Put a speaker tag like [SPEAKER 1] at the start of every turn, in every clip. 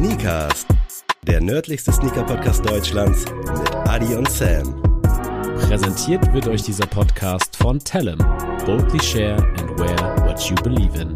[SPEAKER 1] Sneakers, der nördlichste Sneaker-Podcast Deutschlands mit Adi und Sam.
[SPEAKER 2] Präsentiert wird euch dieser Podcast von Tellem. Boldly share and wear what you believe in.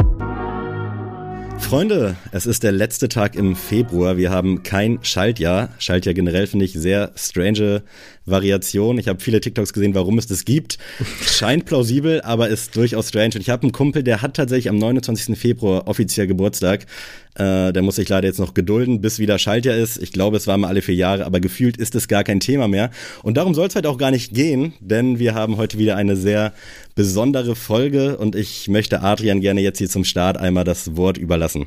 [SPEAKER 1] Freunde, es ist der letzte Tag im Februar. Wir haben kein Schaltjahr. Schaltjahr generell finde ich sehr strange Variation. Ich habe viele TikToks gesehen, warum es das gibt. Scheint plausibel, aber ist durchaus strange. Und ich habe einen Kumpel, der hat tatsächlich am 29. Februar offiziell Geburtstag. Äh, der muss sich leider jetzt noch gedulden, bis wieder Schaltjahr ist. Ich glaube, es war mal alle vier Jahre, aber gefühlt ist es gar kein Thema mehr. Und darum soll es halt auch gar nicht gehen, denn wir haben heute wieder eine sehr besondere Folge und ich möchte Adrian gerne jetzt hier zum Start einmal das Wort überlassen.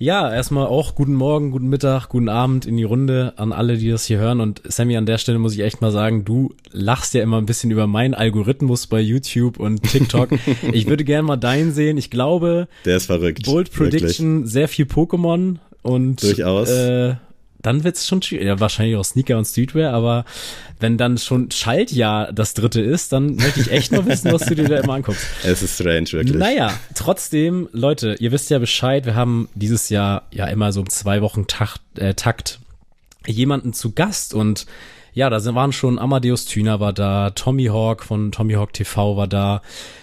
[SPEAKER 2] Ja, erstmal auch guten Morgen, guten Mittag, guten Abend in die Runde an alle, die das hier hören. Und Sammy, an der Stelle muss ich echt mal sagen, du lachst ja immer ein bisschen über meinen Algorithmus bei YouTube und TikTok. ich würde gerne mal deinen sehen. Ich glaube,
[SPEAKER 1] der ist verrückt.
[SPEAKER 2] Bold Prediction, wirklich. sehr viel Pokémon und
[SPEAKER 1] durchaus.
[SPEAKER 2] Äh, dann wird's schon schwierig. Ja, wahrscheinlich auch Sneaker und Streetwear, aber wenn dann schon Schaltjahr das dritte ist, dann möchte ich echt noch wissen, was du dir da immer anguckst.
[SPEAKER 1] Es ist strange, wirklich.
[SPEAKER 2] Naja, trotzdem, Leute, ihr wisst ja Bescheid, wir haben dieses Jahr ja immer so zwei Wochen Takt, äh, Takt jemanden zu Gast und ja, da waren schon Amadeus Thüner war da, Tommy Hawk von Tommy Hawk TV war da.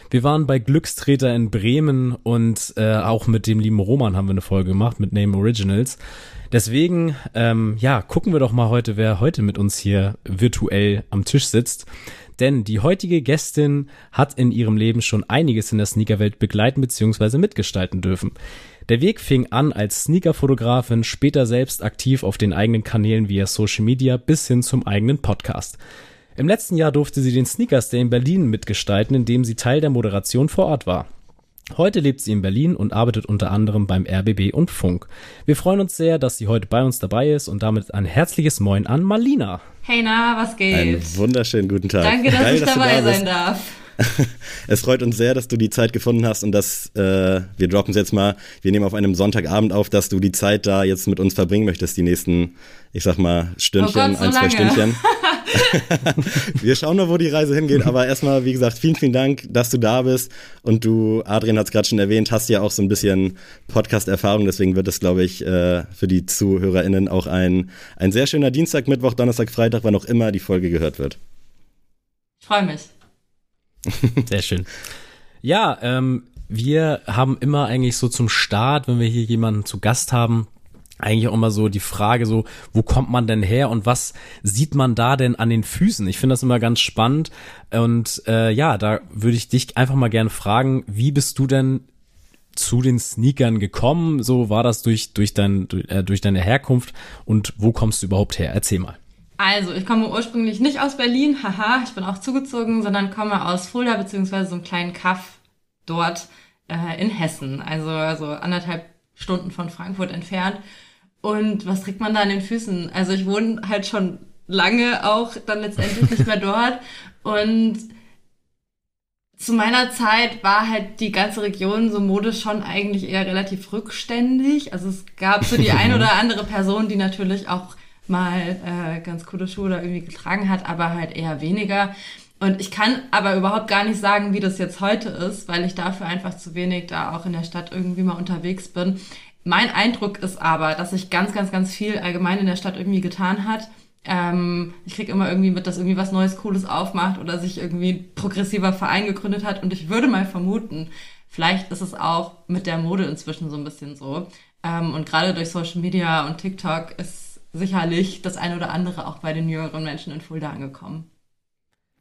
[SPEAKER 2] Wir waren bei Glückstreter in Bremen und äh, auch mit dem lieben Roman haben wir eine Folge gemacht mit Name Originals. Deswegen, ähm, ja, gucken wir doch mal heute, wer heute mit uns hier virtuell am Tisch sitzt. Denn die heutige Gästin hat in ihrem Leben schon einiges in der Sneakerwelt begleiten bzw. mitgestalten dürfen. Der Weg fing an als Sneakerfotografin, später selbst aktiv auf den eigenen Kanälen via Social Media bis hin zum eigenen Podcast. Im letzten Jahr durfte sie den Sneakers Day in Berlin mitgestalten, indem sie Teil der Moderation vor Ort war. Heute lebt sie in Berlin und arbeitet unter anderem beim RBB und Funk. Wir freuen uns sehr, dass sie heute bei uns dabei ist und damit ein herzliches Moin an Malina.
[SPEAKER 3] Hey na, was geht?
[SPEAKER 1] Einen wunderschönen guten Tag.
[SPEAKER 3] Danke, dass Geil, ich dass dabei da sein darf.
[SPEAKER 1] es freut uns sehr, dass du die Zeit gefunden hast und dass äh, wir droppen es jetzt mal. Wir nehmen auf einem Sonntagabend auf, dass du die Zeit da jetzt mit uns verbringen möchtest, die nächsten, ich sag mal, Stündchen, oh Gott, so ein, zwei Stündchen. wir schauen mal, wo die Reise hingeht. Aber erstmal, wie gesagt, vielen, vielen Dank, dass du da bist. Und du, Adrian hat es gerade schon erwähnt, hast ja auch so ein bisschen Podcast-Erfahrung. Deswegen wird es, glaube ich, äh, für die ZuhörerInnen auch ein, ein sehr schöner Dienstag, Mittwoch, Donnerstag, Freitag, wann auch immer die Folge gehört wird.
[SPEAKER 3] Ich freue mich.
[SPEAKER 2] Sehr schön. Ja, ähm, wir haben immer eigentlich so zum Start, wenn wir hier jemanden zu Gast haben, eigentlich auch immer so die Frage so, wo kommt man denn her und was sieht man da denn an den Füßen? Ich finde das immer ganz spannend und äh, ja, da würde ich dich einfach mal gerne fragen, wie bist du denn zu den Sneakern gekommen? So war das durch durch dein durch, äh, durch deine Herkunft und wo kommst du überhaupt her? Erzähl mal.
[SPEAKER 3] Also, ich komme ursprünglich nicht aus Berlin, haha, ich bin auch zugezogen, sondern komme aus Fulda, beziehungsweise so einem kleinen Kaff dort äh, in Hessen, also, also anderthalb Stunden von Frankfurt entfernt. Und was trägt man da an den Füßen? Also ich wohne halt schon lange auch dann letztendlich nicht mehr dort. Und zu meiner Zeit war halt die ganze Region so modisch schon eigentlich eher relativ rückständig. Also es gab so die ein oder andere Person, die natürlich auch mal äh, ganz coole Schuhe da irgendwie getragen hat, aber halt eher weniger. Und ich kann aber überhaupt gar nicht sagen, wie das jetzt heute ist, weil ich dafür einfach zu wenig da auch in der Stadt irgendwie mal unterwegs bin. Mein Eindruck ist aber, dass sich ganz, ganz, ganz viel allgemein in der Stadt irgendwie getan hat. Ähm, ich krieg immer irgendwie mit, dass irgendwie was Neues, Cooles aufmacht oder sich irgendwie ein progressiver Verein gegründet hat. Und ich würde mal vermuten, vielleicht ist es auch mit der Mode inzwischen so ein bisschen so. Ähm, und gerade durch Social Media und TikTok ist sicherlich das eine oder andere auch bei den jüngeren Menschen in Fulda angekommen.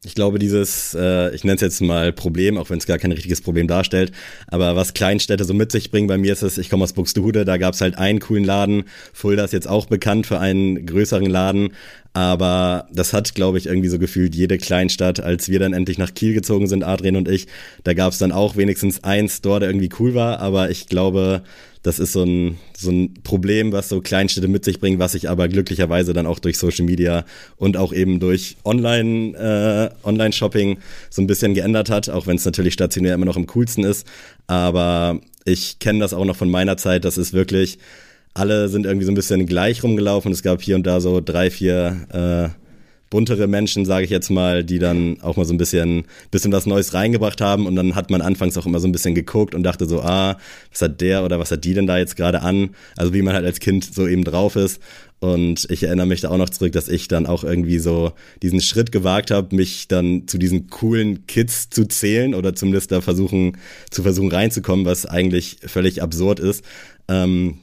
[SPEAKER 1] Ich glaube, dieses, äh, ich nenne es jetzt mal Problem, auch wenn es gar kein richtiges Problem darstellt, aber was Kleinstädte so mit sich bringen, bei mir ist es, ich komme aus Buxtehude, da gab es halt einen coolen Laden, Fulda ist jetzt auch bekannt für einen größeren Laden, aber das hat, glaube ich, irgendwie so gefühlt jede Kleinstadt, als wir dann endlich nach Kiel gezogen sind, Adrian und ich, da gab es dann auch wenigstens ein Store, der irgendwie cool war, aber ich glaube, das ist so ein, so ein Problem, was so Kleinstädte mit sich bringen, was sich aber glücklicherweise dann auch durch Social Media und auch eben durch Online, äh, Online-Shopping so ein bisschen geändert hat, auch wenn es natürlich stationär immer noch am coolsten ist. Aber ich kenne das auch noch von meiner Zeit, das ist wirklich, alle sind irgendwie so ein bisschen gleich rumgelaufen. Es gab hier und da so drei, vier äh, buntere Menschen, sage ich jetzt mal, die dann auch mal so ein bisschen, bisschen was Neues reingebracht haben und dann hat man anfangs auch immer so ein bisschen geguckt und dachte so, ah, was hat der oder was hat die denn da jetzt gerade an? Also wie man halt als Kind so eben drauf ist. Und ich erinnere mich da auch noch zurück, dass ich dann auch irgendwie so diesen Schritt gewagt habe, mich dann zu diesen coolen Kids zu zählen oder zumindest da versuchen, zu versuchen reinzukommen, was eigentlich völlig absurd ist. Ähm,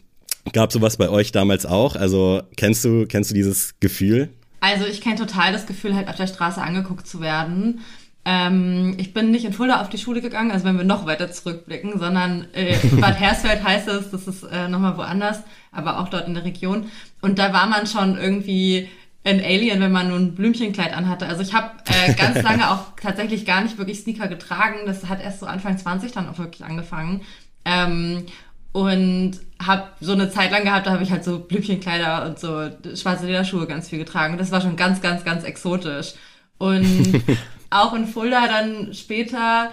[SPEAKER 1] gab sowas bei euch damals auch? Also kennst du, kennst du dieses Gefühl?
[SPEAKER 3] Also ich kenne total das Gefühl, halt auf der Straße angeguckt zu werden. Ähm, ich bin nicht in Fulda auf die Schule gegangen, also wenn wir noch weiter zurückblicken, sondern äh, Bad Hersfeld heißt es, das ist äh, nochmal woanders, aber auch dort in der Region. Und da war man schon irgendwie ein Alien, wenn man nur ein Blümchenkleid anhatte. Also ich habe äh, ganz lange auch tatsächlich gar nicht wirklich Sneaker getragen. Das hat erst so Anfang 20 dann auch wirklich angefangen. Ähm, und habe so eine Zeit lang gehabt, da habe ich halt so Blümchenkleider und so schwarze Lederschuhe ganz viel getragen. Und das war schon ganz, ganz, ganz exotisch. Und auch in Fulda dann später,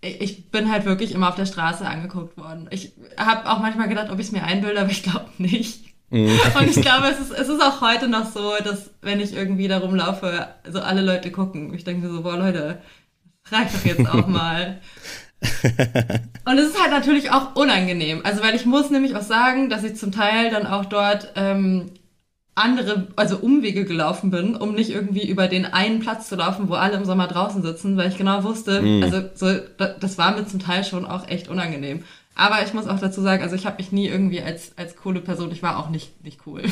[SPEAKER 3] ich bin halt wirklich immer auf der Straße angeguckt worden. Ich habe auch manchmal gedacht, ob ich es mir einbilde, aber ich glaube nicht. Mhm. Und ich glaube, es ist, es ist auch heute noch so, dass wenn ich irgendwie da rumlaufe, so alle Leute gucken. Ich denke so, boah Leute, reicht doch jetzt auch mal. und es ist halt natürlich auch unangenehm. Also, weil ich muss nämlich auch sagen, dass ich zum Teil dann auch dort ähm, andere, also Umwege gelaufen bin, um nicht irgendwie über den einen Platz zu laufen, wo alle im Sommer draußen sitzen, weil ich genau wusste, mm. also so, das war mir zum Teil schon auch echt unangenehm. Aber ich muss auch dazu sagen, also ich habe mich nie irgendwie als, als coole Person, ich war auch nicht, nicht cool.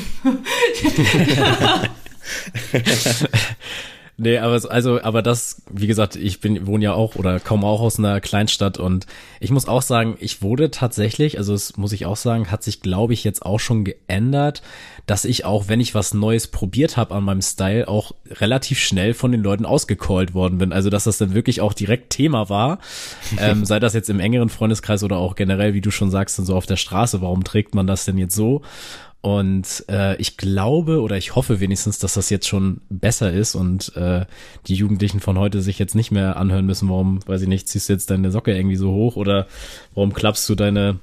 [SPEAKER 2] Nee, aber also, aber das, wie gesagt, ich bin, wohne ja auch oder komme auch aus einer Kleinstadt und ich muss auch sagen, ich wurde tatsächlich, also das muss ich auch sagen, hat sich, glaube ich, jetzt auch schon geändert, dass ich auch, wenn ich was Neues probiert habe an meinem Style, auch relativ schnell von den Leuten ausgecallt worden bin. Also, dass das dann wirklich auch direkt Thema war, ähm, sei das jetzt im engeren Freundeskreis oder auch generell, wie du schon sagst, dann so auf der Straße, warum trägt man das denn jetzt so? Und äh, ich glaube oder ich hoffe wenigstens, dass das jetzt schon besser ist und äh, die Jugendlichen von heute sich jetzt nicht mehr anhören müssen, warum, weiß ich nicht, ziehst du jetzt deine Socke irgendwie so hoch oder warum klappst du deine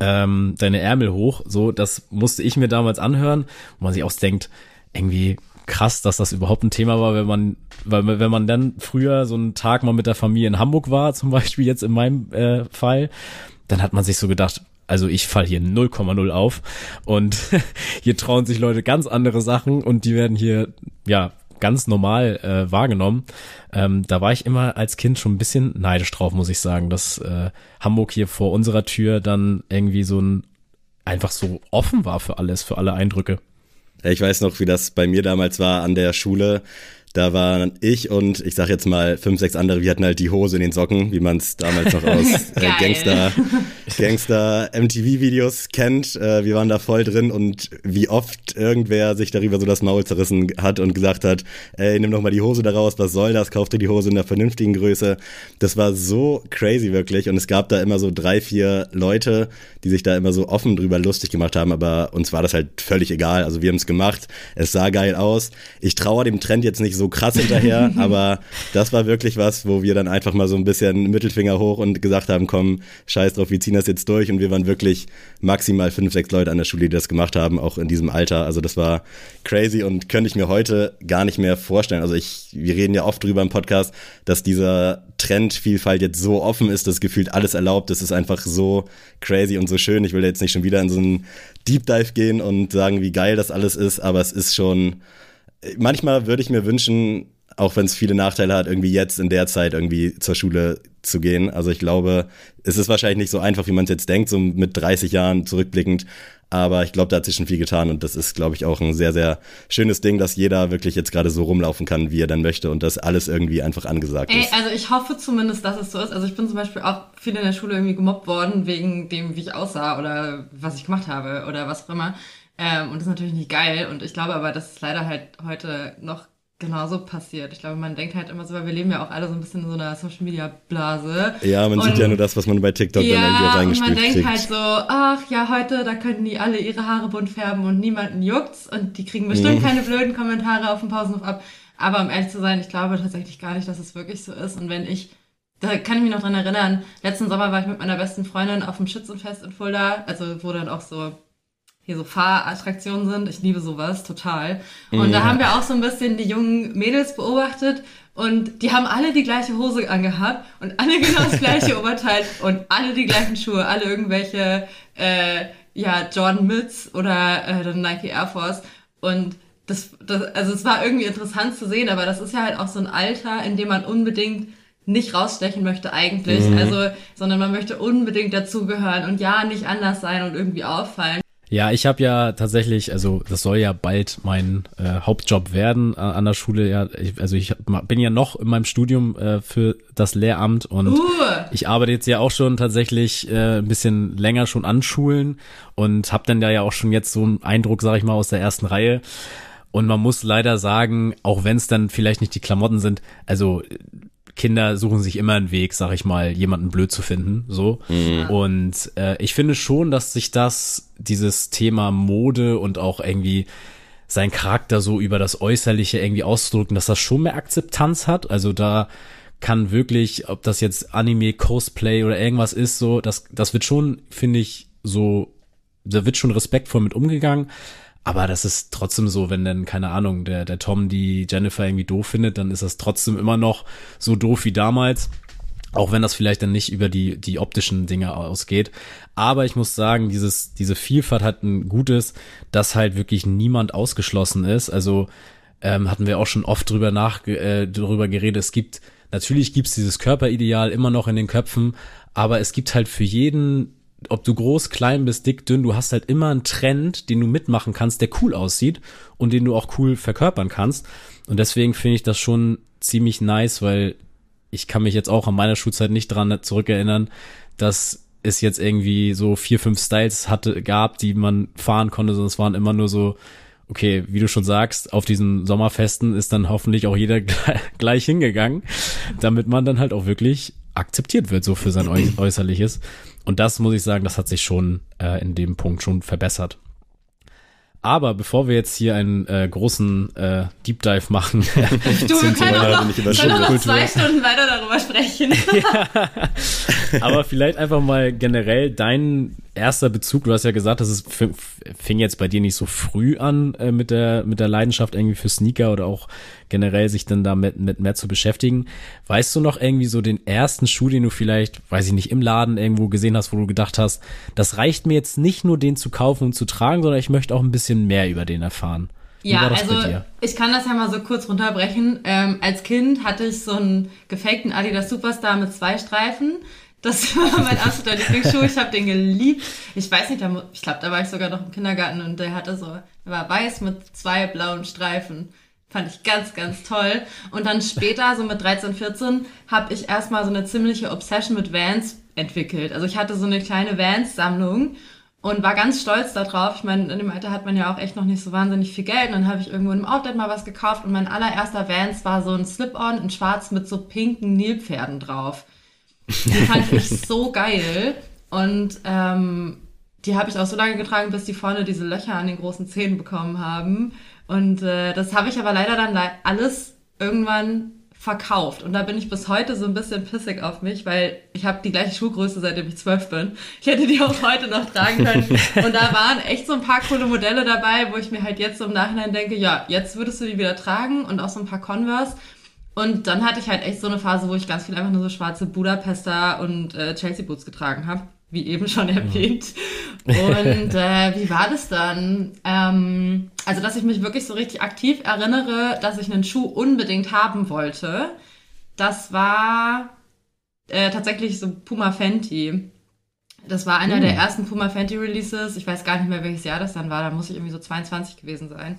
[SPEAKER 2] ähm, deine Ärmel hoch. So, das musste ich mir damals anhören, wo man sich auch denkt, irgendwie krass, dass das überhaupt ein Thema war, wenn man, weil wenn man dann früher so einen Tag mal mit der Familie in Hamburg war, zum Beispiel jetzt in meinem äh, Fall, dann hat man sich so gedacht, also ich fall hier 0,0 auf und hier trauen sich Leute ganz andere Sachen und die werden hier ja ganz normal äh, wahrgenommen. Ähm, da war ich immer als Kind schon ein bisschen neidisch drauf, muss ich sagen, dass äh, Hamburg hier vor unserer Tür dann irgendwie so ein einfach so offen war für alles, für alle Eindrücke.
[SPEAKER 1] Ich weiß noch, wie das bei mir damals war an der Schule. Da waren ich und ich sag jetzt mal fünf, sechs andere, wir hatten halt die Hose in den Socken, wie man es damals noch aus äh, Gangster, Gangster MTV-Videos kennt. Äh, wir waren da voll drin und wie oft irgendwer sich darüber so das Maul zerrissen hat und gesagt hat, ey, nimm doch mal die Hose da raus, was soll das? Kauf dir die Hose in der vernünftigen Größe. Das war so crazy wirklich. Und es gab da immer so drei, vier Leute, die sich da immer so offen drüber lustig gemacht haben, aber uns war das halt völlig egal. Also wir haben es gemacht, es sah geil aus. Ich traue dem Trend jetzt nicht so krass hinterher, aber das war wirklich was, wo wir dann einfach mal so ein bisschen Mittelfinger hoch und gesagt haben, komm, scheiß drauf, wir ziehen das jetzt durch und wir waren wirklich maximal fünf, sechs Leute an der Schule, die das gemacht haben, auch in diesem Alter. Also das war crazy und könnte ich mir heute gar nicht mehr vorstellen. Also ich, wir reden ja oft drüber im Podcast, dass dieser Trendvielfalt jetzt so offen ist, dass gefühlt alles erlaubt. Das ist einfach so crazy und so schön. Ich will jetzt nicht schon wieder in so einen Deep Dive gehen und sagen, wie geil das alles ist, aber es ist schon, manchmal würde ich mir wünschen, auch wenn es viele Nachteile hat, irgendwie jetzt in der Zeit irgendwie zur Schule zu gehen. Also ich glaube, es ist wahrscheinlich nicht so einfach, wie man es jetzt denkt, so mit 30 Jahren zurückblickend. Aber ich glaube, da hat sich schon viel getan und das ist, glaube ich, auch ein sehr, sehr schönes Ding, dass jeder wirklich jetzt gerade so rumlaufen kann, wie er dann möchte und dass alles irgendwie einfach angesagt Ey, ist.
[SPEAKER 3] Also ich hoffe zumindest, dass es so ist. Also ich bin zum Beispiel auch viel in der Schule irgendwie gemobbt worden wegen dem, wie ich aussah oder was ich gemacht habe oder was auch immer. Ähm, und das ist natürlich nicht geil und ich glaube aber, dass es leider halt heute noch genauso passiert. Ich glaube, man denkt halt immer so, weil wir leben ja auch alle so ein bisschen in so einer Social Media Blase.
[SPEAKER 1] Ja, man und, sieht ja nur das, was man bei TikTok ja, dann irgendwie reingespielt
[SPEAKER 3] kriegt.
[SPEAKER 1] man denkt
[SPEAKER 3] halt so, ach ja, heute, da können die alle ihre Haare bunt färben und niemanden juckt's und die kriegen bestimmt mhm. keine blöden Kommentare auf dem Pausenhof ab. Aber um ehrlich zu sein, ich glaube tatsächlich gar nicht, dass es wirklich so ist. Und wenn ich, da kann ich mich noch dran erinnern, letzten Sommer war ich mit meiner besten Freundin auf dem Schützenfest in Fulda, also wo dann auch so hier so Fahrattraktionen sind. Ich liebe sowas total. Und ja. da haben wir auch so ein bisschen die jungen Mädels beobachtet und die haben alle die gleiche Hose angehabt und alle genau das gleiche Oberteil und alle die gleichen Schuhe, alle irgendwelche äh, ja Jordan Mitz oder äh, Nike Air Force und das, das, also es war irgendwie interessant zu sehen, aber das ist ja halt auch so ein Alter, in dem man unbedingt nicht rausstechen möchte eigentlich, mhm. also, sondern man möchte unbedingt dazugehören und ja, nicht anders sein und irgendwie auffallen.
[SPEAKER 2] Ja, ich habe ja tatsächlich, also das soll ja bald mein äh, Hauptjob werden äh, an der Schule. Ja, ich, also ich bin ja noch in meinem Studium äh, für das Lehramt und uh. ich arbeite jetzt ja auch schon tatsächlich äh, ein bisschen länger schon an Schulen und habe dann da ja auch schon jetzt so einen Eindruck, sage ich mal, aus der ersten Reihe. Und man muss leider sagen, auch wenn es dann vielleicht nicht die Klamotten sind, also Kinder suchen sich immer einen Weg, sag ich mal, jemanden blöd zu finden, so. Mhm. Und äh, ich finde schon, dass sich das, dieses Thema Mode und auch irgendwie sein Charakter so über das Äußerliche irgendwie ausdrücken, dass das schon mehr Akzeptanz hat. Also da kann wirklich, ob das jetzt Anime, Cosplay oder irgendwas ist, so, das, das wird schon, finde ich, so, da wird schon respektvoll mit umgegangen. Aber das ist trotzdem so, wenn dann, keine Ahnung, der, der Tom die Jennifer irgendwie doof findet, dann ist das trotzdem immer noch so doof wie damals. Auch wenn das vielleicht dann nicht über die, die optischen Dinge ausgeht. Aber ich muss sagen, dieses, diese Vielfalt hat ein Gutes, dass halt wirklich niemand ausgeschlossen ist. Also ähm, hatten wir auch schon oft drüber nach äh, drüber geredet. Es gibt, natürlich gibt's dieses Körperideal immer noch in den Köpfen, aber es gibt halt für jeden ob du groß, klein bist, dick, dünn, du hast halt immer einen Trend, den du mitmachen kannst, der cool aussieht und den du auch cool verkörpern kannst. Und deswegen finde ich das schon ziemlich nice, weil ich kann mich jetzt auch an meiner Schulzeit nicht dran zurückerinnern, dass es jetzt irgendwie so vier, fünf Styles hatte, gab, die man fahren konnte, sondern es waren immer nur so, okay, wie du schon sagst, auf diesen Sommerfesten ist dann hoffentlich auch jeder gleich hingegangen, damit man dann halt auch wirklich akzeptiert wird, so für sein Äußerliches. Und das muss ich sagen, das hat sich schon äh, in dem Punkt schon verbessert. Aber bevor wir jetzt hier einen äh, großen äh, Deep Dive machen, du,
[SPEAKER 3] wir können noch, nicht über können noch zwei Stunden weiter darüber sprechen.
[SPEAKER 2] ja. Aber vielleicht einfach mal generell dein erster Bezug. Du hast ja gesagt, dass es fing jetzt bei dir nicht so früh an äh, mit der mit der Leidenschaft irgendwie für Sneaker oder auch generell sich dann damit mit mehr zu beschäftigen. Weißt du noch irgendwie so den ersten Schuh, den du vielleicht, weiß ich nicht, im Laden irgendwo gesehen hast, wo du gedacht hast, das reicht mir jetzt nicht nur den zu kaufen und zu tragen, sondern ich möchte auch ein bisschen mehr über den erfahren.
[SPEAKER 3] Ja, also ich kann das ja mal so kurz runterbrechen. Ähm, als Kind hatte ich so einen gefakten Adidas Superstar mit zwei Streifen. Das war mein absoluter Lieblingsschuh. Ich habe den geliebt. Ich weiß nicht, ich glaube, da war ich sogar noch im Kindergarten und der hatte so, der war weiß mit zwei blauen Streifen. Fand ich ganz, ganz toll. Und dann später, so mit 13, 14, habe ich erstmal so eine ziemliche Obsession mit Vans entwickelt. Also ich hatte so eine kleine Vans-Sammlung und war ganz stolz darauf. Ich meine, in dem Alter hat man ja auch echt noch nicht so wahnsinnig viel Geld. Und dann habe ich irgendwo im Outlet mal was gekauft und mein allererster Vans war so ein Slip-On in schwarz mit so pinken Nilpferden drauf. Die fand ich so geil. Und ähm, die habe ich auch so lange getragen, bis die vorne diese Löcher an den großen Zähnen bekommen haben. Und äh, das habe ich aber leider dann alles irgendwann verkauft. Und da bin ich bis heute so ein bisschen pissig auf mich, weil ich habe die gleiche Schuhgröße, seitdem ich zwölf bin. Ich hätte die auch heute noch tragen können. Und da waren echt so ein paar coole Modelle dabei, wo ich mir halt jetzt so im Nachhinein denke, ja, jetzt würdest du die wieder tragen und auch so ein paar Converse. Und dann hatte ich halt echt so eine Phase, wo ich ganz viel einfach nur so schwarze Budapester und äh, Chelsea Boots getragen habe wie eben schon erwähnt. Und äh, wie war das dann? Ähm, also, dass ich mich wirklich so richtig aktiv erinnere, dass ich einen Schuh unbedingt haben wollte. Das war äh, tatsächlich so Puma Fenty. Das war einer mm. der hm. ersten Puma Fenty Releases. Ich weiß gar nicht mehr, welches Jahr das dann war. Da muss ich irgendwie so 22 gewesen sein.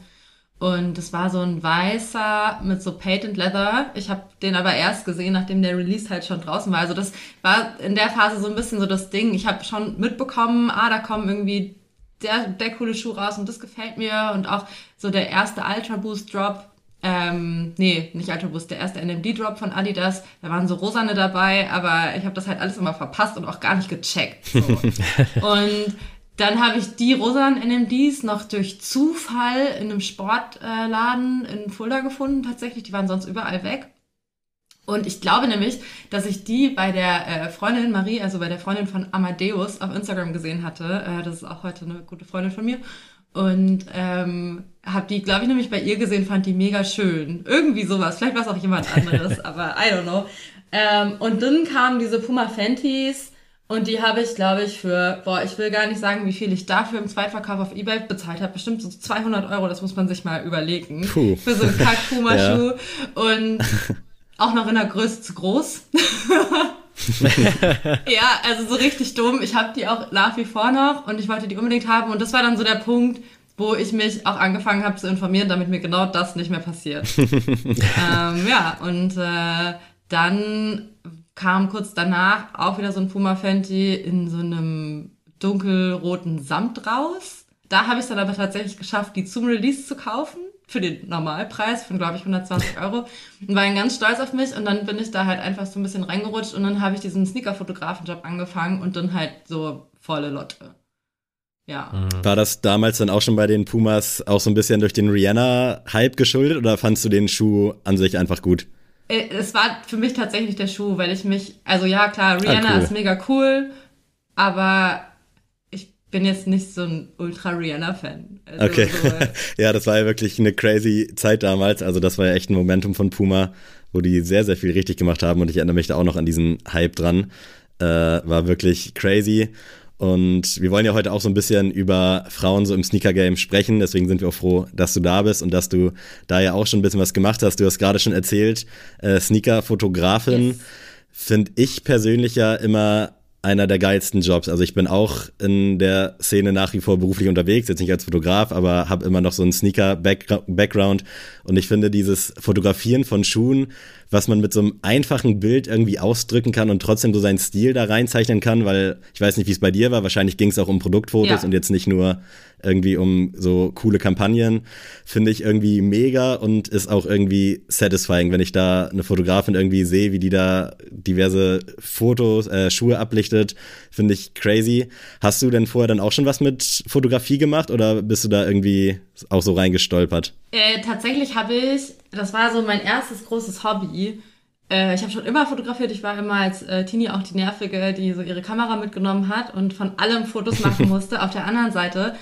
[SPEAKER 3] Und es war so ein weißer mit so Patent Leather. Ich habe den aber erst gesehen, nachdem der Release halt schon draußen war. Also das war in der Phase so ein bisschen so das Ding. Ich habe schon mitbekommen, ah, da kommen irgendwie der, der coole Schuh raus und das gefällt mir. Und auch so der erste Ultra Boost Drop. Ähm, nee, nicht Ultra Boost, der erste NMD Drop von Adidas. Da waren so Rosane dabei, aber ich habe das halt alles immer verpasst und auch gar nicht gecheckt. So. und dann habe ich die rosanen NMDs noch durch Zufall in einem Sportladen in Fulda gefunden, tatsächlich. Die waren sonst überall weg. Und ich glaube nämlich, dass ich die bei der äh, Freundin Marie, also bei der Freundin von Amadeus auf Instagram gesehen hatte. Äh, das ist auch heute eine gute Freundin von mir. Und ähm, habe die, glaube ich, nämlich bei ihr gesehen, fand die mega schön. Irgendwie sowas. Vielleicht war es auch jemand anderes, aber I don't know. Ähm, und dann kamen diese Puma Fenties und die habe ich, glaube ich, für, boah, ich will gar nicht sagen, wie viel ich dafür im Zweitverkauf auf Ebay bezahlt habe. Bestimmt so 200 Euro, das muss man sich mal überlegen. Puh. Für so einen Kack-Puma-Schuh. ja. Und auch noch in der Größe zu groß. ja, also so richtig dumm. Ich habe die auch nach wie vor noch und ich wollte die unbedingt haben. Und das war dann so der Punkt, wo ich mich auch angefangen habe zu informieren, damit mir genau das nicht mehr passiert. ähm, ja, und äh, dann kam kurz danach auch wieder so ein Puma Fenty in so einem dunkelroten Samt raus. Da habe ich es dann aber tatsächlich geschafft, die zum Release zu kaufen. Für den Normalpreis von, glaube ich, 120 Euro. Und war dann ganz stolz auf mich. Und dann bin ich da halt einfach so ein bisschen reingerutscht. Und dann habe ich diesen Sneaker-Fotografenjob angefangen und dann halt so volle Lotte. Ja.
[SPEAKER 1] Mhm. War das damals dann auch schon bei den Pumas auch so ein bisschen durch den Rihanna-Hype geschuldet oder fandst du den Schuh an sich einfach gut?
[SPEAKER 3] Äh, es war für mich tatsächlich der Schuh, weil ich mich, also ja klar, Rihanna ah, cool. ist mega cool, aber ich bin jetzt nicht so ein Ultra Rihanna-Fan.
[SPEAKER 1] Also okay. So, ja, das war ja wirklich eine crazy Zeit damals. Also das war ja echt ein Momentum von Puma, wo die sehr, sehr viel richtig gemacht haben und ich erinnere mich da auch noch an diesen Hype dran. Äh, war wirklich crazy. Und wir wollen ja heute auch so ein bisschen über Frauen so im Sneaker-Game sprechen. Deswegen sind wir auch froh, dass du da bist und dass du da ja auch schon ein bisschen was gemacht hast. Du hast gerade schon erzählt, äh, Sneaker-Fotografin yes. finde ich persönlich ja immer einer der geilsten Jobs. Also ich bin auch in der Szene nach wie vor beruflich unterwegs, jetzt nicht als Fotograf, aber habe immer noch so einen Sneaker-Background. Und ich finde dieses Fotografieren von Schuhen was man mit so einem einfachen Bild irgendwie ausdrücken kann und trotzdem so seinen Stil da reinzeichnen kann, weil ich weiß nicht, wie es bei dir war. Wahrscheinlich ging es auch um Produktfotos ja. und jetzt nicht nur irgendwie um so coole Kampagnen. Finde ich irgendwie mega und ist auch irgendwie satisfying, wenn ich da eine Fotografin irgendwie sehe, wie die da diverse Fotos, äh, Schuhe ablichtet. Finde ich crazy. Hast du denn vorher dann auch schon was mit Fotografie gemacht oder bist du da irgendwie auch so reingestolpert?
[SPEAKER 3] Äh, tatsächlich habe ich das war so mein erstes großes Hobby. Äh, ich habe schon immer fotografiert. Ich war immer als äh, Teenie auch die Nervige, die so ihre Kamera mitgenommen hat und von allem Fotos machen musste. Auf der anderen Seite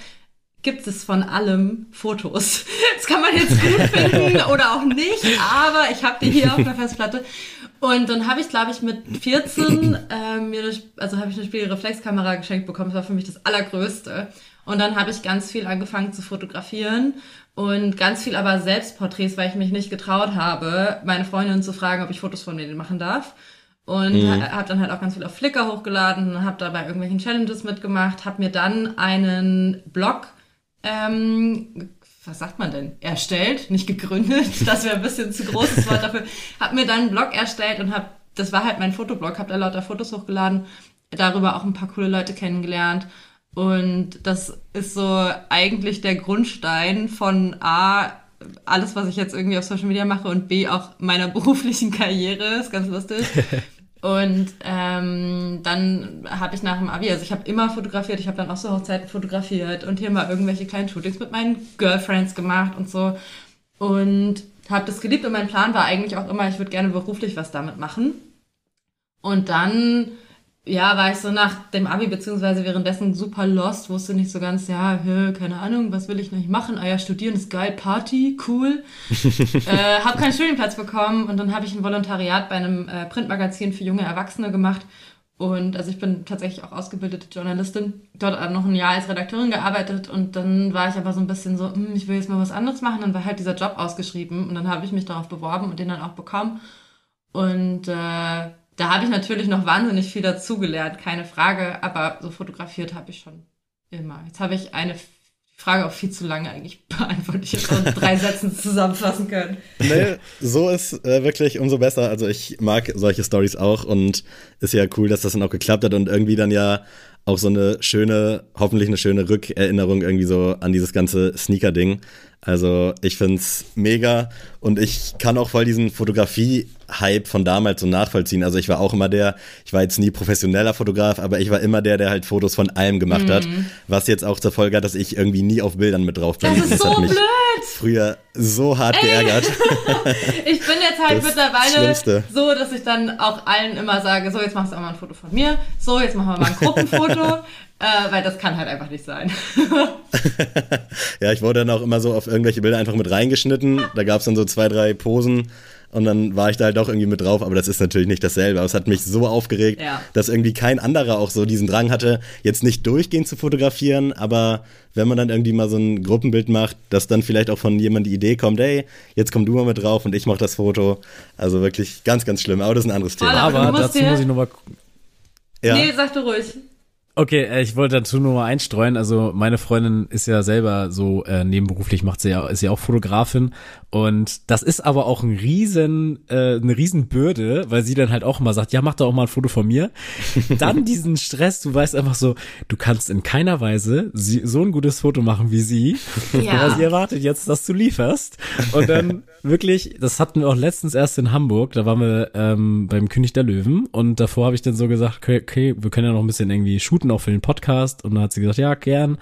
[SPEAKER 3] gibt es von allem Fotos. Das kann man jetzt gut finden oder auch nicht, aber ich habe die hier auf der Festplatte. Und dann habe ich, glaube ich, mit 14 äh, mir eine, also habe ich eine Spiegelreflexkamera geschenkt bekommen. Das war für mich das Allergrößte. Und dann habe ich ganz viel angefangen zu fotografieren und ganz viel aber Selbstporträts, weil ich mich nicht getraut habe, meine Freundin zu fragen, ob ich Fotos von denen machen darf. Und mhm. habe dann halt auch ganz viel auf Flickr hochgeladen, habe dabei irgendwelchen Challenges mitgemacht, habe mir dann einen Blog, ähm, was sagt man denn, erstellt, nicht gegründet, das wäre ein bisschen zu großes Wort dafür, habe mir dann einen Blog erstellt und habe, das war halt mein Fotoblog, habe da lauter Fotos hochgeladen, darüber auch ein paar coole Leute kennengelernt und das ist so eigentlich der Grundstein von A, alles, was ich jetzt irgendwie auf Social Media mache und B, auch meiner beruflichen Karriere. Ist ganz lustig. Und ähm, dann habe ich nach dem Abi, also ich habe immer fotografiert, ich habe dann auch so Hochzeiten fotografiert und hier mal irgendwelche kleinen Shootings mit meinen Girlfriends gemacht und so. Und habe das geliebt und mein Plan war eigentlich auch immer, ich würde gerne beruflich was damit machen. Und dann ja, war ich so nach dem Abi beziehungsweise währenddessen super lost, wusste nicht so ganz, ja, hö, keine Ahnung, was will ich noch nicht machen? Ah ja, studieren ist geil, Party, cool. äh, habe keinen Studienplatz bekommen und dann habe ich ein Volontariat bei einem äh, Printmagazin für junge Erwachsene gemacht. Und also ich bin tatsächlich auch ausgebildete Journalistin, dort noch ein Jahr als Redakteurin gearbeitet und dann war ich aber so ein bisschen so, hm, ich will jetzt mal was anderes machen. Dann war halt dieser Job ausgeschrieben und dann habe ich mich darauf beworben und den dann auch bekommen. Und äh, da habe ich natürlich noch wahnsinnig viel dazugelernt, keine Frage, aber so fotografiert habe ich schon immer. Jetzt habe ich eine Frage auch viel zu lange eigentlich beantwortet. Ich hätte auch drei Sätzen zusammenfassen können.
[SPEAKER 1] Nee, so ist äh, wirklich umso besser. Also ich mag solche Stories auch und ist ja cool, dass das dann auch geklappt hat und irgendwie dann ja auch so eine schöne, hoffentlich eine schöne Rückerinnerung irgendwie so an dieses ganze Sneaker-Ding. Also ich find's mega und ich kann auch voll diesen Fotografie-Hype von damals so nachvollziehen. Also ich war auch immer der, ich war jetzt nie professioneller Fotograf, aber ich war immer der, der halt Fotos von allem gemacht mhm. hat. Was jetzt auch zur Folge hat, dass ich irgendwie nie auf Bildern mit drauf bin.
[SPEAKER 3] Das ist
[SPEAKER 1] das
[SPEAKER 3] so
[SPEAKER 1] hat mich
[SPEAKER 3] blöd.
[SPEAKER 1] früher so hart Ey. geärgert.
[SPEAKER 3] ich bin jetzt halt das mittlerweile so, dass ich dann auch allen immer sage, so jetzt machst du auch mal ein Foto von mir, so jetzt machen wir mal ein Gruppenfoto. Äh, weil das kann halt einfach nicht sein.
[SPEAKER 1] ja, ich wurde dann auch immer so auf irgendwelche Bilder einfach mit reingeschnitten. Da gab es dann so zwei, drei Posen und dann war ich da halt auch irgendwie mit drauf, aber das ist natürlich nicht dasselbe. Aber es hat mich so aufgeregt, ja. dass irgendwie kein anderer auch so diesen Drang hatte, jetzt nicht durchgehend zu fotografieren, aber wenn man dann irgendwie mal so ein Gruppenbild macht, dass dann vielleicht auch von jemandem die Idee kommt, ey, jetzt komm du mal mit drauf und ich mach das Foto. Also wirklich ganz, ganz schlimm, aber das ist ein anderes Thema.
[SPEAKER 2] Aber, aber dazu muss ich nochmal.
[SPEAKER 3] Ja. Nee, sag du ruhig.
[SPEAKER 2] Okay, äh, ich wollte dazu nur mal einstreuen. Also meine Freundin ist ja selber so äh, nebenberuflich macht sie ja ist ja auch Fotografin und das ist aber auch ein riesen äh, eine riesen Bürde, weil sie dann halt auch immer sagt, ja mach doch auch mal ein Foto von mir. dann diesen Stress, du weißt einfach so, du kannst in keiner Weise sie, so ein gutes Foto machen wie sie, ja. aber sie erwartet jetzt, dass du lieferst und dann wirklich, das hatten wir auch letztens erst in Hamburg, da waren wir ähm, beim König der Löwen und davor habe ich dann so gesagt, okay, okay, wir können ja noch ein bisschen irgendwie shooten auch für den Podcast und dann hat sie gesagt, ja, gern.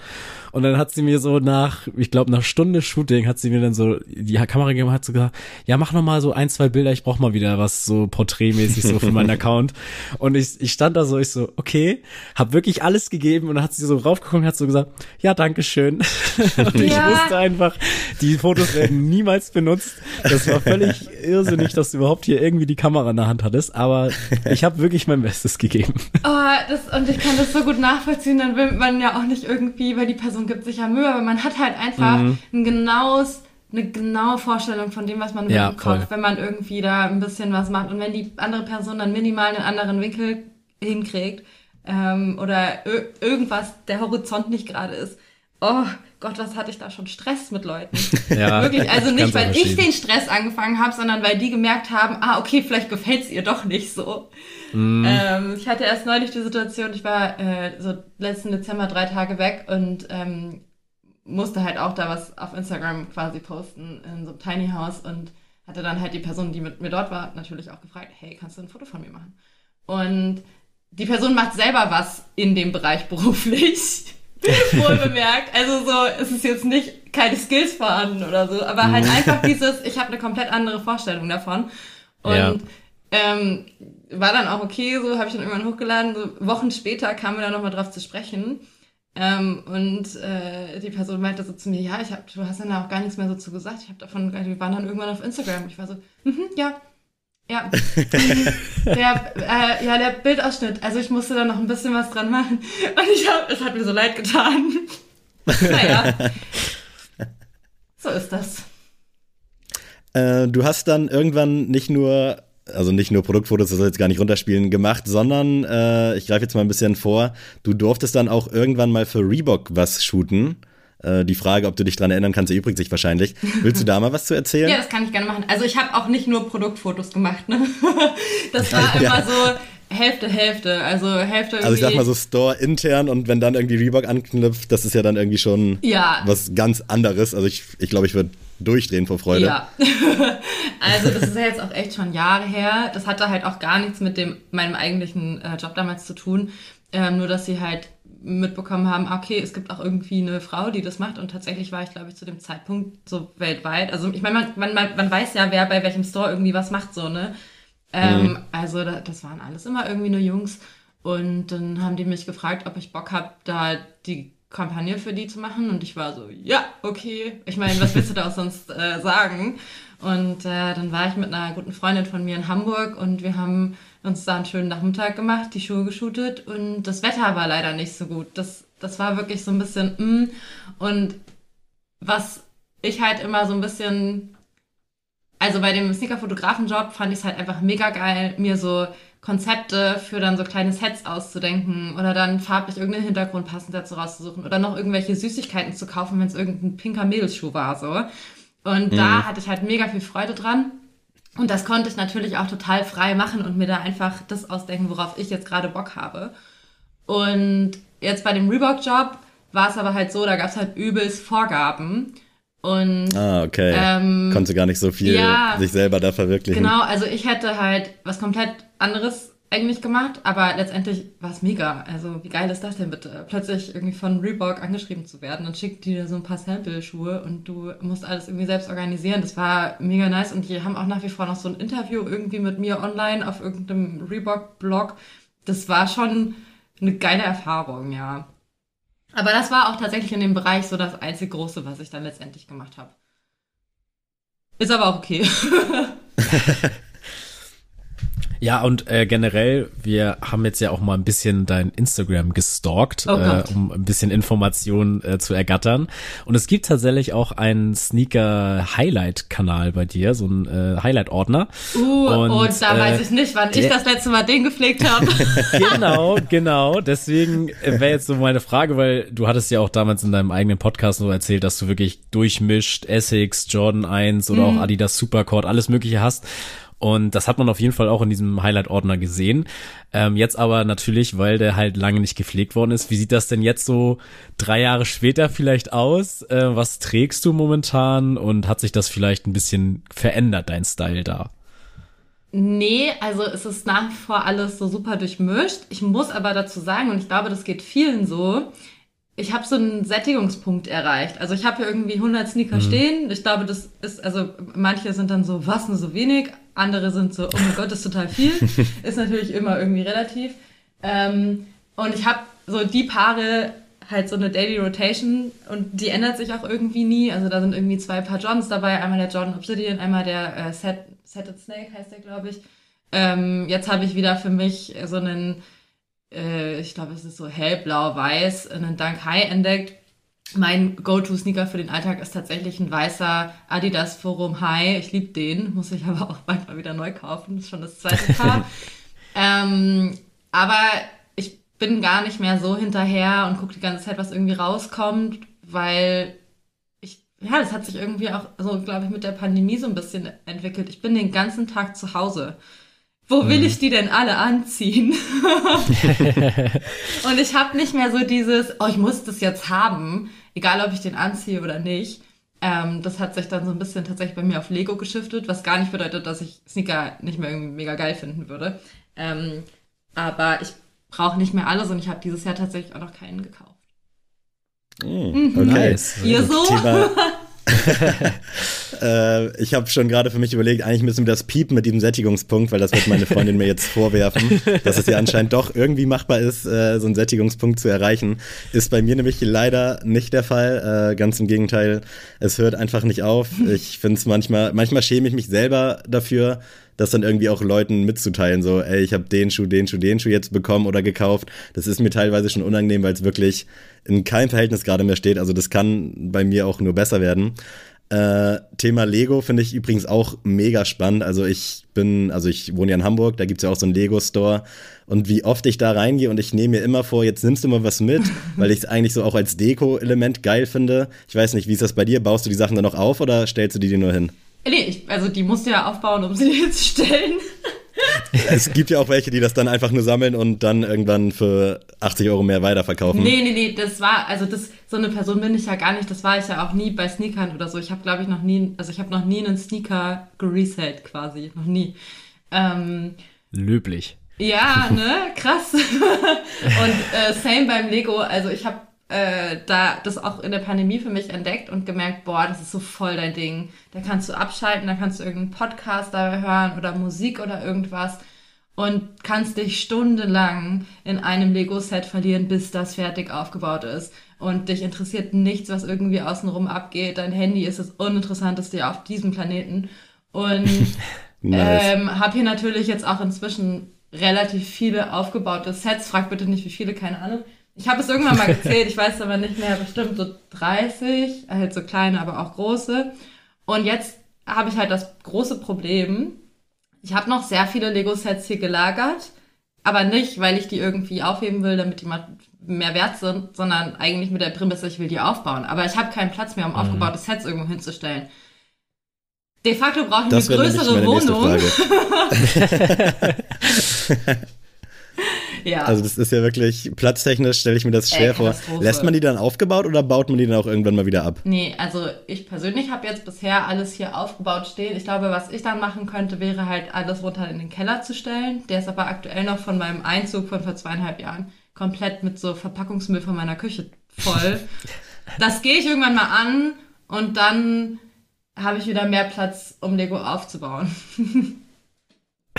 [SPEAKER 2] Und dann hat sie mir so nach, ich glaube, nach Stunde Shooting hat sie mir dann so die Kamera gegeben und hat so gesagt, ja, mach noch mal so ein, zwei Bilder, ich brauch mal wieder was so porträtmäßig so für meinen Account. Und ich, ich stand da so, ich so, okay, hab wirklich alles gegeben und dann hat sie so raufgeguckt und hat so gesagt, ja, danke schön. und ich ja. wusste einfach, die Fotos werden niemals benutzt. Das war völlig irrsinnig, dass du überhaupt hier irgendwie die Kamera in der Hand hattest, aber ich habe wirklich mein Bestes gegeben.
[SPEAKER 3] Oh, das, und ich kann das so gut nachvollziehen, dann will man ja auch nicht irgendwie, weil die Person gibt sich ja Mühe, aber man hat halt einfach mhm. ein genaues eine genaue Vorstellung von dem, was man ja, Kopf, wenn man irgendwie da ein bisschen was macht. Und wenn die andere Person dann minimal einen anderen Winkel hinkriegt ähm, oder irgendwas, der Horizont nicht gerade ist, oh Gott, was hatte ich da schon Stress mit Leuten. Ja, Wirklich, also nicht, weil ich den Stress angefangen habe, sondern weil die gemerkt haben, ah, okay, vielleicht gefällt's ihr doch nicht so. Mm. Ähm, ich hatte erst neulich die Situation, ich war äh, so letzten Dezember drei Tage weg und ähm, musste halt auch da was auf Instagram quasi posten in so einem Tiny House und hatte dann halt die Person, die mit mir dort war, natürlich auch gefragt, hey, kannst du ein Foto von mir machen? Und die Person macht selber was in dem Bereich beruflich. Wohl bemerkt. Also so, es ist jetzt nicht keine Skills vorhanden oder so, aber halt mhm. einfach dieses, ich habe eine komplett andere Vorstellung davon. Und ja. ähm, war dann auch okay, so habe ich dann irgendwann hochgeladen. So Wochen später kamen wir dann nochmal drauf zu sprechen. Ähm, und äh, die Person meinte so zu mir, ja, ich hab, du hast dann auch gar nichts mehr so zu gesagt. Ich habe davon, wir waren dann irgendwann auf Instagram. Ich war so, mhm, ja, ja. der, äh, ja, der Bildausschnitt. Also ich musste da noch ein bisschen was dran machen. Und ich hab, es hat mir so leid getan. naja. So ist das.
[SPEAKER 1] Äh, du hast dann irgendwann nicht nur also nicht nur Produktfotos, das soll jetzt gar nicht runterspielen, gemacht, sondern äh, ich greife jetzt mal ein bisschen vor, du durftest dann auch irgendwann mal für Reebok was shooten. Äh, die Frage, ob du dich dran erinnern kannst, erübrigt sich wahrscheinlich. Willst du da mal was zu erzählen?
[SPEAKER 3] Ja, das kann ich gerne machen. Also ich habe auch nicht nur Produktfotos gemacht. Ne? Das war ja. immer so Hälfte, Hälfte. Also Hälfte.
[SPEAKER 1] Also ich sag mal so Store intern und wenn dann irgendwie Reebok anknüpft, das ist ja dann irgendwie schon ja. was ganz anderes. Also ich, ich glaube, ich würde durchdrehen vor Freude. Ja.
[SPEAKER 3] also das ist ja jetzt auch echt schon Jahre her. Das hatte halt auch gar nichts mit dem meinem eigentlichen äh, Job damals zu tun. Ähm, nur dass sie halt mitbekommen haben, okay, es gibt auch irgendwie eine Frau, die das macht. Und tatsächlich war ich, glaube ich, zu dem Zeitpunkt so weltweit. Also ich meine, man, man, man weiß ja, wer bei welchem Store irgendwie was macht, so, ne? Ähm, mhm. Also da, das waren alles immer irgendwie nur Jungs. Und dann haben die mich gefragt, ob ich Bock habe, da die Kampagne für die zu machen. Und ich war so, ja, okay. Ich meine, was willst du da auch sonst äh, sagen? Und äh, dann war ich mit einer guten Freundin von mir in Hamburg und wir haben uns da einen schönen Nachmittag gemacht, die Schuhe geshootet und das Wetter war leider nicht so gut. Das, das war wirklich so ein bisschen, mm. und was ich halt immer so ein bisschen, also bei dem Sneaker-Fotografen-Job fand ich es halt einfach mega geil, mir so Konzepte für dann so kleine Sets auszudenken oder dann farblich irgendeinen Hintergrund passend dazu rauszusuchen oder noch irgendwelche Süßigkeiten zu kaufen, wenn es irgendein pinker Mädelsschuh war, so. Und mhm. da hatte ich halt mega viel Freude dran. Und das konnte ich natürlich auch total frei machen und mir da einfach das ausdenken, worauf ich jetzt gerade Bock habe. Und jetzt bei dem Reebok-Job war es aber halt so, da gab es halt übelst Vorgaben. Und
[SPEAKER 1] Ah, okay.
[SPEAKER 3] Ähm,
[SPEAKER 1] Konnte gar nicht so viel
[SPEAKER 3] ja.
[SPEAKER 1] sich selber da verwirklichen.
[SPEAKER 3] genau, also ich hätte halt was komplett anderes eigentlich gemacht, aber letztendlich war es mega. Also wie geil ist das denn bitte? Plötzlich irgendwie von Reebok angeschrieben zu werden und schickt die dir so ein paar Sample-Schuhe und du musst alles irgendwie selbst organisieren. Das war mega nice und die haben auch nach wie vor noch so ein Interview irgendwie mit mir online auf irgendeinem Reebok-Blog. Das war schon eine geile Erfahrung, ja. Aber das war auch tatsächlich in dem Bereich so das einzige Große, was ich dann letztendlich gemacht habe. Ist aber auch okay.
[SPEAKER 2] Ja, und äh, generell, wir haben jetzt ja auch mal ein bisschen dein Instagram gestalkt,
[SPEAKER 3] Oh
[SPEAKER 2] äh, um ein bisschen Informationen äh, zu ergattern. Und es gibt tatsächlich auch einen Sneaker-Highlight-Kanal bei dir, so ein äh, Highlight-Ordner.
[SPEAKER 3] Uh, und,
[SPEAKER 2] Und,
[SPEAKER 3] da
[SPEAKER 2] äh,
[SPEAKER 3] weiß ich nicht, wann ich
[SPEAKER 2] der-
[SPEAKER 3] das letzte Mal den gepflegt habe.
[SPEAKER 2] genau, genau. Deswegen wäre jetzt so meine Frage, weil du hattest ja auch damals in deinem eigenen Podcast so erzählt, dass du wirklich durchmischt Essex, Jordan 1 oder auch Adidas Supercord, alles mögliche hast. Und das hat man auf jeden Fall auch in diesem Highlight-Ordner gesehen. Ähm, jetzt aber natürlich, weil der halt lange nicht gepflegt worden ist. Wie sieht das denn jetzt so drei Jahre später vielleicht aus? Äh, was trägst du momentan? Und hat sich das vielleicht ein bisschen verändert, dein Style da?
[SPEAKER 3] nee, also es ist nach wie vor alles so super durchmischt. Ich muss aber dazu sagen, und ich glaube, das geht vielen so, ich habe so einen Sättigungspunkt erreicht. Also ich habe hier irgendwie 100 Sneaker stehen. Ich glaube, das ist, also manche sind dann so, was, nur so wenig. Andere sind so, oh mein Gott, das ist total viel. ist natürlich immer irgendwie relativ. Ähm, und ich habe so die Paare halt so eine Daily Rotation und die ändert sich auch irgendwie nie. Also da sind irgendwie zwei Paar Jordans dabei. Einmal der Jordan Obsidian, einmal der äh, Set, Setted Snake heißt der, glaube ich. Ähm, jetzt habe ich wieder für mich so einen äh, ich glaube, es ist so hellblau-weiß, einen Dunk High entdeckt. Mein Go-To-Sneaker für den Alltag ist tatsächlich ein weißer Adidas Forum High. Ich liebe den, muss ich aber auch manchmal wieder neu kaufen. Das ist schon das zweite Paar. ähm, aber ich bin gar nicht mehr so hinterher und gucke die ganze Zeit, was irgendwie rauskommt, weil ich, ja, das hat sich irgendwie auch so, glaube ich, mit der Pandemie so ein bisschen entwickelt. Ich bin den ganzen Tag zu Hause. Wo will ich die denn alle anziehen? und ich habe nicht mehr so dieses, oh, ich muss das jetzt haben, egal ob ich den anziehe oder nicht. Ähm, das hat sich dann so ein bisschen tatsächlich bei mir auf Lego geschiftet, was gar nicht bedeutet, dass ich Sneaker nicht mehr irgendwie mega geil finden würde. Ähm, aber ich brauche nicht mehr alles und ich habe dieses Jahr tatsächlich auch noch keinen gekauft.
[SPEAKER 1] Hm, okay.
[SPEAKER 2] Nice.
[SPEAKER 3] Ihr so?
[SPEAKER 1] Thema. äh, ich habe schon gerade für mich überlegt, eigentlich müssen wir das piepen mit diesem Sättigungspunkt, weil das wird meine Freundin mir jetzt vorwerfen, dass es ja anscheinend doch irgendwie machbar ist, äh, so einen Sättigungspunkt zu erreichen. Ist bei mir nämlich leider nicht der Fall. Äh, ganz im Gegenteil, es hört einfach nicht auf. Ich finde es manchmal, manchmal schäme ich mich selber dafür, das dann irgendwie auch Leuten mitzuteilen, so, ey, ich habe den Schuh, den Schuh, den Schuh jetzt bekommen oder gekauft. Das ist mir teilweise schon unangenehm, weil es wirklich in keinem Verhältnis gerade mehr steht. Also das kann bei mir auch nur besser werden. Äh, Thema Lego finde ich übrigens auch mega spannend. Also ich bin, also ich wohne ja in Hamburg, da gibt's ja auch so einen Lego-Store. Und wie oft ich da reingehe und ich nehme mir immer vor, jetzt nimmst du mal was mit, weil ich es eigentlich so auch als Deko-Element geil finde. Ich weiß nicht, wie ist das bei dir? Baust du die Sachen dann noch auf oder stellst du die dir nur hin?
[SPEAKER 3] Nee, ich, also die musst du ja aufbauen, um sie dir zu stellen.
[SPEAKER 1] es gibt ja auch welche, die das dann einfach nur sammeln und dann irgendwann für 80 Euro mehr weiterverkaufen.
[SPEAKER 3] Nee, nee, nee, das war, also das, so eine Person bin ich ja gar nicht, das war ich ja auch nie bei Sneakern oder so. Ich habe, glaube ich, noch nie, also ich habe noch nie einen Sneaker geresellt quasi, noch nie. Ähm,
[SPEAKER 2] Löblich.
[SPEAKER 3] ja, ne, krass. und äh, same beim Lego, also ich habe äh, da das auch in der Pandemie für mich entdeckt und gemerkt, boah, das ist so voll dein Ding. Da kannst du abschalten, da kannst du irgendeinen Podcast da hören oder Musik oder irgendwas und kannst dich stundenlang in einem Lego-Set verlieren, bis das fertig aufgebaut ist. Und dich interessiert nichts, was irgendwie außenrum abgeht. Dein Handy ist das Uninteressanteste auf diesem Planeten. Und
[SPEAKER 1] Nice.
[SPEAKER 3] ähm, habe hier natürlich jetzt auch inzwischen relativ viele aufgebaute Sets. Frag bitte nicht, wie viele, keine Ahnung. Ich habe es irgendwann mal gezählt, ich weiß aber nicht mehr, bestimmt so 30, halt so kleine, aber auch große. Und jetzt habe ich halt das große Problem, ich habe noch sehr viele Lego-Sets hier gelagert, aber nicht, weil ich die irgendwie aufheben will, damit die mal mehr wert sind, sondern eigentlich mit der Prämisse, ich will die aufbauen. Aber ich habe keinen Platz mehr, um aufgebaute Sets irgendwo hinzustellen. De facto brauche ich
[SPEAKER 1] Das
[SPEAKER 3] eine größere Wohnung.
[SPEAKER 1] Ja. Also das ist ja wirklich, platztechnisch stelle ich mir das schwer Ey, vor. Lässt man die dann aufgebaut oder baut man die dann auch irgendwann mal wieder ab?
[SPEAKER 3] Nee, also ich persönlich habe jetzt bisher alles hier aufgebaut stehen. Ich glaube, was ich dann machen könnte, wäre halt alles runter in den Keller zu stellen. Der ist aber aktuell noch von meinem Einzug von vor zweieinhalb Jahren komplett mit so Verpackungsmüll von meiner Küche voll. das gehe ich irgendwann mal an und dann habe ich wieder mehr Platz, um Lego aufzubauen.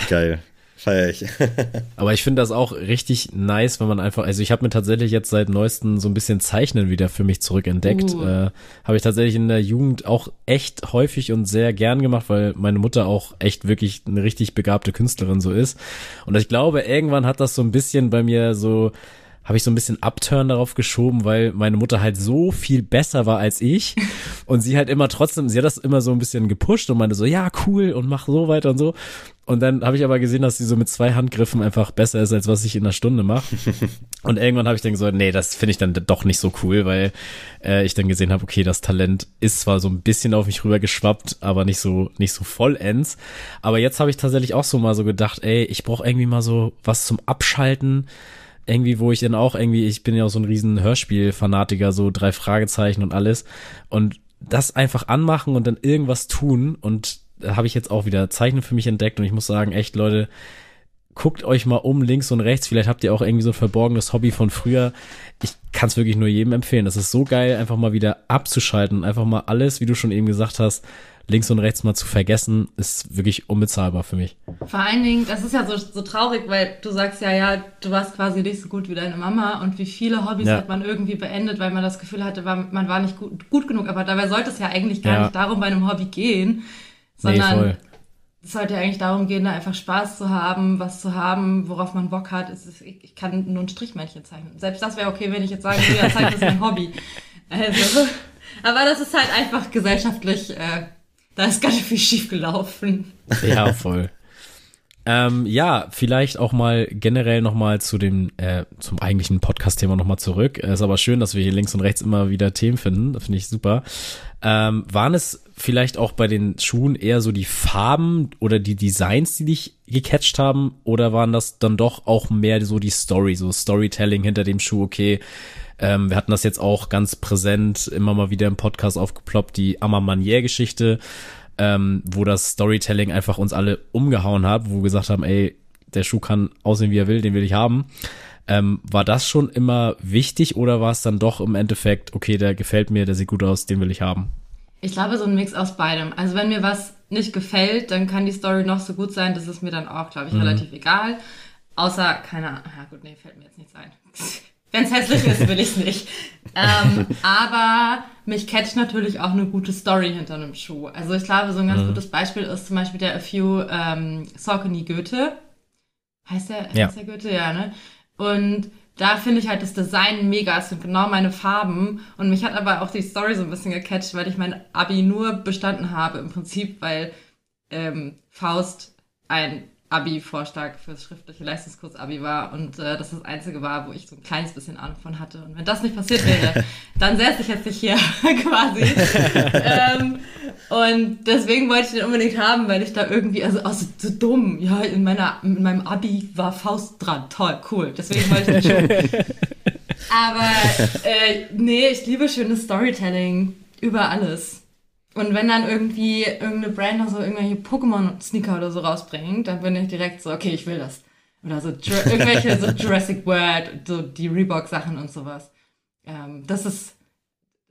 [SPEAKER 1] Geil. Feier ich.
[SPEAKER 2] Aber ich finde das auch richtig nice, wenn man einfach, also ich habe mir tatsächlich jetzt seit neuestem so ein bisschen Zeichnen wieder für mich zurückentdeckt. Uh. Äh, habe ich tatsächlich in der Jugend auch echt häufig und sehr gern gemacht, weil meine Mutter auch echt wirklich eine richtig begabte Künstlerin so ist. Und ich glaube, irgendwann hat das so ein bisschen bei mir so habe ich so ein bisschen Upturn darauf geschoben, weil meine Mutter halt so viel besser war als ich und sie halt immer trotzdem, sie hat das immer so ein bisschen gepusht und meinte so, ja, cool und mach so weiter und so. Und dann habe ich aber gesehen, dass sie so mit zwei Handgriffen einfach besser ist, als was ich in einer Stunde mache. und irgendwann habe ich dann gesagt, nee, das finde ich dann doch nicht so cool, weil äh, ich dann gesehen habe, okay, das Talent ist zwar so ein bisschen auf mich rüber geschwappt, aber nicht so nicht so vollends. Aber jetzt habe ich tatsächlich auch so mal so gedacht, ey, ich brauche irgendwie mal so was zum Abschalten irgendwie, wo ich dann auch irgendwie, ich bin ja auch so ein riesen Hörspiel-Fanatiker, so drei Fragezeichen und alles. Und das einfach anmachen und dann irgendwas tun. Und da habe ich jetzt auch wieder Zeichnen für mich entdeckt. Und ich muss sagen, echt, Leute, guckt euch mal um links und rechts. Vielleicht habt ihr auch irgendwie so ein verborgenes Hobby von früher. Ich kann es wirklich nur jedem empfehlen. Das ist so geil, einfach mal wieder abzuschalten. Einfach mal alles, wie du schon eben gesagt hast, links und rechts mal zu vergessen, ist wirklich unbezahlbar für mich.
[SPEAKER 3] Vor allen Dingen, das ist ja so, so traurig, weil du sagst ja, ja, du warst quasi nicht so gut wie deine Mama und wie viele Hobbys ja. hat man irgendwie beendet, weil man das Gefühl hatte, man war nicht gut, gut genug. Aber dabei sollte es ja eigentlich gar ja. nicht darum bei einem Hobby gehen, sondern nee, es sollte eigentlich darum gehen, da einfach Spaß zu haben, was zu haben, worauf man Bock hat. Ist, ich kann nur ein Strichmännchen zeichnen. Selbst das wäre okay, wenn ich jetzt sage, ja, Zeichnen ist mein Hobby. Also, aber das ist halt einfach gesellschaftlich äh, da ist ganz viel schief gelaufen.
[SPEAKER 2] Ja, voll. Ähm, ja, vielleicht auch mal generell nochmal zu dem, äh, zum eigentlichen Podcast-Thema nochmal zurück. Ist aber schön, dass wir hier links und rechts immer wieder Themen finden. Das finde ich super. Ähm, waren es vielleicht auch bei den Schuhen eher so die Farben oder die Designs, die dich gecatcht haben? Oder waren das dann doch auch mehr so die Story, so Storytelling hinter dem Schuh? Okay, ähm, wir hatten das jetzt auch ganz präsent immer mal wieder im Podcast aufgeploppt, die Amamanier-Geschichte, ähm, wo das Storytelling einfach uns alle umgehauen hat, wo wir gesagt haben, ey, der Schuh kann aussehen, wie er will, den will ich haben. Ähm, war das schon immer wichtig oder war es dann doch im Endeffekt, okay, der gefällt mir, der sieht gut aus, den will ich haben?
[SPEAKER 3] Ich glaube, so ein Mix aus beidem. Also wenn mir was nicht gefällt, dann kann die Story noch so gut sein, das ist mir dann auch, glaube ich, mhm. relativ egal. Außer, keine Ahnung, ja gut, nee, fällt mir jetzt nichts ein. Wenn es hässlich ist, will ich es nicht. Ähm, aber mich catcht natürlich auch eine gute Story hinter einem Schuh. Also ich glaube, so ein ganz mhm. gutes Beispiel ist zum Beispiel der A Few ähm, Saucony Goethe. Heißt der, ja. heißt der Goethe? Ja, ne? Und da finde ich halt das Design mega. Es sind genau meine Farben. Und mich hat aber auch die Story so ein bisschen gecatcht, weil ich mein Abi nur bestanden habe im Prinzip, weil ähm, Faust ein Abi-Vorschlag fürs schriftliche Leistungskurs-Abi war und äh, das das einzige war, wo ich so ein kleines bisschen Ahnung von hatte. Und wenn das nicht passiert wäre, dann säße ich jetzt nicht hier quasi. ähm, und deswegen wollte ich den unbedingt haben, weil ich da irgendwie, also, also so dumm, ja, in, meiner, in meinem Abi war Faust dran. Toll, cool. Deswegen wollte ich den schon. Aber äh, nee, ich liebe schönes Storytelling über alles. Und wenn dann irgendwie irgendeine Brand noch so irgendwelche Pokémon-Sneaker oder so rausbringt, dann bin ich direkt so, okay, ich will das. Oder so irgendwelche so Jurassic World, so die Reebok-Sachen und sowas. Ähm, das ist,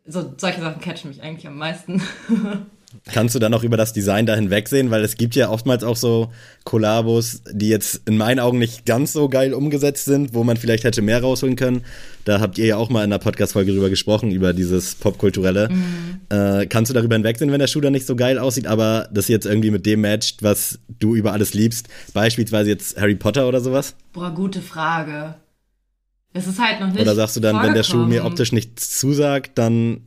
[SPEAKER 3] so solche Sachen catchen mich eigentlich am meisten.
[SPEAKER 1] Kannst du dann auch über das Design da hinwegsehen? Weil es gibt ja oftmals auch so Kollabos, die jetzt in meinen Augen nicht ganz so geil umgesetzt sind, wo man vielleicht hätte mehr rausholen können. Da habt ihr ja auch mal in einer Podcast-Folge drüber gesprochen, über dieses Popkulturelle. Mhm. Äh, kannst du darüber hinwegsehen, wenn der Schuh dann nicht so geil aussieht, aber das jetzt irgendwie mit dem matcht, was du über alles liebst? Beispielsweise jetzt Harry Potter oder sowas?
[SPEAKER 3] Boah, gute Frage. Es ist halt noch nicht.
[SPEAKER 1] Oder sagst du dann, wenn der Schuh mir optisch nichts zusagt, dann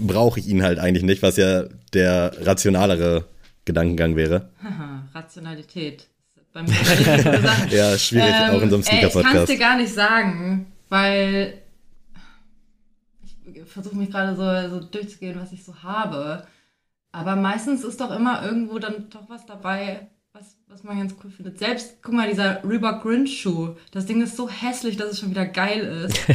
[SPEAKER 1] brauche ich ihn halt eigentlich nicht, was ja der rationalere Gedankengang wäre.
[SPEAKER 3] Haha, Rationalität.
[SPEAKER 1] Bei mir ja, schwierig, ähm, auch in so einem Sneaker-Podcast.
[SPEAKER 3] Ich kann es dir gar nicht sagen, weil ich versuche mich gerade so, so durchzugehen, was ich so habe. Aber meistens ist doch immer irgendwo dann doch was dabei, was, was man ganz cool findet. Selbst, guck mal, dieser Reebok Grinch Schuh. Das Ding ist so hässlich, dass es schon wieder geil ist.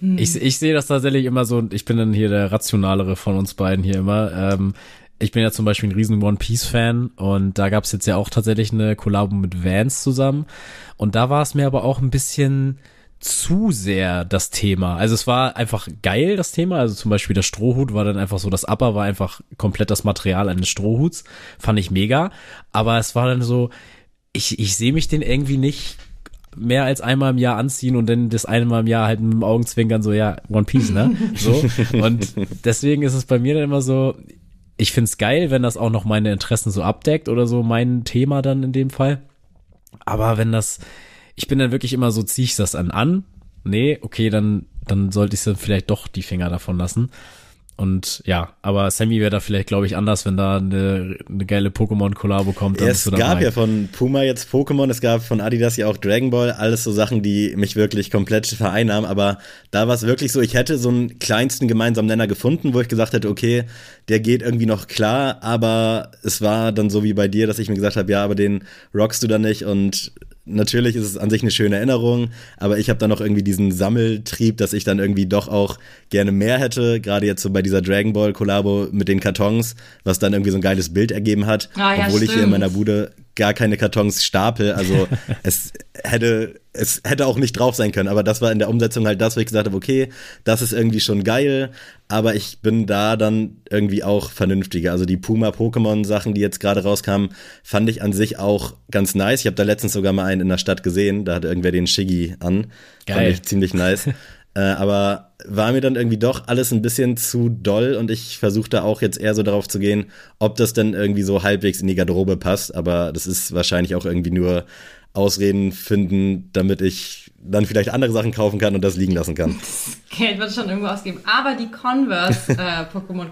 [SPEAKER 2] hm. Ich, ich sehe das tatsächlich immer so, ich bin dann hier der rationalere von uns beiden hier immer. Ähm, ich bin ja zum Beispiel ein riesen One Piece Fan und da gab es jetzt ja auch tatsächlich eine Kollabo mit Vans zusammen und da war es mir aber auch ein bisschen zu sehr das Thema. Also es war einfach geil, das Thema. Also zum Beispiel der Strohhut war dann einfach so, das Upper war einfach komplett das Material eines Strohhuts. Fand ich mega. Aber es war dann so, ich, ich sehe mich den irgendwie nicht mehr als einmal im Jahr anziehen und dann das eine Mal im Jahr halt mit dem Augenzwinkern so, ja, One Piece, ne? So. Und deswegen ist es bei mir dann immer so, ich find's geil, wenn das auch noch meine Interessen so abdeckt oder so mein Thema dann in dem Fall. Aber wenn das, ich bin dann wirklich immer so, zieh ich das an an? Nee, okay, dann, dann sollte ich dann vielleicht doch die Finger davon lassen. Und ja, aber Sammy wäre da vielleicht, glaube ich, anders, wenn da eine, eine geile Pokémon-Kollabo kommt.
[SPEAKER 1] Dann es gab ja von Puma jetzt Pokémon, es gab von Adidas ja auch Dragon Ball, alles so Sachen, die mich wirklich komplett vereinnahmen. Aber da war es wirklich so, ich hätte so einen kleinsten gemeinsamen Nenner gefunden, wo ich gesagt hätte, okay, der geht irgendwie noch klar, aber es war dann so wie bei dir, dass ich mir gesagt habe, ja, aber den rockst du dann nicht und natürlich ist es an sich eine schöne Erinnerung, aber ich habe dann noch irgendwie diesen Sammeltrieb, dass ich dann irgendwie doch auch gerne mehr hätte, gerade jetzt so bei dieser Dragon Ball Kollabo mit den Kartons, was dann irgendwie so ein geiles Bild ergeben hat,
[SPEAKER 3] ah, ja,
[SPEAKER 1] obwohl
[SPEAKER 3] stimmt.
[SPEAKER 1] ich hier in meiner Bude gar keine Kartons stapel, also es hätte es hätte auch nicht drauf sein können, aber das war in der Umsetzung halt das, wo ich gesagt habe, okay, das ist irgendwie schon geil, aber ich bin da dann irgendwie auch vernünftiger. Also die Puma Pokémon Sachen, die jetzt gerade rauskamen, fand ich an sich auch ganz nice. Ich habe da letztens sogar mal einen in der Stadt gesehen, da hatte irgendwer den Shiggy an. Geil. Fand ich ziemlich nice. äh, aber war mir dann irgendwie doch alles ein bisschen zu doll und ich versuche da auch jetzt eher so darauf zu gehen, ob das dann irgendwie so halbwegs in die Garderobe passt. Aber das ist wahrscheinlich auch irgendwie nur Ausreden finden, damit ich dann vielleicht andere Sachen kaufen kann und das liegen lassen kann.
[SPEAKER 3] Geld wird schon irgendwo ausgeben. Aber die Converse äh, Pokémon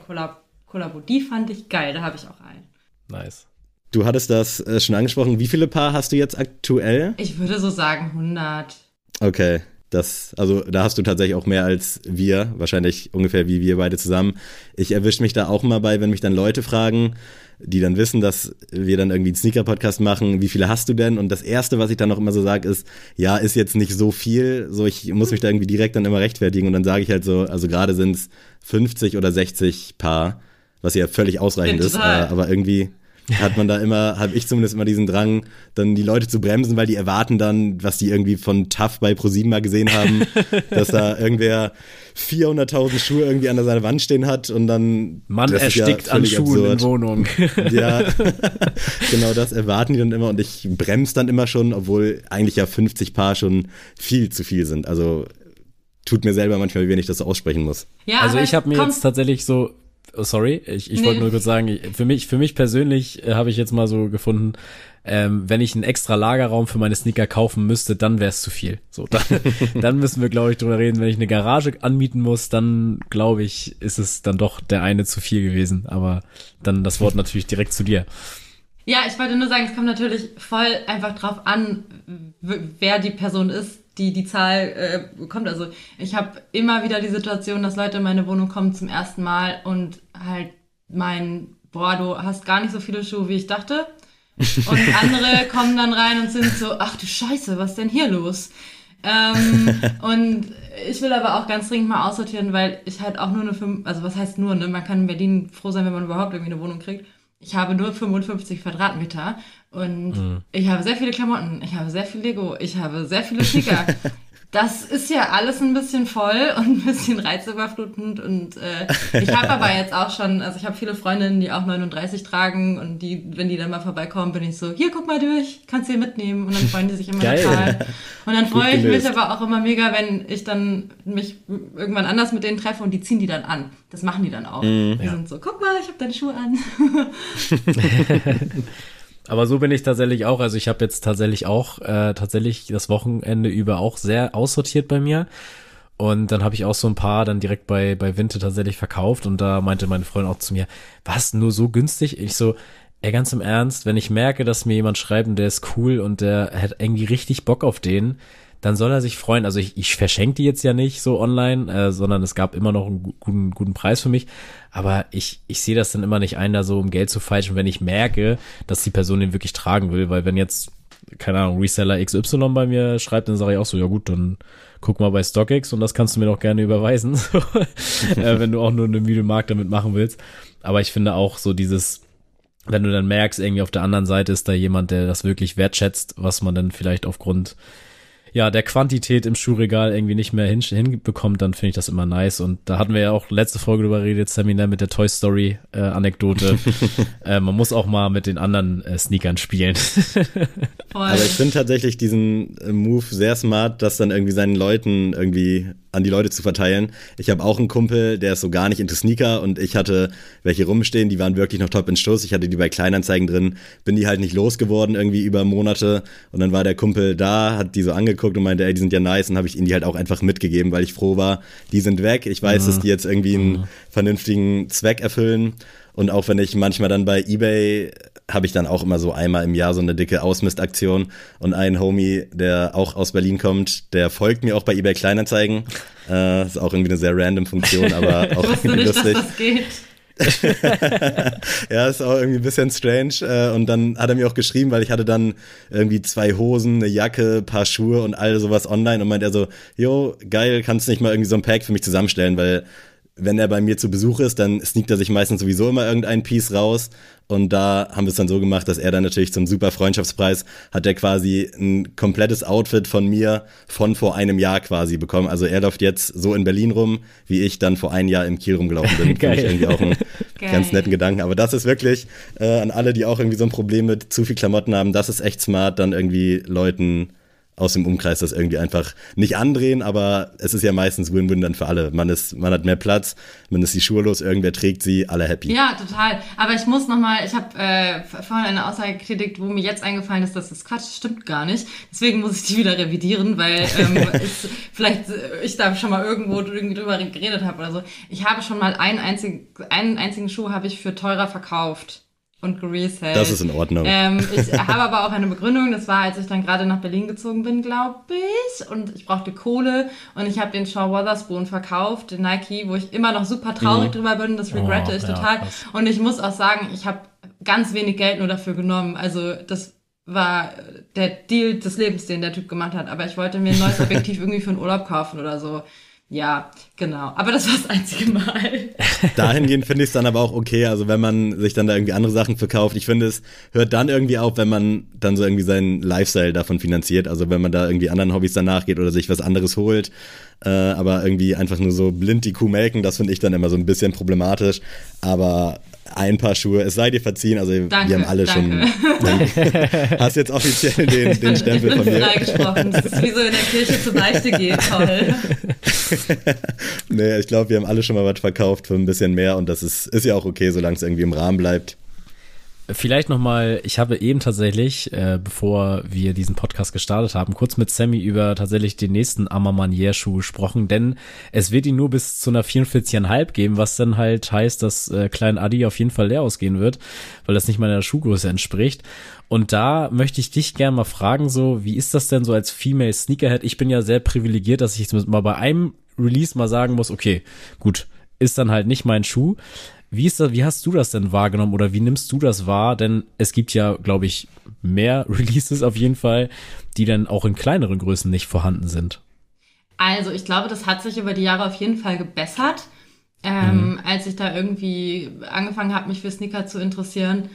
[SPEAKER 3] Kollabo, die fand ich geil. Da habe ich auch einen.
[SPEAKER 2] Nice.
[SPEAKER 1] Du hattest das äh, schon angesprochen. Wie viele Paar hast du jetzt aktuell?
[SPEAKER 3] Ich würde so sagen 100.
[SPEAKER 1] Okay. Das, also da hast du tatsächlich auch mehr als wir, wahrscheinlich ungefähr wie wir beide zusammen. Ich erwische mich da auch mal bei, wenn mich dann Leute fragen, die dann wissen, dass wir dann irgendwie einen Sneaker-Podcast machen, wie viele hast du denn? Und das Erste, was ich dann noch immer so sage, ist, ja, ist jetzt nicht so viel, so ich muss mich da irgendwie direkt dann immer rechtfertigen und dann sage ich halt so, also gerade sind es 50 oder 60 Paar, was ja völlig ausreichend ja, ist, aber irgendwie hat man da immer, habe ich zumindest immer diesen Drang, dann die Leute zu bremsen, weil die erwarten dann, was die irgendwie von Tough bei ProSieben mal gesehen haben, dass da irgendwer 400.000 Schuhe irgendwie an seiner Wand stehen hat und dann
[SPEAKER 2] man erstickt ja an Schuhen absurd. in Wohnungen.
[SPEAKER 1] Ja, genau das erwarten die dann immer und ich bremse dann immer schon, obwohl eigentlich ja 50 Paar schon viel zu viel sind. Also tut mir selber manchmal, wenn ich das so aussprechen muss.
[SPEAKER 2] Ja, also ich habe mir jetzt tatsächlich so Oh, sorry, ich, ich nee. wollte nur kurz sagen, für mich, für mich persönlich äh, habe ich jetzt mal so gefunden, ähm, wenn ich einen extra Lagerraum für meine Sneaker kaufen müsste, dann wäre es zu viel. So, dann, dann müssen wir, glaube ich, drüber reden. Wenn ich eine Garage anmieten muss, dann glaube ich, ist es dann doch der eine zu viel gewesen. Aber dann das Wort natürlich direkt zu dir.
[SPEAKER 3] Ja, ich wollte nur sagen, es kommt natürlich voll einfach drauf an, wer die Person ist, die die Zahl äh, bekommt. Also ich habe immer wieder die Situation, dass Leute in meine Wohnung kommen zum ersten Mal und halt meinen, boah, du hast gar nicht so viele Schuhe, wie ich dachte. Und andere kommen dann rein und sind so, ach du Scheiße, was ist denn hier los? Ähm, und ich will aber auch ganz dringend mal aussortieren, weil ich halt auch nur eine, fünf, also was heißt nur, ne? Man kann in Berlin froh sein, wenn man überhaupt irgendwie eine Wohnung kriegt. Ich habe nur 55 Quadratmeter und mhm. ich habe sehr viele Klamotten, ich habe sehr viel Lego, ich habe sehr viele Sneaker. das ist ja alles ein bisschen voll und ein bisschen reizüberflutend und äh, ich habe aber jetzt auch schon, also ich habe viele Freundinnen, die auch 39 tragen und die, wenn die dann mal vorbeikommen, bin ich so, hier guck mal durch, kannst du hier mitnehmen und dann freuen die sich immer Geil. total. Und dann freue ich mich aber auch immer mega, wenn ich dann mich irgendwann anders mit denen treffe und die ziehen die dann an. Das machen die dann auch. Mm, die ja. sind so, guck mal, ich habe deine Schuhe an.
[SPEAKER 2] Aber so bin ich tatsächlich auch. Also ich habe jetzt tatsächlich auch äh, tatsächlich das Wochenende über auch sehr aussortiert bei mir. Und dann habe ich auch so ein paar dann direkt bei bei Winte tatsächlich verkauft und da meinte meine Freundin auch zu mir, was nur so günstig? Ich so, ey ganz im Ernst, wenn ich merke, dass mir jemand schreibt und der ist cool und der hat irgendwie richtig Bock auf den, dann soll er sich freuen. Also ich, ich verschenke die jetzt ja nicht so online, äh, sondern es gab immer noch einen guten, guten Preis für mich. Aber ich, ich sehe das dann immer nicht ein, da so um Geld zu feilschen, wenn ich merke, dass die Person den wirklich tragen will. Weil wenn jetzt, keine Ahnung, Reseller XY bei mir schreibt, dann sage ich auch so, ja gut, dann guck mal bei StockX und das kannst du mir doch gerne überweisen, äh, wenn du auch nur eine müde Markt damit machen willst. Aber ich finde auch so dieses, wenn du dann merkst, irgendwie auf der anderen Seite ist da jemand, der das wirklich wertschätzt, was man dann vielleicht aufgrund ja, der Quantität im Schuhregal irgendwie nicht mehr hin, hinbekommt, dann finde ich das immer nice. Und da hatten wir ja auch letzte Folge drüber redet, Seminar mit der Toy Story äh, Anekdote. äh, man muss auch mal mit den anderen äh, Sneakern spielen.
[SPEAKER 1] Aber ich finde tatsächlich diesen äh, Move sehr smart, das dann irgendwie seinen Leuten irgendwie an die Leute zu verteilen. Ich habe auch einen Kumpel, der ist so gar nicht into Sneaker und ich hatte welche rumstehen, die waren wirklich noch top in Stoß. Ich hatte die bei Kleinanzeigen drin, bin die halt nicht losgeworden irgendwie über Monate und dann war der Kumpel da, hat die so angeguckt und meinte, ey, die sind ja nice und habe ich ihnen die halt auch einfach mitgegeben, weil ich froh war, die sind weg. Ich weiß, mhm. dass die jetzt irgendwie einen mhm. vernünftigen Zweck erfüllen und auch wenn ich manchmal dann bei eBay habe ich dann auch immer so einmal im Jahr so eine dicke Ausmistaktion und ein Homie, der auch aus Berlin kommt, der folgt mir auch bei eBay Kleinanzeigen. Äh, ist auch irgendwie eine sehr random Funktion, aber auch irgendwie nicht, lustig. Dass das geht. ja, ist auch irgendwie ein bisschen strange. Äh, und dann hat er mir auch geschrieben, weil ich hatte dann irgendwie zwei Hosen, eine Jacke, paar Schuhe und all sowas online und meint er so, jo, geil, kannst du nicht mal irgendwie so ein Pack für mich zusammenstellen, weil wenn er bei mir zu Besuch ist, dann sneakt er sich meistens sowieso immer irgendein Piece raus. Und da haben wir es dann so gemacht, dass er dann natürlich zum super Freundschaftspreis hat er quasi ein komplettes Outfit von mir von vor einem Jahr quasi bekommen. Also er läuft jetzt so in Berlin rum, wie ich dann vor einem Jahr im Kiel rumgelaufen bin. Finde ich irgendwie auch einen Geil. ganz netten Gedanken. Aber das ist wirklich äh, an alle, die auch irgendwie so ein Problem mit zu viel Klamotten haben, das ist echt smart, dann irgendwie Leuten aus dem Umkreis das irgendwie einfach nicht andrehen, aber es ist ja meistens Win-Win dann für alle. Man ist, man hat mehr Platz, man ist die Schuhe los, irgendwer trägt sie, alle happy.
[SPEAKER 3] Ja, total. Aber ich muss nochmal, ich habe äh, vorhin eine Aussage getätigt, wo mir jetzt eingefallen ist, dass das Quatsch stimmt gar nicht. Deswegen muss ich die wieder revidieren, weil ähm, es, vielleicht äh, ich da schon mal irgendwo irgendwie drüber geredet habe oder so. Ich habe schon mal einen einzigen, einen einzigen Schuh habe ich für teurer verkauft und geresellt.
[SPEAKER 1] Das ist in Ordnung.
[SPEAKER 3] Ähm, ich habe aber auch eine Begründung. Das war, als ich dann gerade nach Berlin gezogen bin, glaube ich. Und ich brauchte Kohle. Und ich habe den Shaw Wotherspoon verkauft, den Nike, wo ich immer noch super traurig mhm. drüber bin. Das regrette oh, ich total. Ja, und ich muss auch sagen, ich habe ganz wenig Geld nur dafür genommen. Also das war der Deal des Lebens, den der Typ gemacht hat. Aber ich wollte mir ein neues Objektiv irgendwie für einen Urlaub kaufen oder so. Ja, genau. Aber das war das einzige Mal.
[SPEAKER 1] Dahingehend finde ich es dann aber auch okay, also wenn man sich dann da irgendwie andere Sachen verkauft. Ich finde, es hört dann irgendwie auf, wenn man dann so irgendwie seinen Lifestyle davon finanziert. Also wenn man da irgendwie anderen Hobbys danach geht oder sich was anderes holt. Äh, aber irgendwie einfach nur so blind die Kuh melken, das finde ich dann immer so ein bisschen problematisch. Aber ein paar Schuhe. Es sei dir verziehen, also danke, wir haben alle danke. schon. hast jetzt offiziell den, den Stempel von mir.
[SPEAKER 3] Freigesprochen. Das ist wie so in der Kirche zur Beichte geht, toll.
[SPEAKER 1] nee, ich glaube, wir haben alle schon mal was verkauft für ein bisschen mehr und das ist, ist ja auch okay, solange es irgendwie im Rahmen bleibt.
[SPEAKER 2] Vielleicht nochmal, ich habe eben tatsächlich, äh, bevor wir diesen Podcast gestartet haben, kurz mit Sammy über tatsächlich den nächsten Ammermanier-Schuh gesprochen, denn es wird ihn nur bis zu einer 44,5 geben, was dann halt heißt, dass äh, Klein Adi auf jeden Fall leer ausgehen wird, weil das nicht meiner Schuhgröße entspricht. Und da möchte ich dich gerne mal fragen, so, wie ist das denn so als Female Sneakerhead? Ich bin ja sehr privilegiert, dass ich jetzt mal bei einem Release mal sagen muss, okay, gut, ist dann halt nicht mein Schuh. Wie ist das, wie hast du das denn wahrgenommen oder wie nimmst du das wahr? Denn es gibt ja, glaube ich, mehr Releases auf jeden Fall, die dann auch in kleineren Größen nicht vorhanden sind.
[SPEAKER 3] Also ich glaube, das hat sich über die Jahre auf jeden Fall gebessert. Ähm, mhm. Als ich da irgendwie angefangen habe, mich für Sneaker zu interessieren,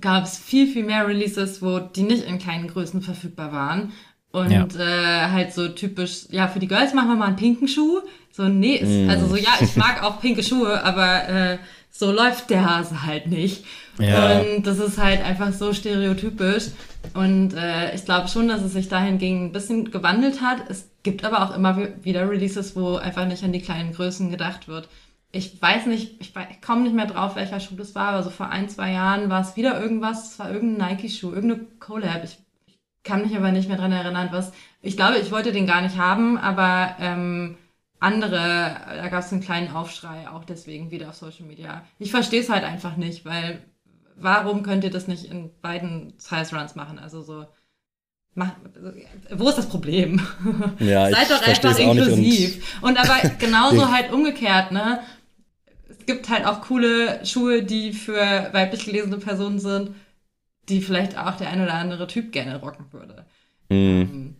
[SPEAKER 3] gab es viel, viel mehr Releases, wo die nicht in kleinen Größen verfügbar waren. Und ja. äh, halt so typisch, ja, für die Girls machen wir mal einen pinken Schuh. So, nee, ist, mm. also so, ja, ich mag auch pinke Schuhe, aber äh, so läuft der Hase halt nicht. Ja. Und das ist halt einfach so stereotypisch. Und äh, ich glaube schon, dass es sich dahingegen ein bisschen gewandelt hat. Es gibt aber auch immer wieder Releases, wo einfach nicht an die kleinen Größen gedacht wird. Ich weiß nicht, ich, ich komme nicht mehr drauf, welcher Schuh das war, aber so vor ein, zwei Jahren war es wieder irgendwas, es war irgendein Nike-Schuh, irgendeine Collab. Ich, ich kann mich aber nicht mehr dran erinnern, was. Ich glaube, ich wollte den gar nicht haben, aber ähm, andere, da gab es einen kleinen Aufschrei, auch deswegen wieder auf Social Media. Ich verstehe es halt einfach nicht, weil warum könnt ihr das nicht in beiden Size Runs machen? Also so Mach, wo ist das Problem?
[SPEAKER 1] Ja,
[SPEAKER 3] Seid doch einfach inklusiv. Und, und, aber genauso halt umgekehrt, ne? Es gibt halt auch coole Schuhe, die für weiblich gelesene Personen sind, die vielleicht auch der ein oder andere Typ gerne rocken würde. Mhm.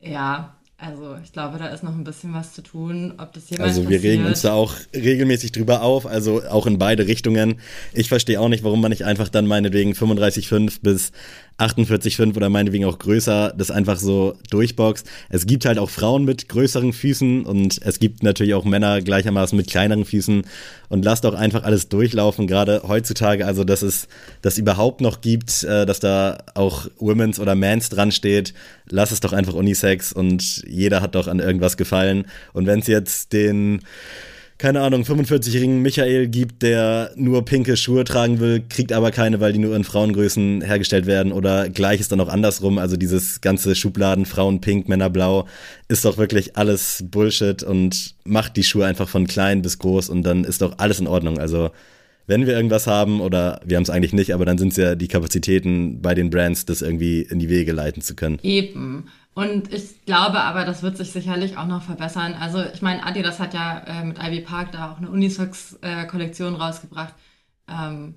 [SPEAKER 3] Ja, also ich glaube, da ist noch ein bisschen was zu tun, ob das jemand
[SPEAKER 1] Also wir
[SPEAKER 3] passiert.
[SPEAKER 1] regen uns da auch regelmäßig drüber auf, also auch in beide Richtungen. Ich verstehe auch nicht, warum man nicht einfach dann meinetwegen 35,5 bis 48,5 oder meinetwegen auch größer das einfach so durchboxt. Es gibt halt auch Frauen mit größeren Füßen und es gibt natürlich auch Männer gleichermaßen mit kleineren Füßen. Und lasst doch einfach alles durchlaufen, gerade heutzutage, also dass es das überhaupt noch gibt, äh, dass da auch Women's oder Mans dran steht, lass es doch einfach Unisex und jeder hat doch an irgendwas gefallen. Und wenn es jetzt den keine Ahnung, 45-jährigen Michael gibt, der nur pinke Schuhe tragen will, kriegt aber keine, weil die nur in Frauengrößen hergestellt werden oder gleich ist dann auch andersrum. Also dieses ganze Schubladen Frauen pink, Männer blau ist doch wirklich alles Bullshit und macht die Schuhe einfach von klein bis groß und dann ist doch alles in Ordnung. Also wenn wir irgendwas haben oder wir haben es eigentlich nicht, aber dann sind es ja die Kapazitäten bei den Brands, das irgendwie in die Wege leiten zu können.
[SPEAKER 3] Eben. Und ich glaube aber, das wird sich sicherlich auch noch verbessern. Also ich meine, Adidas hat ja äh, mit Ivy Park da auch eine Unisex-Kollektion äh, rausgebracht. Ähm,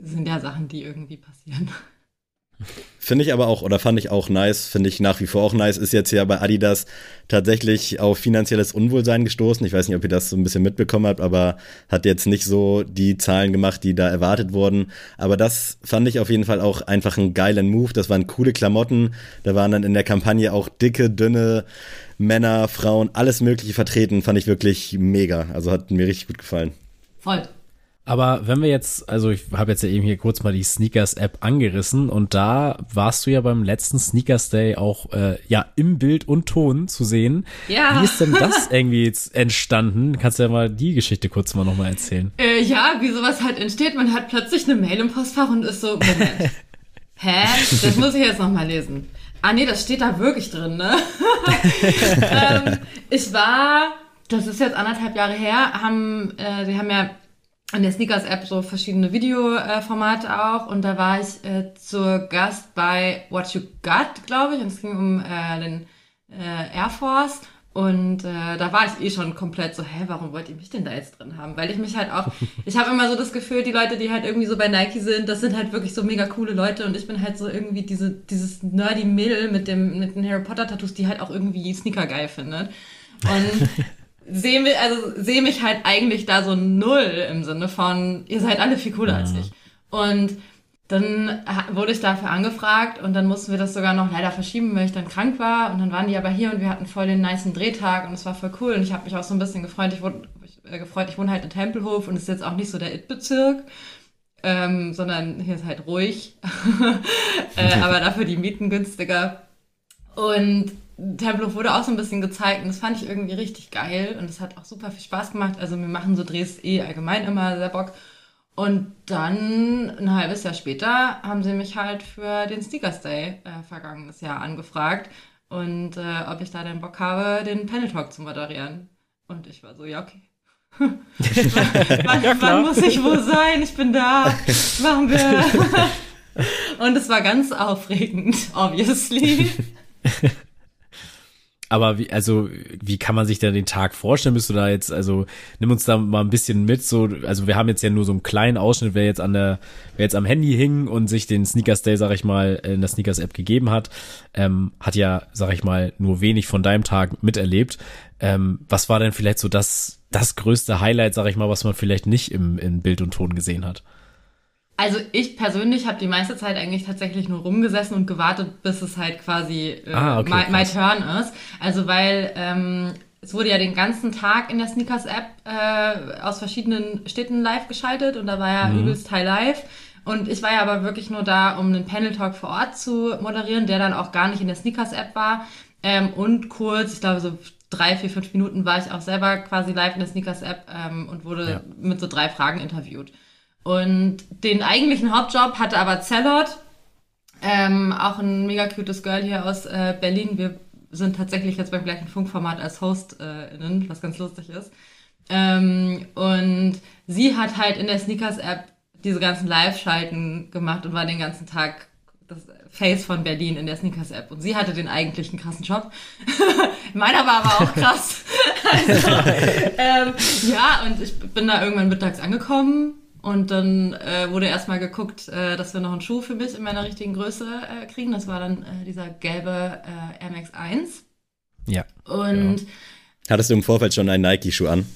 [SPEAKER 3] sind ja Sachen, die irgendwie passieren.
[SPEAKER 1] Finde ich aber auch, oder fand ich auch nice, finde ich nach wie vor auch nice, ist jetzt ja bei Adidas tatsächlich auf finanzielles Unwohlsein gestoßen. Ich weiß nicht, ob ihr das so ein bisschen mitbekommen habt, aber hat jetzt nicht so die Zahlen gemacht, die da erwartet wurden. Aber das fand ich auf jeden Fall auch einfach einen geilen Move. Das waren coole Klamotten. Da waren dann in der Kampagne auch dicke, dünne Männer, Frauen, alles Mögliche vertreten. Fand ich wirklich mega. Also hat mir richtig gut gefallen.
[SPEAKER 3] Voll.
[SPEAKER 2] Aber wenn wir jetzt, also ich habe jetzt ja eben hier kurz mal die Sneakers-App angerissen und da warst du ja beim letzten Sneakers Day auch äh, ja im Bild und Ton zu sehen.
[SPEAKER 3] Ja.
[SPEAKER 2] Wie ist denn das irgendwie jetzt entstanden? Kannst du ja mal die Geschichte kurz mal nochmal erzählen.
[SPEAKER 3] Äh, ja, wie sowas halt entsteht. Man hat plötzlich eine Mail im Postfach und ist so, Moment, hä? Das muss ich jetzt nochmal lesen. Ah nee, das steht da wirklich drin, ne? ähm, ich war, das ist jetzt anderthalb Jahre her, haben, äh, die haben ja an der Sneakers-App so verschiedene Videoformate auch und da war ich äh, zur Gast bei What You Got, glaube ich, und es ging um äh, den äh, Air Force und äh, da war ich eh schon komplett so, hä, warum wollt ihr mich denn da jetzt drin haben? Weil ich mich halt auch, ich habe immer so das Gefühl, die Leute, die halt irgendwie so bei Nike sind, das sind halt wirklich so mega coole Leute und ich bin halt so irgendwie diese, dieses nerdy Middle mit dem mit den Harry Potter Tattoos, die halt auch irgendwie Sneaker geil findet. Und sehe mich, also sehe mich halt eigentlich da so null im Sinne von, ihr seid alle viel cooler ja. als ich. Und dann wurde ich dafür angefragt und dann mussten wir das sogar noch leider verschieben, weil ich dann krank war. Und dann waren die aber hier und wir hatten voll den niceen Drehtag und es war voll cool. Und ich habe mich auch so ein bisschen gefreut. Ich wurde äh, gefreut, ich wohne halt in Tempelhof und es ist jetzt auch nicht so der It-Bezirk. Ähm, sondern hier ist halt ruhig, äh, aber dafür die Mieten günstiger. Und Tempelhof wurde auch so ein bisschen gezeigt und das fand ich irgendwie richtig geil und es hat auch super viel Spaß gemacht. Also wir machen so Drehs eh allgemein immer sehr Bock. Und dann ein halbes Jahr später haben sie mich halt für den Sneakers Day äh, vergangenes Jahr angefragt und äh, ob ich da den Bock habe, den Panel Talk zu moderieren. Und ich war so, ja, okay. wann, ja, wann muss ich wo sein? Ich bin da. Machen wir. und es war ganz aufregend, obviously.
[SPEAKER 2] Aber wie, also, wie kann man sich denn den Tag vorstellen? Bist du da jetzt, also, nimm uns da mal ein bisschen mit, so, also wir haben jetzt ja nur so einen kleinen Ausschnitt, wer jetzt an der, wer jetzt am Handy hing und sich den Sneakers Day, sag ich mal, in der Sneakers App gegeben hat, ähm, hat ja, sag ich mal, nur wenig von deinem Tag miterlebt. Ähm, was war denn vielleicht so das, das größte Highlight, sag ich mal, was man vielleicht nicht im, in Bild und Ton gesehen hat?
[SPEAKER 3] Also ich persönlich habe die meiste Zeit eigentlich tatsächlich nur rumgesessen und gewartet, bis es halt quasi äh, ah, okay, my, my, turn ist. Also weil ähm, es wurde ja den ganzen Tag in der Sneakers-App äh, aus verschiedenen Städten live geschaltet und da war ja mhm. übelst High Live. Und ich war ja aber wirklich nur da, um einen Panel-Talk vor Ort zu moderieren, der dann auch gar nicht in der Sneakers-App war. Ähm, und kurz, ich glaube so drei, vier, fünf Minuten war ich auch selber quasi live in der Sneakers-App ähm, und wurde ja. mit so drei Fragen interviewt. Und den eigentlichen Hauptjob hatte aber Zellot, ähm, auch ein mega cutes Girl hier aus äh, Berlin. Wir sind tatsächlich jetzt beim gleichen Funkformat als HostInnen, äh, was ganz lustig ist. Ähm, und sie hat halt in der Sneakers-App diese ganzen Live-Schalten gemacht und war den ganzen Tag das Face von Berlin in der Sneakers-App. Und sie hatte den eigentlichen krassen Job. Meiner war aber auch krass. also, ähm, ja, und ich bin da irgendwann mittags angekommen und dann äh, wurde erstmal geguckt, äh, dass wir noch einen Schuh für mich in meiner richtigen Größe äh, kriegen. Das war dann äh, dieser gelbe äh, Air Max 1.
[SPEAKER 2] Ja.
[SPEAKER 3] Und
[SPEAKER 1] ja. Hattest du im Vorfeld schon einen Nike-Schuh an?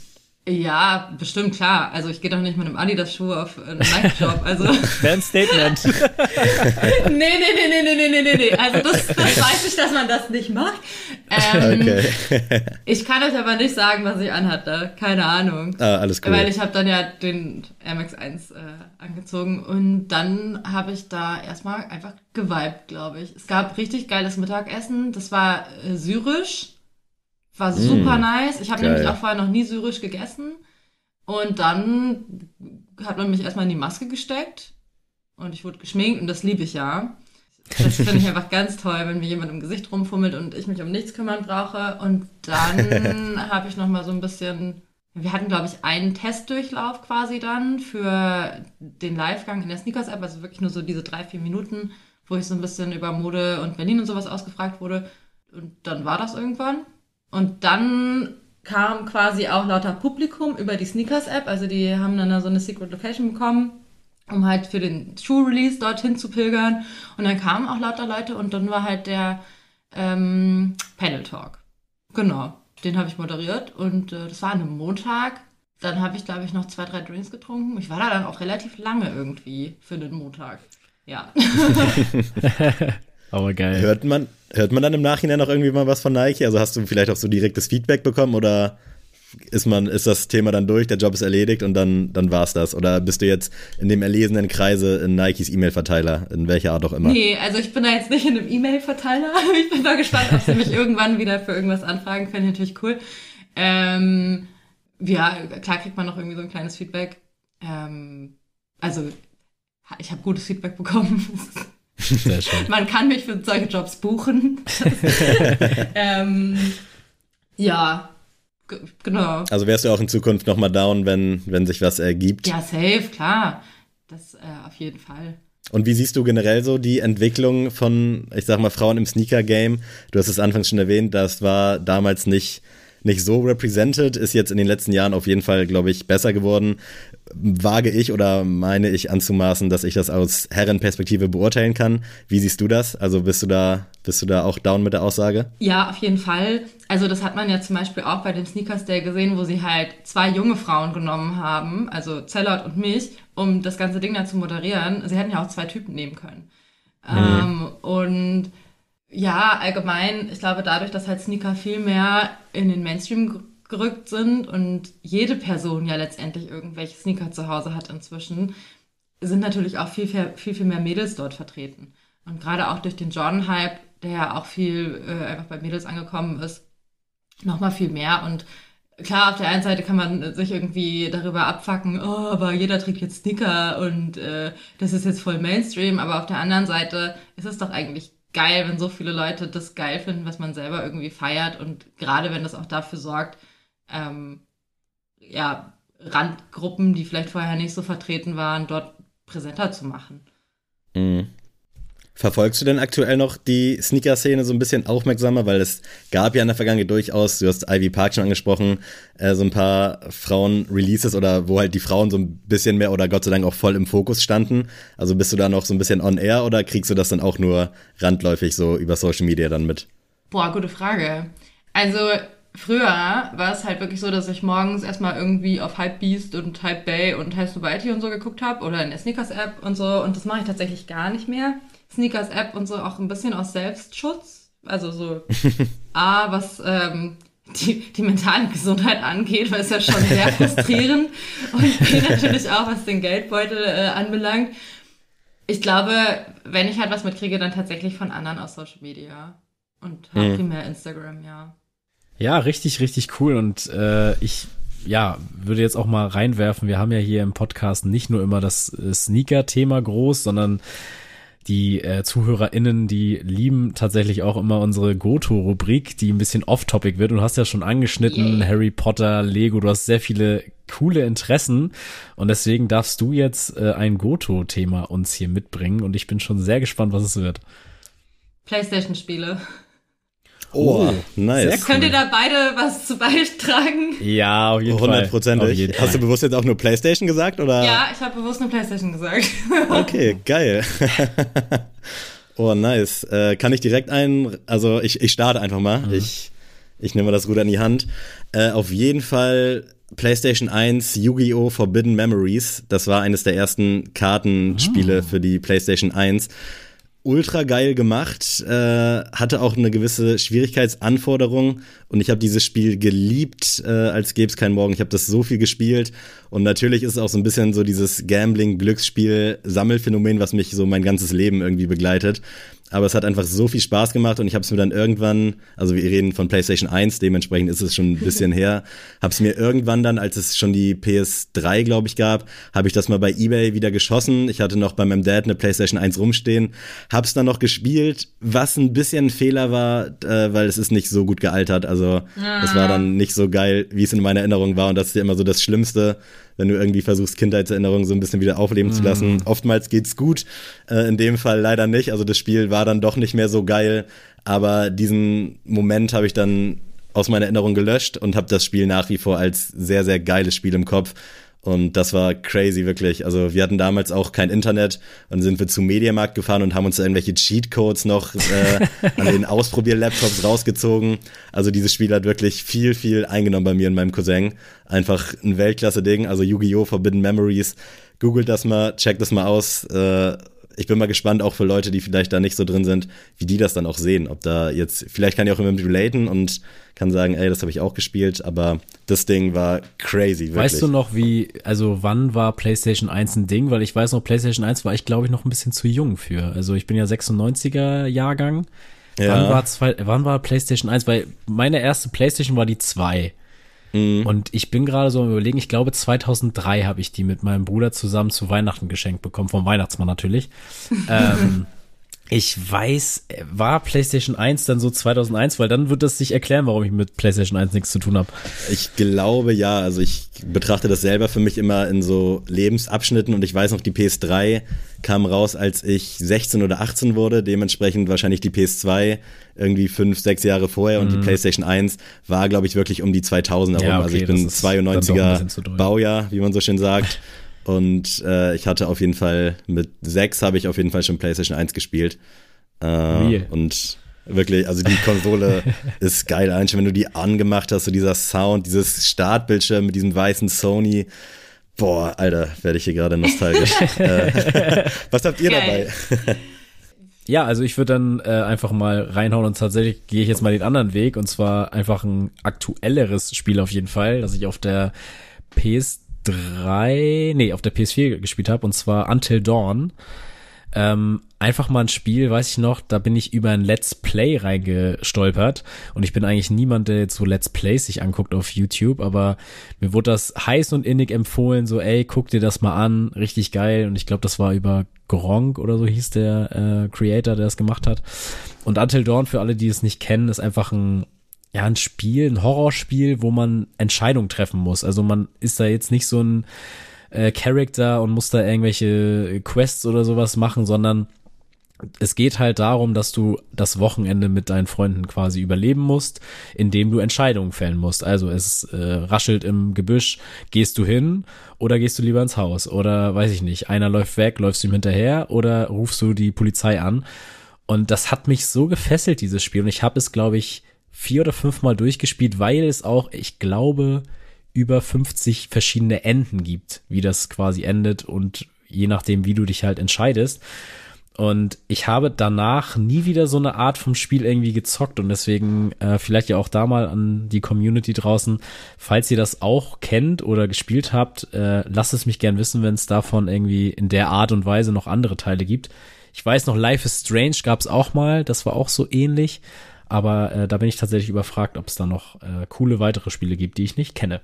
[SPEAKER 3] Ja, bestimmt, klar. Also ich gehe doch nicht mit einem Adidas-Schuh auf einen Nike-Shop. Also.
[SPEAKER 2] Wäre ein Statement.
[SPEAKER 3] nee, nee, nee, nee, nee, nee, nee, nee. Also das, das weiß ich, dass man das nicht macht. Ähm, okay. ich kann euch aber nicht sagen, was ich anhatte. Keine Ahnung.
[SPEAKER 1] Ah, alles
[SPEAKER 3] cool. Weil ich habe dann ja den Air Max 1 äh, angezogen und dann habe ich da erstmal einfach geweibt, glaube ich. Es gab richtig geiles Mittagessen. Das war äh, syrisch war super mm, nice. Ich habe nämlich auch vorher noch nie syrisch gegessen. Und dann hat man mich erstmal in die Maske gesteckt und ich wurde geschminkt und das liebe ich ja. Das finde ich einfach ganz toll, wenn mir jemand im Gesicht rumfummelt und ich mich um nichts kümmern brauche. Und dann habe ich noch mal so ein bisschen, wir hatten glaube ich einen Testdurchlauf quasi dann für den Livegang in der Sneakers-App, also wirklich nur so diese drei, vier Minuten, wo ich so ein bisschen über Mode und Berlin und sowas ausgefragt wurde. Und dann war das irgendwann. Und dann kam quasi auch lauter Publikum über die Sneakers-App. Also die haben dann da so eine Secret Location bekommen, um halt für den Schuh-Release dorthin zu pilgern. Und dann kamen auch lauter Leute und dann war halt der ähm, Panel-Talk. Genau, den habe ich moderiert und äh, das war an einem Montag. Dann habe ich, glaube ich, noch zwei, drei Drinks getrunken. Ich war da dann auch relativ lange irgendwie für den Montag. Ja.
[SPEAKER 2] Aber geil.
[SPEAKER 1] Hört man, hört man dann im Nachhinein noch irgendwie mal was von Nike? Also hast du vielleicht auch so direktes Feedback bekommen oder ist man, ist das Thema dann durch, der Job ist erledigt und dann, dann war's das? Oder bist du jetzt in dem erlesenen Kreise in Nikes E-Mail-Verteiler, in welcher Art auch immer?
[SPEAKER 3] Nee, also ich bin da jetzt nicht in einem E-Mail-Verteiler. Ich bin mal gespannt, ob sie mich irgendwann wieder für irgendwas anfragen. Fände ich natürlich cool. Ähm, ja, klar kriegt man noch irgendwie so ein kleines Feedback. Ähm, also ich habe gutes Feedback bekommen. Sehr schön. Man kann mich für solche Jobs buchen. ähm, ja, genau.
[SPEAKER 1] Also wärst du auch in Zukunft nochmal down, wenn, wenn sich was ergibt?
[SPEAKER 3] Ja, safe, klar. Das äh, auf jeden Fall.
[SPEAKER 1] Und wie siehst du generell so die Entwicklung von, ich sag mal, Frauen im Sneaker-Game? Du hast es anfangs schon erwähnt, das war damals nicht nicht so represented, ist jetzt in den letzten Jahren auf jeden Fall, glaube ich, besser geworden. Wage ich oder meine ich anzumaßen, dass ich das aus Herrenperspektive beurteilen kann. Wie siehst du das? Also bist du da, bist du da auch down mit der Aussage?
[SPEAKER 3] Ja, auf jeden Fall. Also das hat man ja zum Beispiel auch bei dem Sneakers Day gesehen, wo sie halt zwei junge Frauen genommen haben, also Zellert und mich, um das ganze Ding da zu moderieren. Sie hätten ja auch zwei Typen nehmen können. Mhm. Ähm, und ja, allgemein, ich glaube, dadurch, dass halt Sneaker viel mehr in den Mainstream gerückt sind und jede Person ja letztendlich irgendwelche Sneaker zu Hause hat inzwischen, sind natürlich auch viel, viel, viel mehr Mädels dort vertreten. Und gerade auch durch den Jordan-Hype, der ja auch viel äh, einfach bei Mädels angekommen ist, nochmal viel mehr. Und klar, auf der einen Seite kann man sich irgendwie darüber abfacken, oh, aber jeder trägt jetzt Sneaker und äh, das ist jetzt voll Mainstream. Aber auf der anderen Seite ist es doch eigentlich geil, wenn so viele Leute das geil finden, was man selber irgendwie feiert und gerade wenn das auch dafür sorgt, ähm, ja, Randgruppen, die vielleicht vorher nicht so vertreten waren, dort präsenter zu machen.
[SPEAKER 1] Mhm. Verfolgst du denn aktuell noch die Sneaker-Szene so ein bisschen aufmerksamer? Weil es gab ja in der Vergangenheit durchaus, du hast Ivy Park schon angesprochen, äh, so ein paar Frauen-Releases oder wo halt die Frauen so ein bisschen mehr oder Gott sei Dank auch voll im Fokus standen. Also bist du da noch so ein bisschen on air oder kriegst du das dann auch nur randläufig so über Social Media dann mit?
[SPEAKER 3] Boah, gute Frage. Also früher war es halt wirklich so, dass ich morgens erstmal irgendwie auf Hypebeast und Hype Bay und Hype Sobriety und so geguckt habe oder in der Sneakers-App und so und das mache ich tatsächlich gar nicht mehr. Sneakers-App und so auch ein bisschen aus Selbstschutz. Also so A, was ähm, die, die mentale Gesundheit angeht, weil es ja schon sehr frustrierend und B natürlich auch, was den Geldbeutel äh, anbelangt. Ich glaube, wenn ich halt was mitkriege, dann tatsächlich von anderen aus Social Media. Und halt mhm. primär Instagram, ja.
[SPEAKER 2] Ja, richtig, richtig cool. Und äh, ich ja, würde jetzt auch mal reinwerfen. Wir haben ja hier im Podcast nicht nur immer das äh, Sneaker-Thema groß, sondern die äh, ZuhörerInnen, die lieben tatsächlich auch immer unsere Goto-Rubrik, die ein bisschen off-topic wird. Und du hast ja schon angeschnitten, yeah. Harry Potter, Lego, du hast sehr viele coole Interessen. Und deswegen darfst du jetzt äh, ein Goto-Thema uns hier mitbringen. Und ich bin schon sehr gespannt, was es wird.
[SPEAKER 3] Playstation-Spiele.
[SPEAKER 1] Oh, oh nice.
[SPEAKER 3] Cool. Könnt ihr da beide was zu beitragen?
[SPEAKER 2] Ja, auf jeden 100%.
[SPEAKER 1] Fall. Hundertprozentig. Hast du bewusst jetzt auch nur PlayStation gesagt oder?
[SPEAKER 3] Ja, ich habe bewusst nur PlayStation gesagt.
[SPEAKER 1] okay, geil. oh, nice. Äh, kann ich direkt ein, also ich, ich starte einfach mal. Mhm. Ich, ich nehme mal das Ruder in die Hand. Äh, auf jeden Fall PlayStation 1 Yu-Gi-Oh! Forbidden Memories. Das war eines der ersten Kartenspiele oh. für die PlayStation 1 ultra geil gemacht, äh, hatte auch eine gewisse Schwierigkeitsanforderung und ich habe dieses Spiel geliebt, äh, als gäbe es keinen Morgen. Ich habe das so viel gespielt und natürlich ist es auch so ein bisschen so dieses Gambling-Glücksspiel-Sammelphänomen, was mich so mein ganzes Leben irgendwie begleitet aber es hat einfach so viel Spaß gemacht und ich habe es mir dann irgendwann, also wir reden von PlayStation 1, dementsprechend ist es schon ein bisschen her, habe es mir irgendwann dann, als es schon die PS3, glaube ich, gab, habe ich das mal bei eBay wieder geschossen. Ich hatte noch bei meinem Dad eine PlayStation 1 rumstehen, habe es dann noch gespielt, was ein bisschen ein Fehler war, äh, weil es ist nicht so gut gealtert. Also es war dann nicht so geil, wie es in meiner Erinnerung war und das ist ja immer so das Schlimmste, wenn du irgendwie versuchst, Kindheitserinnerungen so ein bisschen wieder aufleben mm. zu lassen. Mhm. Oftmals geht's gut, äh, in dem Fall leider nicht. Also das Spiel war dann doch nicht mehr so geil, aber diesen Moment habe ich dann aus meiner Erinnerung gelöscht und habe das Spiel nach wie vor als sehr, sehr geiles Spiel im Kopf. Und das war crazy, wirklich. Also wir hatten damals auch kein Internet und sind wir zum Mediamarkt gefahren und haben uns irgendwelche Cheatcodes noch äh, an den Ausprobier-Laptops rausgezogen. Also dieses Spiel hat wirklich viel, viel eingenommen bei mir und meinem Cousin. Einfach ein Weltklasse-Ding. Also Yu-Gi-Oh! Forbidden Memories. Googelt das mal, checkt das mal aus. Äh, ich bin mal gespannt, auch für Leute, die vielleicht da nicht so drin sind, wie die das dann auch sehen. Ob da jetzt, vielleicht kann ich auch immer mit relaten und kann sagen, ey, das habe ich auch gespielt, aber das Ding war crazy, wirklich.
[SPEAKER 2] Weißt du noch, wie, also wann war PlayStation 1 ein Ding? Weil ich weiß noch, PlayStation 1 war ich, glaube ich, noch ein bisschen zu jung für. Also ich bin ja 96er Jahrgang. Ja. Wann, war zwei, wann war PlayStation 1? Weil meine erste PlayStation war die 2. Mhm. Und ich bin gerade so am überlegen, ich glaube 2003 habe ich die mit meinem Bruder zusammen zu Weihnachten geschenkt bekommen, vom Weihnachtsmann natürlich. ähm, ich weiß, war PlayStation 1 dann so 2001, weil dann wird das sich erklären, warum ich mit PlayStation 1 nichts zu tun habe.
[SPEAKER 1] Ich glaube ja, also ich betrachte das selber für mich immer in so Lebensabschnitten und ich weiß noch, die PS3 kam raus, als ich 16 oder 18 wurde, dementsprechend wahrscheinlich die PS2 irgendwie fünf, sechs Jahre vorher und die mhm. PlayStation 1 war, glaube ich, wirklich um die 2000 herum. Ja, okay, also ich bin 92er Baujahr, wie man so schön sagt. Und äh, ich hatte auf jeden Fall, mit sechs habe ich auf jeden Fall schon PlayStation 1 gespielt. Äh, und wirklich, also die Konsole ist geil. Eigentlich, wenn du die angemacht hast, so dieser Sound, dieses Startbildschirm mit diesem weißen Sony. Boah, Alter, werde ich hier gerade nostalgisch. äh, was habt ihr geil. dabei?
[SPEAKER 2] Ja, also ich würde dann äh, einfach mal reinhauen und tatsächlich gehe ich jetzt mal den anderen Weg und zwar einfach ein aktuelleres Spiel auf jeden Fall, das ich auf der PS 3, nee, auf der PS4 gespielt habe, und zwar Until Dawn. Ähm, einfach mal ein Spiel, weiß ich noch, da bin ich über ein Let's Play reingestolpert. Und ich bin eigentlich niemand, der jetzt so Let's Plays sich anguckt auf YouTube, aber mir wurde das heiß und innig empfohlen, so ey, guck dir das mal an, richtig geil. Und ich glaube, das war über Gronk oder so hieß der äh, Creator, der das gemacht hat. Und Until Dawn, für alle, die es nicht kennen, ist einfach ein ja, ein Spiel, ein Horrorspiel, wo man Entscheidungen treffen muss. Also man ist da jetzt nicht so ein äh, Character und muss da irgendwelche Quests oder sowas machen, sondern es geht halt darum, dass du das Wochenende mit deinen Freunden quasi überleben musst, indem du Entscheidungen fällen musst. Also es äh, raschelt im Gebüsch, gehst du hin oder gehst du lieber ins Haus oder weiß ich nicht, einer läuft weg, läufst du ihm hinterher oder rufst du die Polizei an. Und das hat mich so gefesselt, dieses Spiel. Und ich habe es, glaube ich, vier oder fünf Mal durchgespielt, weil es auch, ich glaube, über 50 verschiedene Enden gibt, wie das quasi endet und je nachdem, wie du dich halt entscheidest. Und ich habe danach nie wieder so eine Art vom Spiel irgendwie gezockt und deswegen äh, vielleicht ja auch da mal an die Community draußen, falls ihr das auch kennt oder gespielt habt, äh, lasst es mich gern wissen, wenn es davon irgendwie in der Art und Weise noch andere Teile gibt. Ich weiß noch, Life is Strange gab es auch mal, das war auch so ähnlich. Aber äh, da bin ich tatsächlich überfragt, ob es da noch äh, coole weitere Spiele gibt, die ich nicht kenne.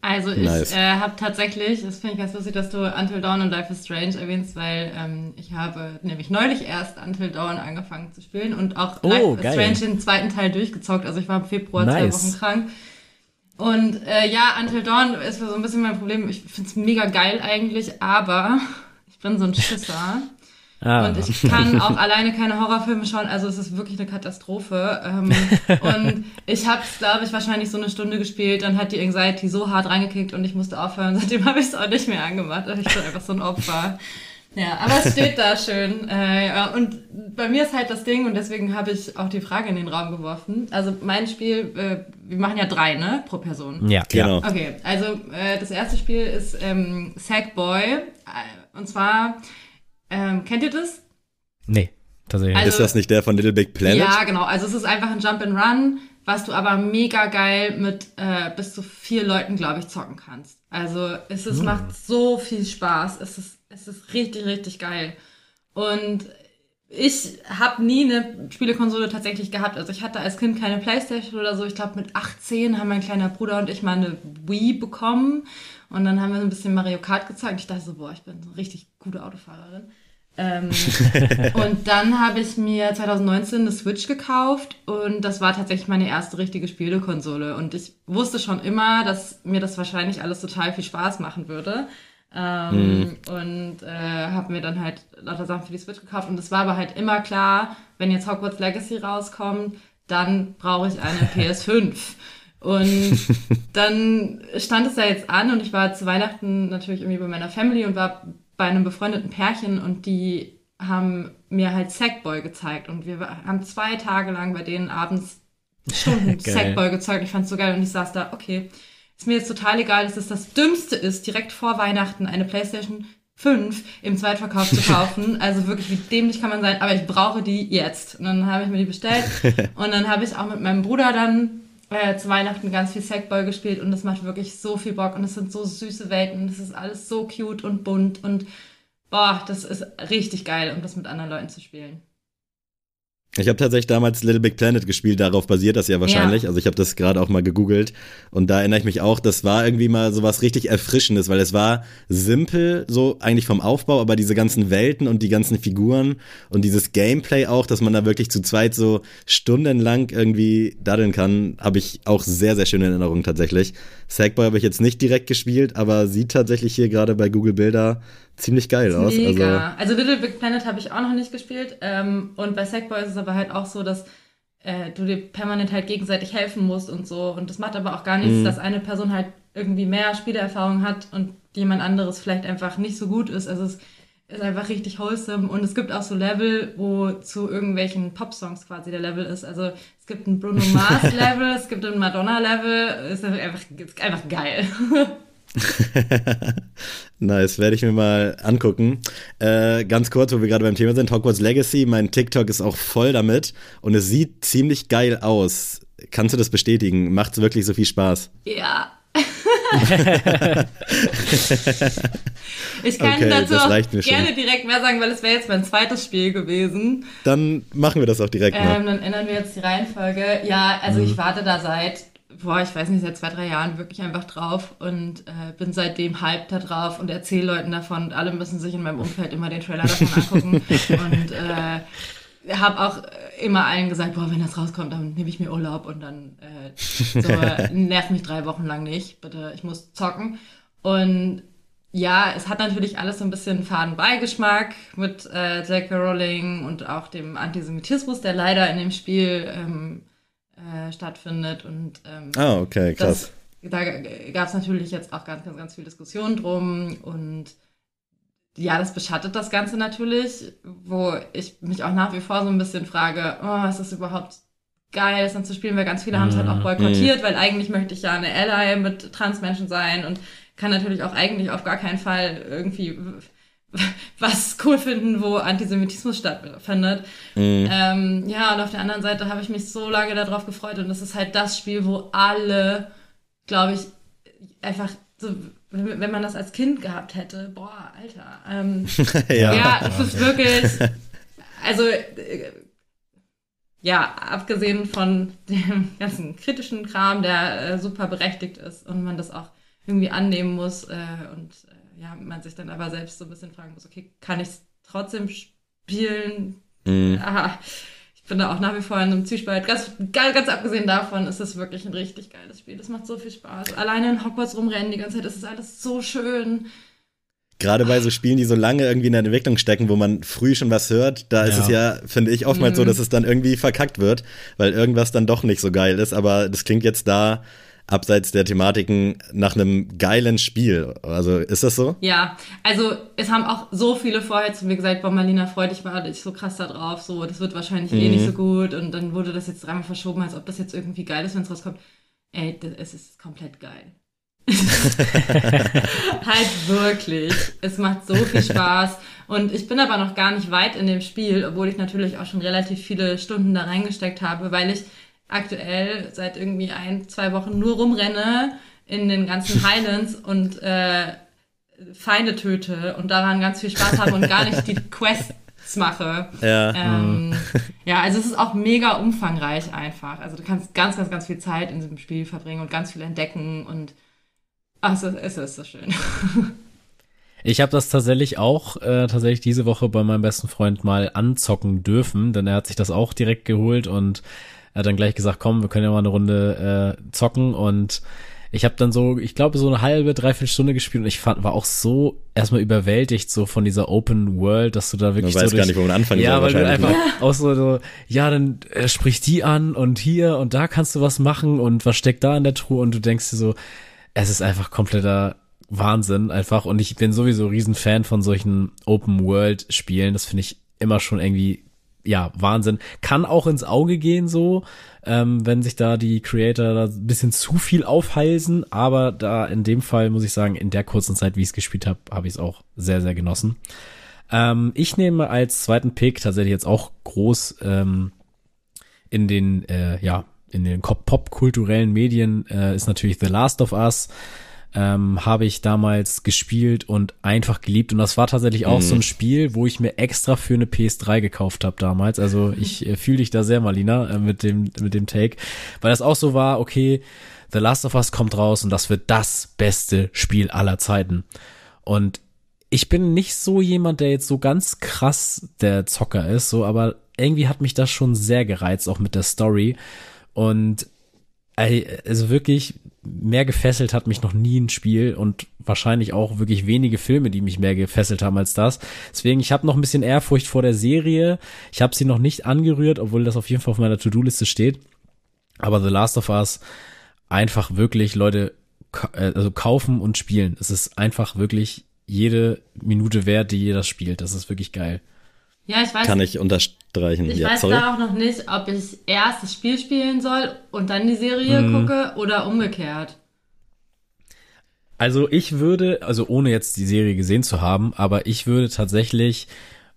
[SPEAKER 3] Also ich
[SPEAKER 1] Nice.
[SPEAKER 3] äh, habe tatsächlich, das finde ich ganz lustig, dass du Until Dawn und Life is Strange erwähnst, weil ähm, ich habe nämlich neulich erst Until Dawn angefangen zu spielen und auch
[SPEAKER 2] Oh,
[SPEAKER 3] Life
[SPEAKER 2] geil.
[SPEAKER 3] is Strange den zweiten Teil durchgezockt. Also ich war im Februar zwei
[SPEAKER 2] Nice.
[SPEAKER 3] Wochen krank. Und äh, ja, Until Dawn ist so ein bisschen mein Problem. Ich finde es mega geil eigentlich, aber ich bin so ein Schisser.
[SPEAKER 2] Ah,
[SPEAKER 3] Und ich kann auch alleine keine Horrorfilme schauen, also es ist wirklich eine Katastrophe. Ähm, und ich habe es, glaube ich, wahrscheinlich so eine Stunde gespielt, dann hat die Anxiety so hart reingekickt und ich musste aufhören. Seitdem habe ich es auch nicht mehr angemacht. Also ich bin einfach so ein Opfer. Ja, aber es steht da schön. Äh, ja, und bei mir ist halt das Ding, und deswegen habe ich auch die Frage in den Raum geworfen. Also mein Spiel, äh, wir machen ja drei, ne, pro Person.
[SPEAKER 2] ja,
[SPEAKER 1] Genau.
[SPEAKER 3] Okay, also äh, das erste Spiel ist ähm, Sackboy. Und zwar, ähm, kennt ihr das?
[SPEAKER 2] Nee, tatsächlich.
[SPEAKER 3] Also-
[SPEAKER 1] ist das nicht der von Little Big Planet?
[SPEAKER 3] Ja, genau. Also es ist einfach ein Jump and Run, was du aber mega geil mit äh, bis zu vier Leuten, glaube ich, zocken kannst. Also es ist, macht so viel Spaß. Es ist, es ist richtig, richtig geil. Und ich habe nie eine Spielekonsole tatsächlich gehabt. Also ich hatte als Kind keine Playstation oder so. Ich glaube mit 18 haben mein kleiner Bruder und ich mal eine Wii bekommen. Und dann haben wir so ein bisschen Mario Kart gezeigt. Ich dachte so, boah, ich bin so eine richtig gute Autofahrerin. Ähm, und dann habe ich mir 2019 eine Switch gekauft und das war tatsächlich meine erste richtige Spielekonsole. Und ich wusste schon immer, dass mir das wahrscheinlich alles total viel Spaß machen würde. Ähm, Und äh, habe mir dann halt lauter Sachen für die Switch gekauft. Und es war aber halt immer klar, wenn jetzt Hogwarts Legacy rauskommt, dann brauche ich eine PS5. Und dann stand es ja jetzt an und ich war zu Weihnachten natürlich irgendwie bei meiner Family und war bei einem befreundeten Pärchen und die haben mir halt Sackboy gezeigt und wir haben zwei Tage lang bei denen abends Stunden. Sackboy gezeigt. Ich fand's so geil und ich saß da, okay, ist mir jetzt total egal, dass es das Dümmste ist, direkt vor Weihnachten eine Playstation 5 im Zweitverkauf zu kaufen. Also wirklich, wie dämlich kann man sein, aber ich brauche die jetzt. Und dann habe ich mir die bestellt und dann habe ich auch mit meinem Bruder dann äh, zu Weihnachten ganz viel Sackboy gespielt und das macht wirklich so viel Bock und es sind so süße Welten und es ist alles so cute und bunt und boah, das ist richtig geil, um das mit anderen Leuten zu spielen.
[SPEAKER 1] Ich habe tatsächlich damals Little Big Planet gespielt, darauf basiert das ja wahrscheinlich.
[SPEAKER 3] Ja.
[SPEAKER 1] Also ich habe das gerade auch mal gegoogelt und da erinnere ich mich auch, das war irgendwie mal sowas richtig Erfrischendes, weil es war simpel, so eigentlich vom Aufbau, aber diese ganzen Welten und die ganzen Figuren und dieses Gameplay auch, dass man da wirklich zu zweit so stundenlang irgendwie daddeln kann, habe ich auch sehr, sehr schöne Erinnerungen tatsächlich. Sackboy habe ich jetzt nicht direkt gespielt, aber sieht tatsächlich hier gerade bei Google Bilder ziemlich geil aus. Also,
[SPEAKER 3] Mega. Also, Little Big Planet habe ich auch noch nicht gespielt. Ähm, und bei Sackboy ist es aber halt auch so, dass äh, du dir permanent halt gegenseitig helfen musst und so. Und das macht aber auch gar nichts, dass eine Person halt irgendwie mehr Spielerfahrung hat und jemand anderes vielleicht einfach nicht so gut ist. Also es ist einfach richtig wholesome. Und es gibt auch so Level, wo zu irgendwelchen Pop-Songs quasi der Level ist. Also es gibt ein Bruno Mars-Level, es gibt ein Madonna-Level. Ist einfach, ist einfach geil.
[SPEAKER 1] Nice, werde ich mir mal angucken. Äh, ganz kurz, wo wir gerade beim Thema sind, Hogwarts Legacy, mein TikTok ist auch voll damit und es sieht ziemlich geil aus. Kannst du das bestätigen? Macht es wirklich so viel Spaß?
[SPEAKER 3] Ja. ich kann
[SPEAKER 1] Okay,
[SPEAKER 3] dazu auch
[SPEAKER 1] mir schon.
[SPEAKER 3] gerne direkt mehr sagen, weil es wäre jetzt mein zweites Spiel gewesen.
[SPEAKER 1] Dann machen wir das auch direkt mal.
[SPEAKER 3] Ähm, dann ändern wir jetzt die Reihenfolge. Ja, also
[SPEAKER 1] Mhm.
[SPEAKER 3] ich warte da seit, boah, ich weiß nicht, seit zwei, drei Jahren wirklich einfach drauf und äh, bin seitdem hyped da drauf und erzähle Leuten davon und alle müssen sich in meinem Umfeld immer den Trailer davon angucken und äh, habe auch immer allen gesagt, boah, wenn das rauskommt, dann nehme ich mir Urlaub und dann äh, so, nervt mich drei Wochen lang nicht, bitte, ich muss zocken und ja, es hat natürlich alles so ein bisschen Fadenbeigeschmack mit äh, J.K. Rowling und auch dem Antisemitismus, der leider in dem Spiel ähm, äh, stattfindet. Und ähm,
[SPEAKER 1] Ah, okay, krass.
[SPEAKER 3] das, da gab es natürlich jetzt auch ganz, ganz, ganz viel Diskussion drum. Und ja, das beschattet das Ganze natürlich, wo ich mich auch nach wie vor so ein bisschen frage, oh, ist das überhaupt geil, das dann zu spielen, weil ganz viele haben es halt auch boykottiert, weil eigentlich möchte ich ja eine Ally mit Transmenschen sein und kann natürlich auch eigentlich auf gar keinen Fall irgendwie was cool finden, wo Antisemitismus stattfindet. Ähm, ja, und auf der anderen Seite habe ich mich so lange darauf gefreut und das ist halt das Spiel, wo alle, glaube ich, einfach so, wenn man das als Kind gehabt hätte, boah, Alter. Ähm,
[SPEAKER 1] ja.
[SPEAKER 3] ja, es ist wirklich, also, äh, ja, abgesehen von dem ganzen kritischen Kram, der äh, super berechtigt ist und man das auch irgendwie annehmen muss äh, und ja, man sich dann aber selbst so ein bisschen fragen muss, okay, kann ich es trotzdem spielen? Mhm. Aha. Ich bin da auch nach wie vor in einem Zwiespalt. Ganz, ganz, ganz abgesehen davon ist es wirklich ein richtig geiles Spiel. Das macht so viel Spaß. Alleine in Hogwarts rumrennen die ganze Zeit, das ist alles so schön.
[SPEAKER 1] Gerade bei so Spielen, die so lange irgendwie in der Entwicklung stecken, wo man früh schon was hört, da ja. ist es ja, finde ich, oftmals mhm. so, dass es dann irgendwie verkackt wird, weil irgendwas dann doch nicht so geil ist. Aber das klingt jetzt da abseits der Thematiken nach einem geilen Spiel. Also ist das so?
[SPEAKER 3] Ja, also es haben auch so viele vorher zu mir gesagt, boah, Marlina, freu dich mal, ich so krass da drauf, so, das wird wahrscheinlich mhm. eh nicht so gut und dann wurde das jetzt dreimal verschoben, als ob das jetzt irgendwie geil ist, wenn es rauskommt. Ey, das, es ist komplett geil. halt wirklich. Es macht so viel Spaß. Und ich bin aber noch gar nicht weit in dem Spiel, obwohl ich natürlich auch schon relativ viele Stunden da reingesteckt habe, weil ich aktuell seit irgendwie ein, zwei Wochen nur rumrenne in den ganzen Highlands und äh, Feinde töte und daran ganz viel Spaß habe und gar nicht die Quests mache. Ja. Ähm, mhm. ja, also es ist auch mega umfangreich einfach. Also du kannst ganz, ganz, ganz viel Zeit in diesem Spiel verbringen und ganz viel entdecken und ach, es ist so schön.
[SPEAKER 2] Ich habe das tatsächlich auch äh, tatsächlich diese Woche bei meinem besten Freund mal anzocken dürfen, denn er hat sich das auch direkt geholt und er hat dann gleich gesagt, komm, wir können ja mal eine Runde äh, zocken und ich habe dann so, ich glaube, so eine halbe, dreiviertel Stunde gespielt und ich fand, war auch so erstmal überwältigt so von dieser Open World, dass du da wirklich
[SPEAKER 1] man weiß
[SPEAKER 2] so
[SPEAKER 1] gar nicht, wo man anfangen
[SPEAKER 2] ja,
[SPEAKER 1] soll.
[SPEAKER 2] Ja, weil du einfach auch so, so, ja, dann äh, sprich die an und hier und da kannst du was machen und was steckt da in der Truhe und du denkst dir so, es ist einfach kompletter Wahnsinn einfach und ich bin sowieso riesen Fan von solchen Open World Spielen. Das finde ich immer schon irgendwie ja, Wahnsinn. Kann auch ins Auge gehen so, ähm, wenn sich da die Creator da ein bisschen zu viel aufhalsen, aber da in dem Fall muss ich sagen, in der kurzen Zeit, wie ich es gespielt habe, habe ich es auch sehr, sehr genossen. Ähm, ich nehme als zweiten Pick tatsächlich jetzt auch groß ähm, in den, äh, ja, in den popkulturellen Medien äh, ist natürlich The Last of Us ähm, habe ich damals gespielt und einfach geliebt. Und das war tatsächlich auch mhm. so ein Spiel, wo ich mir extra für eine PS3 gekauft habe damals. Also ich äh, fühle dich da sehr, Malina, äh, mit dem mit dem Take, weil das auch so war. Okay, The Last of Us kommt raus und das wird das beste Spiel aller Zeiten. Und ich bin nicht so jemand, der jetzt so ganz krass der Zocker ist, so, aber irgendwie hat mich das schon sehr gereizt, auch mit der Story. Und also wirklich, mehr gefesselt hat mich noch nie ein Spiel und wahrscheinlich auch wirklich wenige Filme, die mich mehr gefesselt haben als das. Deswegen, ich habe noch ein bisschen Ehrfurcht vor der Serie. Ich habe sie noch nicht angerührt, obwohl das auf jeden Fall auf meiner To-Do-Liste steht. Aber The Last of Us einfach wirklich, Leute, äh, also kaufen und spielen. Es ist einfach wirklich jede Minute wert, die ihr das spielt. Das ist wirklich geil.
[SPEAKER 3] Ja, ich weiß.
[SPEAKER 1] Kann ich unterstreichen.
[SPEAKER 3] Ich
[SPEAKER 1] ja,
[SPEAKER 3] weiß
[SPEAKER 1] sorry.
[SPEAKER 3] da auch noch nicht, ob ich erst das Spiel spielen soll und dann die Serie mhm. gucke oder umgekehrt.
[SPEAKER 2] Also ich würde, also ohne jetzt die Serie gesehen zu haben, aber ich würde tatsächlich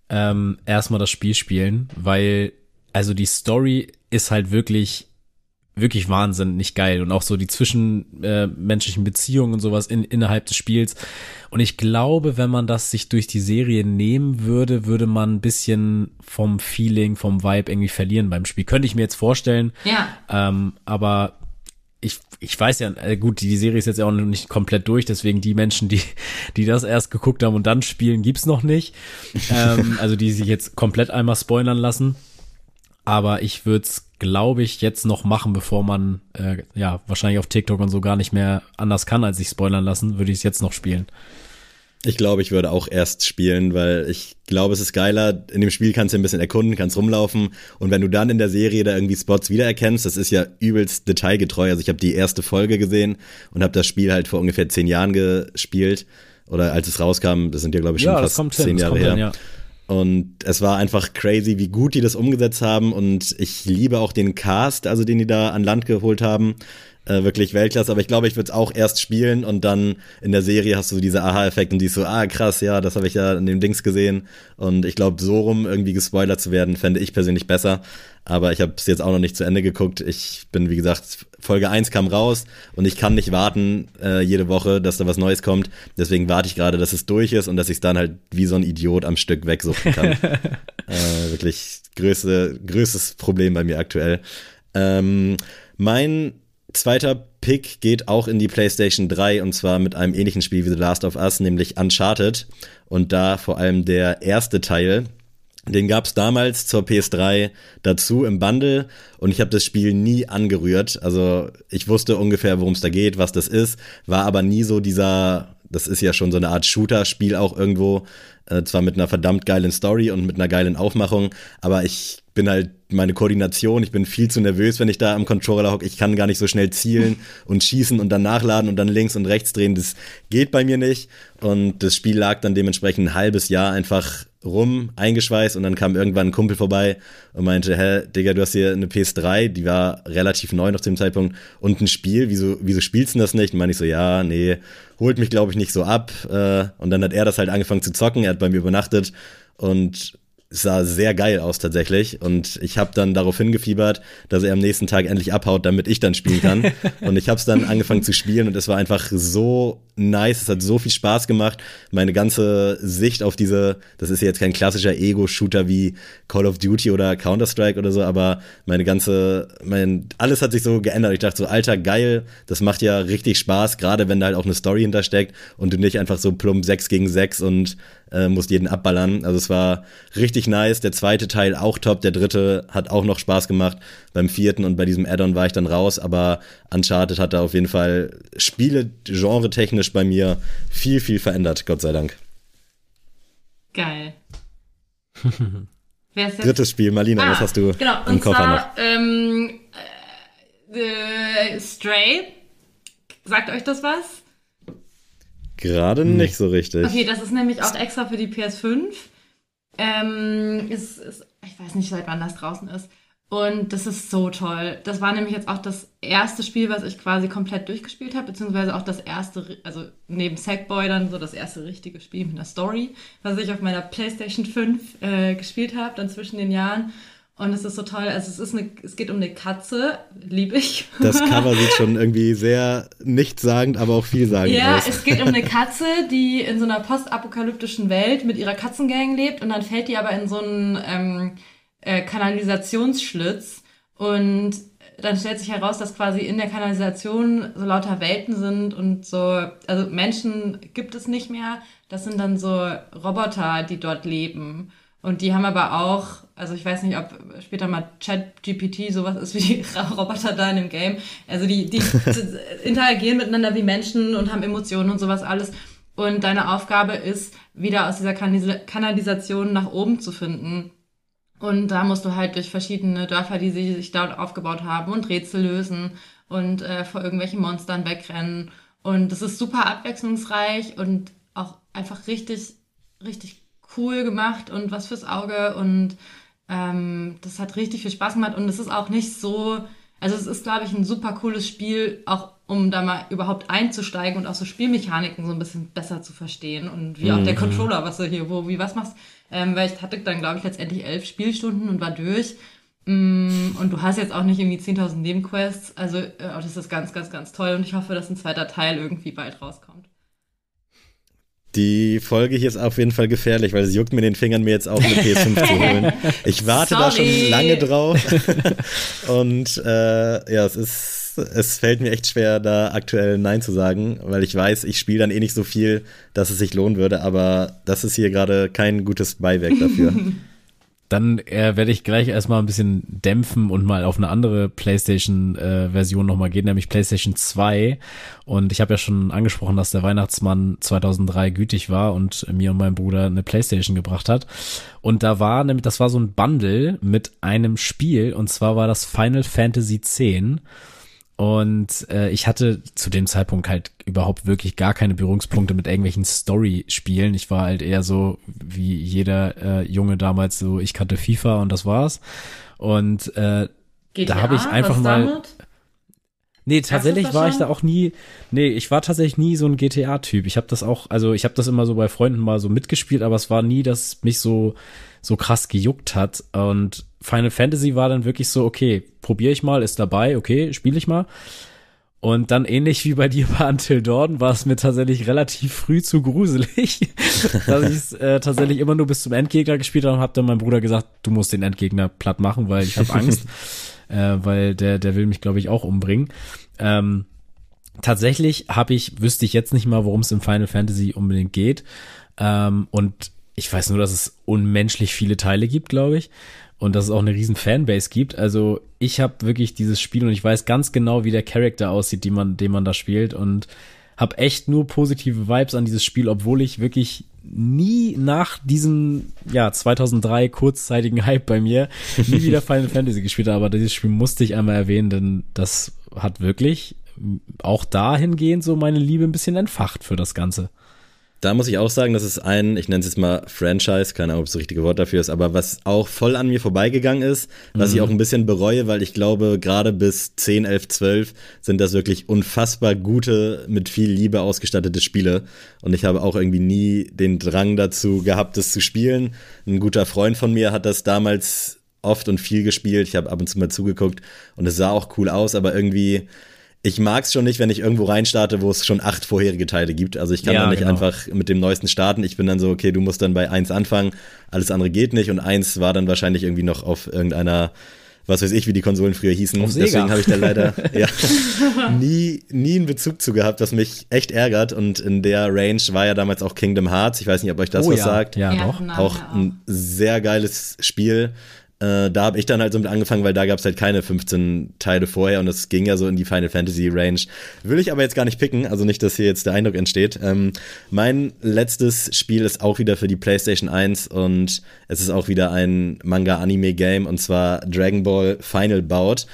[SPEAKER 2] ähm, erstmal das Spiel spielen, weil also die Story ist halt wirklich wirklich wahnsinnig geil und auch so die zwischenmenschlichen äh, Beziehungen und sowas in, innerhalb des Spiels. Und ich glaube, wenn man das sich durch die Serie nehmen würde, würde man ein bisschen vom Feeling, vom Vibe irgendwie verlieren beim Spiel. Könnte ich mir jetzt vorstellen.
[SPEAKER 3] Ja.
[SPEAKER 2] Ähm, aber ich, ich weiß ja, äh, gut, die Serie ist jetzt ja auch noch nicht komplett durch, deswegen die Menschen, die, die das erst geguckt haben und dann spielen, gibt's noch nicht. ähm, also die sich jetzt komplett einmal spoilern lassen. Aber ich würde es, glaube ich, jetzt noch machen, bevor man äh, ja wahrscheinlich auf TikTok und so gar nicht mehr anders kann, als sich spoilern lassen, würde ich es jetzt noch spielen.
[SPEAKER 1] Ich glaube, ich würde auch erst spielen, weil ich glaube, es ist geiler. In dem Spiel kannst du ein bisschen erkunden, kannst rumlaufen und wenn du dann in der Serie da irgendwie Spots wiedererkennst, das ist ja übelst detailgetreu. Also ich habe die erste Folge gesehen und habe das Spiel halt vor ungefähr zehn Jahren gespielt oder als es rauskam, das sind ja glaube ich schon ja, fast zehn hin, Jahre her. Hin, ja. Und es war einfach crazy, wie gut die das umgesetzt haben. Und ich liebe auch den Cast, also den die da an Land geholt haben äh, wirklich Weltklasse, aber ich glaube, ich würde es auch erst spielen und dann in der Serie hast du diese Aha-Effekt und siehst so, ah krass, ja, das habe ich ja in dem Dings gesehen und ich glaube, so rum irgendwie gespoilert zu werden, fände ich persönlich besser, aber ich habe es jetzt auch noch nicht zu Ende geguckt. Ich bin, wie gesagt, Folge 1 kam raus und ich kann nicht warten äh, jede Woche, dass da was Neues kommt, deswegen warte ich gerade, dass es durch ist und dass ich es dann halt wie so ein Idiot am Stück wegsuchen kann. äh, wirklich größte, größtes Problem bei mir aktuell. Ähm, mein zweiter Pick geht auch in die PlayStation 3 und zwar mit einem ähnlichen Spiel wie The Last of Us, nämlich Uncharted. Und da vor allem der erste Teil. Den gab's damals zur PS3 dazu im Bundle und ich habe das Spiel nie angerührt. Also ich wusste ungefähr, worum es da geht, was das ist, war aber nie so dieser, das ist ja schon so eine Art Shooter-Spiel auch irgendwo, äh, zwar mit einer verdammt geilen Story und mit einer geilen Aufmachung, aber ich bin halt meine Koordination, ich bin viel zu nervös, wenn ich da am Controller hocke. Ich kann gar nicht so schnell zielen und schießen und dann nachladen und dann links und rechts drehen. Das geht bei mir nicht. Und das Spiel lag dann dementsprechend ein halbes Jahr einfach rum, eingeschweißt und dann kam irgendwann ein Kumpel vorbei und meinte, hä, Digga, du hast hier eine PS3, die war relativ neu noch zu dem Zeitpunkt und ein Spiel, wieso, wieso spielst du das nicht? Und meine ich so, ja, nee, holt mich glaube ich nicht so ab äh, und dann hat er das halt angefangen zu zocken, er hat bei mir übernachtet und sah sehr geil aus tatsächlich und ich habe dann darauf hingefiebert, dass er am nächsten Tag endlich abhaut, damit ich dann spielen kann. und ich habe es dann angefangen zu spielen und es war einfach so nice, es hat so viel Spaß gemacht. Meine ganze Sicht auf diese, das ist jetzt kein klassischer Ego-Shooter wie Call of Duty oder Counter-Strike oder so, aber meine ganze, mein, alles hat sich so geändert. Ich dachte so, alter, geil, das macht ja richtig Spaß, gerade wenn da halt auch eine Story hintersteckt und du nicht einfach so plump 6 gegen 6 und äh, musst jeden abballern. Also es war richtig nice. Der zweite Teil auch top. Der dritte hat auch noch Spaß gemacht. Beim vierten und bei diesem Add-on war ich dann raus, aber Uncharted hat da auf jeden Fall Spiele genre-technisch bei mir viel, viel verändert, Gott sei Dank.
[SPEAKER 3] Geil.
[SPEAKER 1] Drittes Spiel, Marlina, ah, was hast du
[SPEAKER 3] genau, im Koffer zwar, noch? Ähm, äh, Stray. Sagt euch das was?
[SPEAKER 1] Gerade hm. nicht so richtig.
[SPEAKER 3] Okay, das ist nämlich auch extra für die PS5. Ähm, ist, ist, ich weiß nicht, seit wann das draußen ist. Und das ist so toll. Das war nämlich jetzt auch das erste Spiel, was ich quasi komplett durchgespielt habe, beziehungsweise auch das erste, also neben Sackboy dann so das erste richtige Spiel mit einer Story, was ich auf meiner PlayStation 5 äh, gespielt habe, dann zwischen den Jahren. Und es ist so toll. Also es ist eine, es geht um eine Katze, liebe ich.
[SPEAKER 1] Das Cover sieht schon irgendwie sehr nichtssagend, aber auch vielsagend
[SPEAKER 3] ja,
[SPEAKER 1] aus.
[SPEAKER 3] Ja, es geht um eine Katze, die in so einer postapokalyptischen Welt mit ihrer Katzengang lebt und dann fällt die aber in so einen ähm, äh, Kanalisationsschlitz und dann stellt sich heraus, dass quasi in der Kanalisation so lauter Welten sind und so, also Menschen gibt es nicht mehr. Das sind dann so Roboter, die dort leben. Und die haben aber auch, also ich weiß nicht, ob später mal Chat-GPT sowas ist wie die Roboter da in dem Game. Also die, die interagieren miteinander wie Menschen und haben Emotionen und sowas alles. Und deine Aufgabe ist, wieder aus dieser Kanalisation nach oben zu finden. Und da musst du halt durch verschiedene Dörfer, die sie sich dort aufgebaut haben und Rätsel lösen und äh, vor irgendwelchen Monstern wegrennen. Und das ist super abwechslungsreich und auch einfach richtig, richtig cool gemacht und was fürs Auge und ähm, das hat richtig viel Spaß gemacht und es ist auch nicht so, also es ist, glaube ich, ein super cooles Spiel, auch um da mal überhaupt einzusteigen und auch so Spielmechaniken so ein bisschen besser zu verstehen und wie mhm. auch der mhm. Controller, was du hier, wo, wie was machst. Ähm, weil ich hatte dann, glaube ich, letztendlich elf Spielstunden und war durch. Mm, und du hast jetzt auch nicht irgendwie 10.000 Nebenquests. Also äh, das ist ganz, ganz, ganz toll und ich hoffe, dass ein zweiter Teil irgendwie bald rauskommt.
[SPEAKER 1] Die Folge hier ist auf jeden Fall gefährlich, weil es juckt mir den Fingern, mir jetzt auch eine PS5 zu holen. Ich warte Sorry. da schon lange drauf. Und äh, ja, es ist, es fällt mir echt schwer, da aktuell Nein zu sagen, weil ich weiß, ich spiele dann eh nicht so viel, dass es sich lohnen würde, aber das ist hier gerade kein gutes Beiwerk dafür.
[SPEAKER 2] Dann äh, werde ich gleich erstmal ein bisschen dämpfen und mal auf eine andere PlayStation-Version äh, nochmal gehen, nämlich PlayStation 2. Und ich habe ja schon angesprochen, dass der Weihnachtsmann 2003 gütig war und mir und meinem Bruder eine PlayStation gebracht hat. Und da war nämlich, das war so ein Bundle mit einem Spiel und zwar war das Final Fantasy X. Und äh, ich hatte zu dem Zeitpunkt halt überhaupt wirklich gar keine Berührungspunkte mit irgendwelchen Story-Spielen. Ich war halt eher so wie jeder äh, Junge damals so, ich kannte FIFA und das war's. Und äh, GTA, da habe ich einfach mal. Damit? Nee, tatsächlich war ich da auch nie. Nee, ich war tatsächlich nie so ein GTA-Typ. Ich habe das auch, also ich habe das immer so bei Freunden mal so mitgespielt, aber es war nie, dass mich so so krass gejuckt hat. Und Final Fantasy war dann wirklich so, okay, probiere ich mal, ist dabei, okay, spiele ich mal. Und dann ähnlich wie bei dir bei Until Dawn war es mir tatsächlich relativ früh zu gruselig, dass ich es äh, tatsächlich immer nur bis zum Endgegner gespielt habe und habe dann meinem Bruder gesagt, du musst den Endgegner platt machen, weil ich habe Angst. äh, weil der, der will mich, glaube ich, auch umbringen. Ähm, tatsächlich habe ich, wüsste ich jetzt nicht mal, worum es im Final Fantasy unbedingt geht. Ähm, und ich weiß nur, dass es unmenschlich viele Teile gibt, glaube ich. Und dass es auch eine riesen Fanbase gibt. Also ich habe wirklich dieses Spiel und ich weiß ganz genau, wie der Charakter aussieht, die man, den man da spielt. Und habe echt nur positive Vibes an dieses Spiel, obwohl ich wirklich nie nach diesem ja 2003 kurzzeitigen Hype bei mir nie wieder Final Fantasy gespielt habe, aber dieses Spiel musste ich einmal erwähnen, denn das hat wirklich auch dahingehend so meine Liebe ein bisschen entfacht für das Ganze.
[SPEAKER 1] Da muss ich auch sagen, das ist ein, ich nenne es jetzt mal Franchise, keine Ahnung, ob es das richtige Wort dafür ist, aber was auch voll an mir vorbeigegangen ist, was mhm. ich auch ein bisschen bereue, weil ich glaube, gerade bis 10, 11, 12 sind das wirklich unfassbar gute, mit viel Liebe ausgestattete Spiele. Und ich habe auch irgendwie nie den Drang dazu gehabt, das zu spielen. Ein guter Freund von mir hat das damals oft und viel gespielt. Ich habe ab und zu mal zugeguckt und es sah auch cool aus, aber irgendwie ich mag es schon nicht, wenn ich irgendwo reinstarte, wo es schon acht vorherige Teile gibt. Also ich kann ja, dann nicht genau. einfach mit dem neuesten starten. Ich bin dann so, okay, du musst dann bei eins anfangen, alles andere geht nicht. Und eins war dann wahrscheinlich irgendwie noch auf irgendeiner, was weiß ich, wie die Konsolen früher hießen. Deswegen habe ich da leider ja, nie, nie einen Bezug zu gehabt, was mich echt ärgert. Und in der Range war ja damals auch Kingdom Hearts. Ich weiß nicht, ob euch das oh, was
[SPEAKER 2] ja.
[SPEAKER 1] sagt.
[SPEAKER 2] Ja, ja
[SPEAKER 1] doch. Auch ein sehr geiles Spiel. Äh, da habe ich dann halt so mit angefangen, weil da gab es halt keine 15 Teile vorher und es ging ja so in die Final Fantasy Range. Will ich aber jetzt gar nicht picken, also nicht, dass hier jetzt der Eindruck entsteht. Ähm, mein letztes Spiel ist auch wieder für die PlayStation 1 und es ist auch wieder ein Manga-Anime-Game und zwar Dragon Ball Final Bout.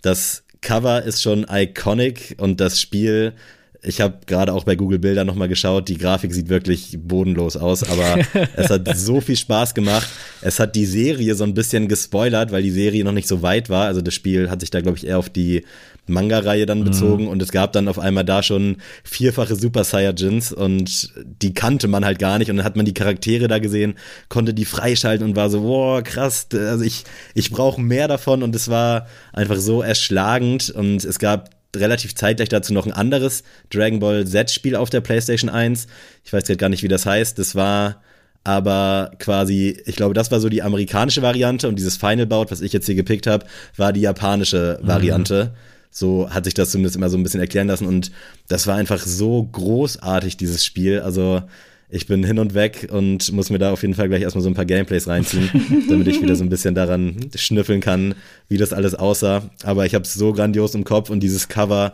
[SPEAKER 1] Das Cover ist schon iconic und das Spiel ich habe gerade auch bei Google Bilder nochmal geschaut, die Grafik sieht wirklich bodenlos aus, aber es hat so viel Spaß gemacht. Es hat die Serie so ein bisschen gespoilert, weil die Serie noch nicht so weit war. Also das Spiel hat sich da, glaube ich, eher auf die Manga-Reihe dann bezogen mhm. und es gab dann auf einmal da schon vierfache Super Saiyajins und die kannte man halt gar nicht und dann hat man die Charaktere da gesehen, konnte die freischalten und war so, wow, krass, also ich, ich brauche mehr davon und es war einfach so erschlagend und es gab relativ zeitgleich dazu noch ein anderes Dragon Ball Z-Spiel auf der PlayStation 1. Ich weiß gerade gar nicht, wie das heißt. Das war aber quasi, ich glaube, das war so die amerikanische Variante und dieses Final Bout, was ich jetzt hier gepickt habe, war die japanische mhm. Variante. Mhm. So hat sich das zumindest immer so ein bisschen erklären lassen und das war einfach so großartig, dieses Spiel. Also ich bin hin und weg und muss mir da auf jeden Fall gleich erstmal so ein paar Gameplays reinziehen, damit ich wieder so ein bisschen daran schnüffeln kann, wie das alles aussah. Aber ich habe es so grandios im Kopf und dieses Cover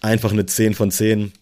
[SPEAKER 1] einfach eine 10 von 10.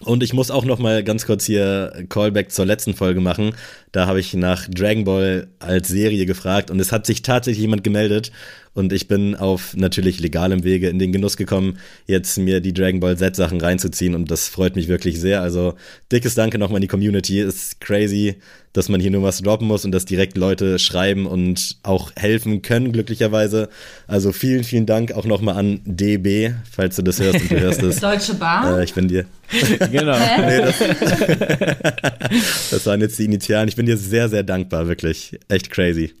[SPEAKER 1] Und ich muss auch noch mal ganz kurz hier Callback zur letzten Folge machen. Da habe ich nach Dragon Ball als Serie gefragt und es hat sich tatsächlich jemand gemeldet und ich bin auf natürlich legalem Wege in den Genuss gekommen, jetzt mir die Dragon Ball Z Sachen reinzuziehen und das freut mich wirklich sehr. Also dickes Danke nochmal an die Community. Ist crazy, dass man hier nur was droppen muss und dass direkt Leute schreiben und auch helfen können, glücklicherweise. Also vielen, vielen Dank auch nochmal an DB, falls du das hörst und du hörst es.
[SPEAKER 3] Deutsche Bahn?
[SPEAKER 1] Äh, ich bin dir.
[SPEAKER 2] genau.
[SPEAKER 1] nee, das, das waren jetzt die Initialen. Ich bin dir sehr, sehr dankbar, wirklich. Echt crazy.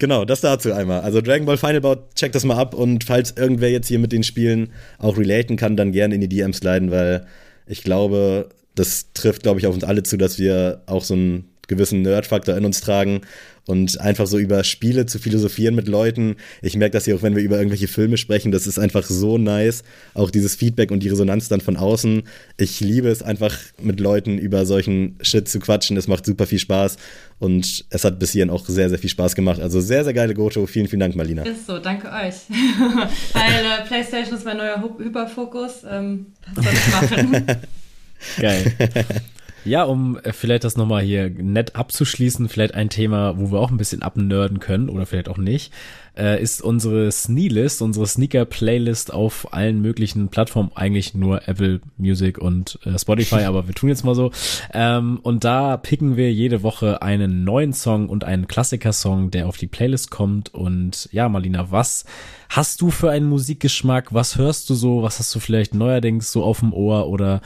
[SPEAKER 1] Genau, das dazu einmal. Also Dragon Ball Final Bout, check das mal ab und falls irgendwer jetzt hier mit den Spielen auch relaten kann, dann gerne in die DMs leiten, weil ich glaube, das trifft, glaube ich, auf uns alle zu, dass wir auch so einen gewissen Nerd-Faktor in uns tragen und einfach so über Spiele zu philosophieren mit Leuten. Ich merke das hier auch, wenn wir über irgendwelche Filme sprechen, das ist einfach so nice. Auch dieses Feedback und die Resonanz dann von außen. Ich liebe es einfach mit Leuten über solchen Shit zu quatschen. Es macht super viel Spaß und es hat bis hierhin auch sehr, sehr viel Spaß gemacht. Also sehr, sehr geile Goto. Vielen, vielen Dank, Marlina.
[SPEAKER 3] Ist so, danke euch. Weil äh, PlayStation ist mein neuer Hyperfokus. Ähm, was soll ich machen?
[SPEAKER 2] Geil. Ja, um äh, vielleicht das nochmal hier nett abzuschließen, vielleicht ein Thema, wo wir auch ein bisschen abnörden können oder vielleicht auch nicht, äh, ist unsere Sneelist, unsere Sneaker-Playlist auf allen möglichen Plattformen, eigentlich nur Apple Music und äh, Spotify, aber wir tun jetzt mal so. Ähm, und da picken wir jede Woche einen neuen Song und einen Klassiker-Song, der auf die Playlist kommt. Und ja, Marlina, was hast du für einen Musikgeschmack? Was hörst du so? Was hast du vielleicht neuerdings so auf dem Ohr oder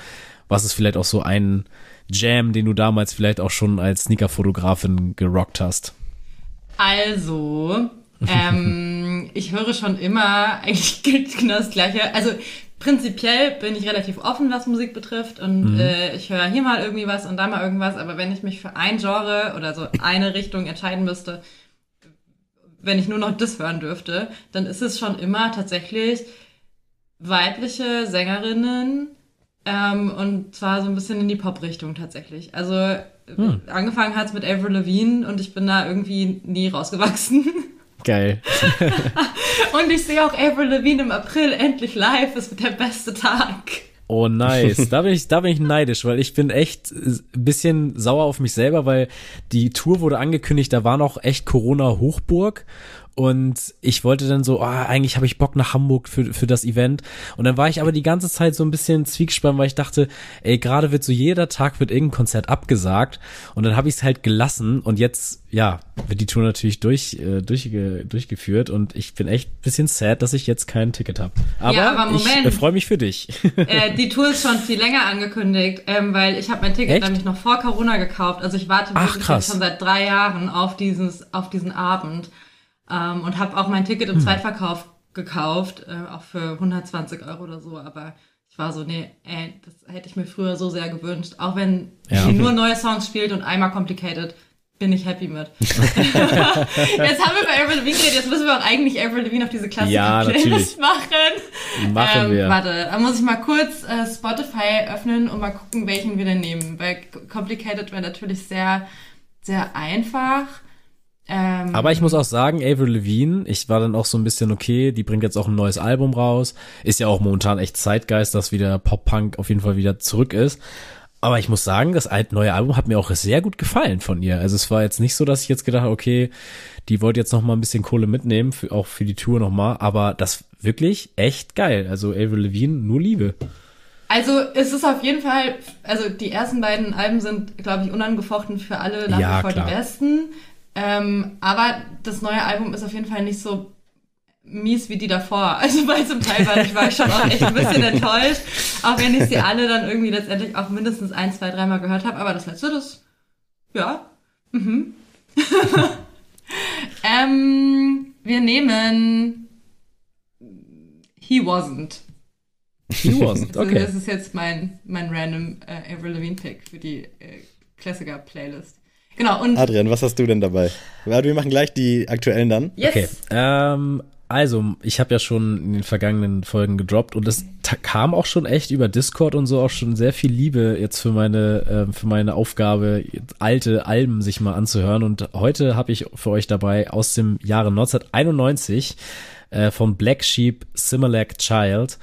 [SPEAKER 2] was ist vielleicht auch so ein Jam, den du damals vielleicht auch schon als Sneaker-Fotografin gerockt hast?
[SPEAKER 3] Also, ähm, ich höre schon immer eigentlich genau das Gleiche. Also prinzipiell bin ich relativ offen, was Musik betrifft und mhm. äh, ich höre hier mal irgendwie was und da mal irgendwas, aber wenn ich mich für ein Genre oder so eine Richtung entscheiden müsste, wenn ich nur noch das hören dürfte, dann ist es schon immer tatsächlich weibliche Sängerinnen ähm, und zwar so ein bisschen in die Pop-Richtung tatsächlich. Also hm. angefangen hat es mit Avril Lavigne und ich bin da irgendwie nie rausgewachsen.
[SPEAKER 2] Geil.
[SPEAKER 3] und ich sehe auch Avril Lavigne im April endlich live. Es wird der beste Tag.
[SPEAKER 2] Oh, nice. Da bin ich, da bin ich neidisch, weil ich bin echt ein bisschen sauer auf mich selber, weil die Tour wurde angekündigt, da war noch echt Corona-Hochburg und ich wollte dann so, oh, eigentlich habe ich Bock nach Hamburg für, für das Event. Und dann war ich aber die ganze Zeit so ein bisschen zwiegspannt, weil ich dachte, ey, gerade wird so jeder Tag wird irgendein Konzert abgesagt. Und dann habe ich es halt gelassen. Und jetzt, ja, wird die Tour natürlich durch, äh, durchge, durchgeführt. Und ich bin echt bisschen sad, dass ich jetzt kein Ticket habe. Aber, ja, aber Moment. ich äh, freue mich für dich.
[SPEAKER 3] Äh, die Tour ist schon viel länger angekündigt, ähm, weil ich habe mein Ticket echt? nämlich noch vor Corona gekauft. Also ich warte
[SPEAKER 2] Ach, krass.
[SPEAKER 3] schon seit drei Jahren auf, dieses, auf diesen Abend. Ähm, und habe auch mein Ticket im hm. Zweitverkauf gekauft, äh, auch für 120 Euro oder so. Aber ich war so, nee, ey, das hätte ich mir früher so sehr gewünscht. Auch wenn ja. sie nur neue Songs spielt und einmal Complicated, bin ich happy mit. jetzt haben wir bei Avril Lavigne geredet, jetzt müssen wir auch eigentlich Avril Lavigne auf diese klassische
[SPEAKER 2] ja,
[SPEAKER 3] Playlist machen.
[SPEAKER 2] Machen ähm, wir.
[SPEAKER 3] Warte, da muss ich mal kurz äh, Spotify öffnen und mal gucken, welchen wir denn nehmen. Weil Complicated wäre natürlich sehr, sehr einfach.
[SPEAKER 2] Ähm, Aber ich muss auch sagen, Avril Lavigne, ich war dann auch so ein bisschen okay, die bringt jetzt auch ein neues Album raus. Ist ja auch momentan echt Zeitgeist, dass wieder Pop-Punk auf jeden Fall wieder zurück ist. Aber ich muss sagen, das neue Album hat mir auch sehr gut gefallen von ihr. Also es war jetzt nicht so, dass ich jetzt gedacht habe, okay, die wollte jetzt noch mal ein bisschen Kohle mitnehmen, für, auch für die Tour noch mal. Aber das wirklich echt geil. Also Avril Lavigne, nur Liebe.
[SPEAKER 3] Also es ist auf jeden Fall, also die ersten beiden Alben sind, glaube ich, unangefochten für alle nach ja, wie vor klar. die besten. Ähm, aber das neue Album ist auf jeden Fall nicht so mies wie die davor. Also weil zum Teil war ich, war ich schon auch echt ein bisschen enttäuscht, auch wenn ich sie alle dann irgendwie letztendlich auch mindestens ein, zwei, dreimal gehört habe. Aber das letzte, das, ja, mhm. ähm, wir nehmen He Wasn't.
[SPEAKER 2] He Wasn't, okay.
[SPEAKER 3] Das ist jetzt mein, mein random äh, Avril Lavigne Pick für die äh, Klassiker-Playlist. Genau. Und
[SPEAKER 1] Adrian, was hast du denn dabei? Wir machen gleich die aktuellen dann.
[SPEAKER 2] Yes. Okay. Ähm, also, ich habe ja schon in den vergangenen Folgen gedroppt und es kam auch schon echt über Discord und so auch schon sehr viel Liebe jetzt für meine äh, für meine Aufgabe alte Alben sich mal anzuhören und heute habe ich für euch dabei aus dem Jahre 1991 äh, von Black Sheep Similac Child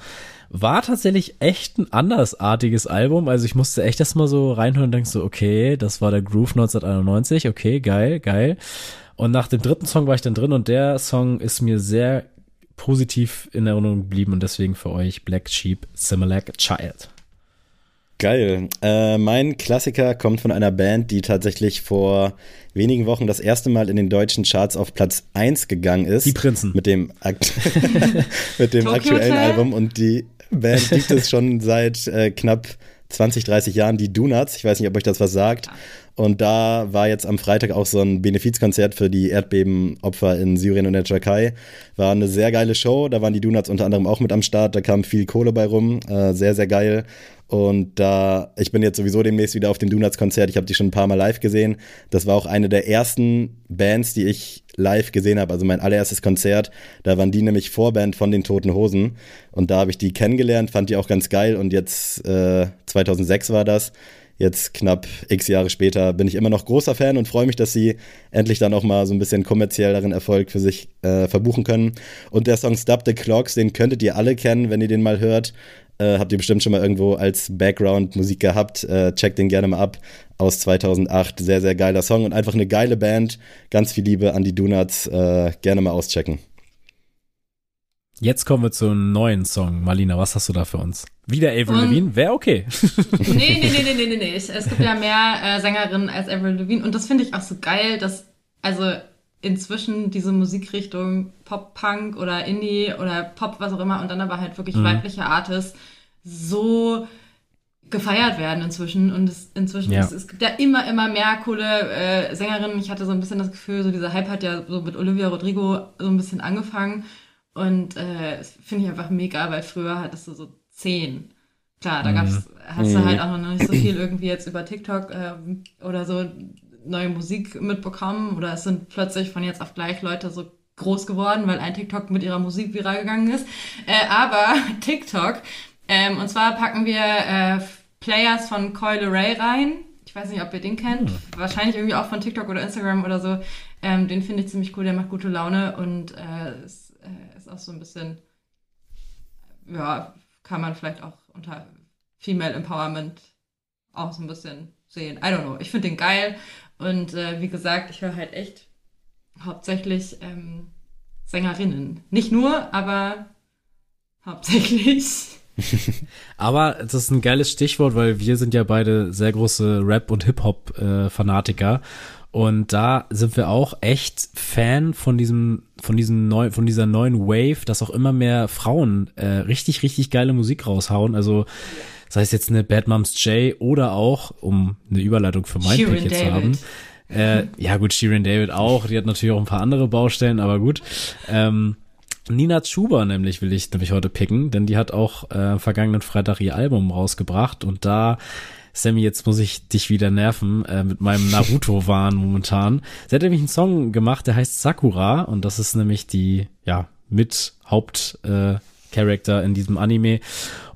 [SPEAKER 2] war tatsächlich echt ein andersartiges Album. Also ich musste echt erstmal so reinhören und denke so, okay, das war der Groove 1991, okay, geil, geil. Und nach dem dritten Song war ich dann drin und der Song ist mir sehr positiv in Erinnerung geblieben und deswegen für euch Black Sheep Similac Child.
[SPEAKER 1] Geil. Äh, mein Klassiker kommt von einer Band, die tatsächlich vor wenigen Wochen das erste Mal in den deutschen Charts auf Platz 1 gegangen ist.
[SPEAKER 2] Die Prinzen.
[SPEAKER 1] Mit dem, Akt mit dem aktuellen Album und die Band gibt es schon seit äh, knapp 20, 30 Jahren, die Donuts. Ich weiß nicht, ob euch das was sagt. Und da war jetzt am Freitag auch so ein Benefizkonzert für die Erdbebenopfer in Syrien und der Türkei. War eine sehr geile Show. Da waren die Donuts unter anderem auch mit am Start. Da kam viel Kohle bei rum. Äh, sehr, sehr geil. Und da, ich bin jetzt sowieso demnächst wieder auf dem Donuts-Konzert. Ich habe die schon ein paar Mal live gesehen. Das war auch eine der ersten Bands, die ich live gesehen habe. Also mein allererstes Konzert. Da waren die nämlich Vorband von den Toten Hosen. Und da habe ich die kennengelernt, fand die auch ganz geil. Und jetzt, äh, 2006 war das. Jetzt knapp x Jahre später bin ich immer noch großer Fan und freue mich, dass sie endlich dann auch mal so ein bisschen kommerzielleren Erfolg für sich äh, verbuchen können. Und der Song Stop the Clocks, den könntet ihr alle kennen, wenn ihr den mal hört. Äh, habt ihr bestimmt schon mal irgendwo als Background-Musik gehabt. Äh, checkt den gerne mal ab. Aus 2008. Sehr, sehr geiler Song und einfach eine geile Band. Ganz viel Liebe an die Donuts. Äh, gerne mal auschecken.
[SPEAKER 2] Jetzt kommen wir zu einem neuen Song. Marlina, was hast du da für uns? Wieder Avril Lavigne? Wäre okay.
[SPEAKER 3] nee, nee, nee, nee, nee, nee, nee. Es gibt ja mehr äh, Sängerinnen als Avril Lavigne. Und das finde ich auch so geil, dass, also inzwischen diese Musikrichtung Pop-Punk oder Indie oder Pop, was auch immer, und dann aber halt wirklich mhm. weibliche Artists so gefeiert werden inzwischen. Und es, inzwischen, ja. es, es, gibt ja immer, immer mehr coole äh, Sängerinnen. Ich hatte so ein bisschen das Gefühl, so dieser Hype hat ja so mit Olivia Rodrigo so ein bisschen angefangen. Und äh, finde ich einfach mega, weil früher hattest du so zehn. Klar, da gab's, mhm. hast du mhm. halt auch noch nicht so viel irgendwie jetzt über TikTok äh, oder so neue Musik mitbekommen oder es sind plötzlich von jetzt auf gleich Leute so groß geworden, weil ein TikTok mit ihrer Musik viral gegangen ist. Äh, aber TikTok. Ähm, und zwar packen wir äh, Players von Coil Ray rein. Ich weiß nicht, ob ihr den kennt. Hm. Wahrscheinlich irgendwie auch von TikTok oder Instagram oder so. Ähm, den finde ich ziemlich cool, der macht gute Laune und äh, ist, äh, auch so ein bisschen, ja, kann man vielleicht auch unter Female Empowerment auch so ein bisschen sehen. I don't know. Ich finde den geil. Und äh, wie gesagt, ich höre halt echt hauptsächlich ähm, Sängerinnen. Nicht nur, aber hauptsächlich.
[SPEAKER 2] aber das ist ein geiles Stichwort, weil wir sind ja beide sehr große Rap- und Hip-Hop-Fanatiker. Äh, und da sind wir auch echt Fan von diesem, von diesem neu, von dieser neuen Wave, dass auch immer mehr Frauen äh, richtig, richtig geile Musik raushauen. Also sei es jetzt eine Bad Moms J oder auch, um eine Überleitung für mein Pick jetzt zu haben. Äh, ja gut, Shirin David auch. Die hat natürlich auch ein paar andere Baustellen, aber gut. Ähm, Nina Chuba nämlich will ich nämlich heute picken, denn die hat auch äh, vergangenen Freitag ihr Album rausgebracht und da Sammy, jetzt muss ich dich wieder nerven äh, mit meinem Naruto-Wahn momentan. Sie hat nämlich einen Song gemacht, der heißt Sakura und das ist nämlich die, ja, mit Hauptcharakter äh, in diesem Anime.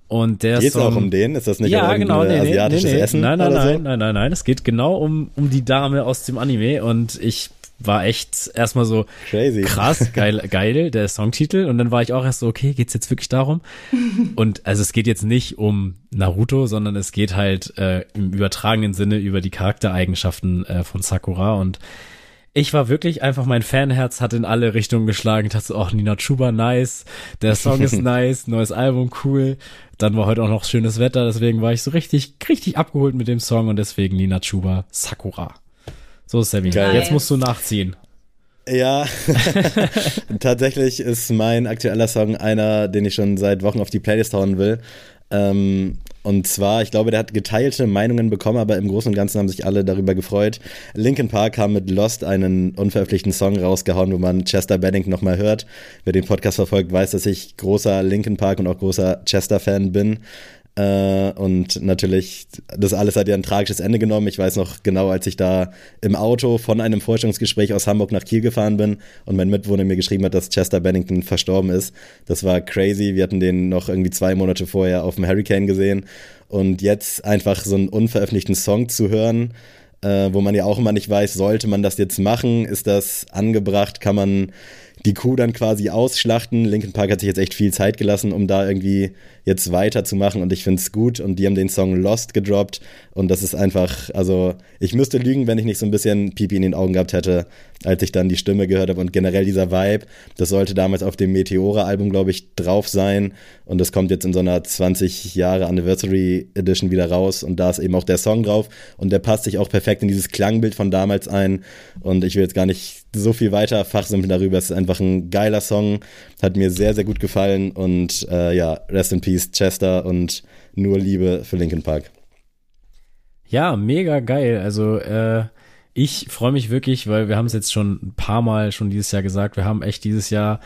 [SPEAKER 2] Und der
[SPEAKER 1] Geht's
[SPEAKER 2] Song,
[SPEAKER 1] auch um den? Ist das nicht
[SPEAKER 2] ja, genau, nee,
[SPEAKER 1] asiatisches
[SPEAKER 2] nee, nee.
[SPEAKER 1] Essen?
[SPEAKER 2] Nein, nein, nein,
[SPEAKER 1] so?
[SPEAKER 2] nein, nein, nein. Es geht genau um, um die Dame aus dem Anime und ich war echt erstmal so
[SPEAKER 1] Crazy.
[SPEAKER 2] krass, geil, geil, der Songtitel. Und dann war ich auch erst so, okay, geht's jetzt wirklich darum? Und also es geht jetzt nicht um Naruto, sondern es geht halt äh, im übertragenen Sinne über die Charaktereigenschaften äh, von Sakura. Und ich war wirklich einfach, mein Fanherz hat in alle Richtungen geschlagen. Ich dachte so, ach, Nina Chuba, nice. Der Song ist nice, neues Album, cool. Dann war heute auch noch schönes Wetter, deswegen war ich so richtig, richtig abgeholt mit dem Song und deswegen Nina Chuba, Sakura. So, Sammy,
[SPEAKER 3] Geil.
[SPEAKER 2] jetzt musst du nachziehen.
[SPEAKER 1] Ja, tatsächlich ist mein aktueller Song einer, den ich schon seit Wochen auf die Playlist hauen will. Ähm, und zwar, ich glaube, der hat geteilte Meinungen bekommen, aber im Großen und Ganzen haben sich alle darüber gefreut. Linkin Park haben mit Lost einen unveröffentlichten Song rausgehauen, wo man Chester Bennington nochmal hört. Wer den Podcast verfolgt, weiß, dass ich großer Linkin Park und auch großer Chester-Fan bin. Äh, und natürlich, das alles hat ja ein tragisches Ende genommen. Ich weiß noch genau, als ich da im Auto von einem Vorstellungsgespräch aus Hamburg nach Kiel gefahren bin und mein Mitwohner mir geschrieben hat, dass Chester Bennington verstorben ist. Das war crazy. Wir hatten den noch irgendwie zwei Monate vorher auf dem Hurricane gesehen. Und jetzt einfach so einen unveröffentlichten Song zu hören, äh, wo man ja auch immer nicht weiß, sollte man das jetzt machen? Ist das angebracht? Kann man die Kuh dann quasi ausschlachten. Linkin Park hat sich jetzt echt viel Zeit gelassen, um da irgendwie jetzt weiterzumachen und ich finde es gut und die haben den Song Lost gedroppt und das ist einfach, also ich müsste lügen, wenn ich nicht so ein bisschen Pipi in den Augen gehabt hätte, als ich dann die Stimme gehört habe und generell dieser Vibe, das sollte damals auf dem Meteora-Album, glaube ich, drauf sein und das kommt jetzt in so einer 20 Jahre Anniversary Edition wieder raus und da ist eben auch der Song drauf und der passt sich auch perfekt in dieses Klangbild von damals ein und ich will jetzt gar nicht so viel weiter fachsimpeln darüber, es ist einfach ein geiler Song, hat mir sehr, sehr gut gefallen und äh, ja, Rest in Peace Chester und nur Liebe für Linkin Park.
[SPEAKER 2] Ja, mega geil. Also äh, ich freue mich wirklich, weil wir haben es jetzt schon ein paar Mal schon dieses Jahr gesagt, wir haben echt dieses Jahr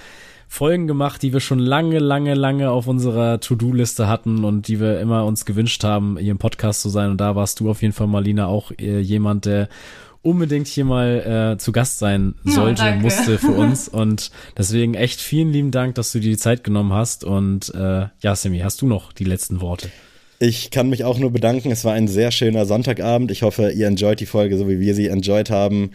[SPEAKER 2] Folgen gemacht, die wir schon lange, lange, lange auf unserer To-Do-Liste hatten und die wir immer uns gewünscht haben, hier im Podcast zu sein. Und da warst du auf jeden Fall, Marlina, auch äh, jemand, der unbedingt hier mal äh, zu Gast sein sollte,
[SPEAKER 3] Ja,
[SPEAKER 2] musste für uns. Und deswegen echt vielen lieben Dank, dass du dir die Zeit genommen hast. Und äh, ja, Simi, hast du noch die letzten Worte?
[SPEAKER 1] Ich kann mich auch nur bedanken. Es war ein sehr schöner Sonntagabend. Ich hoffe, ihr enjoyt die Folge, so wie wir sie enjoyed haben.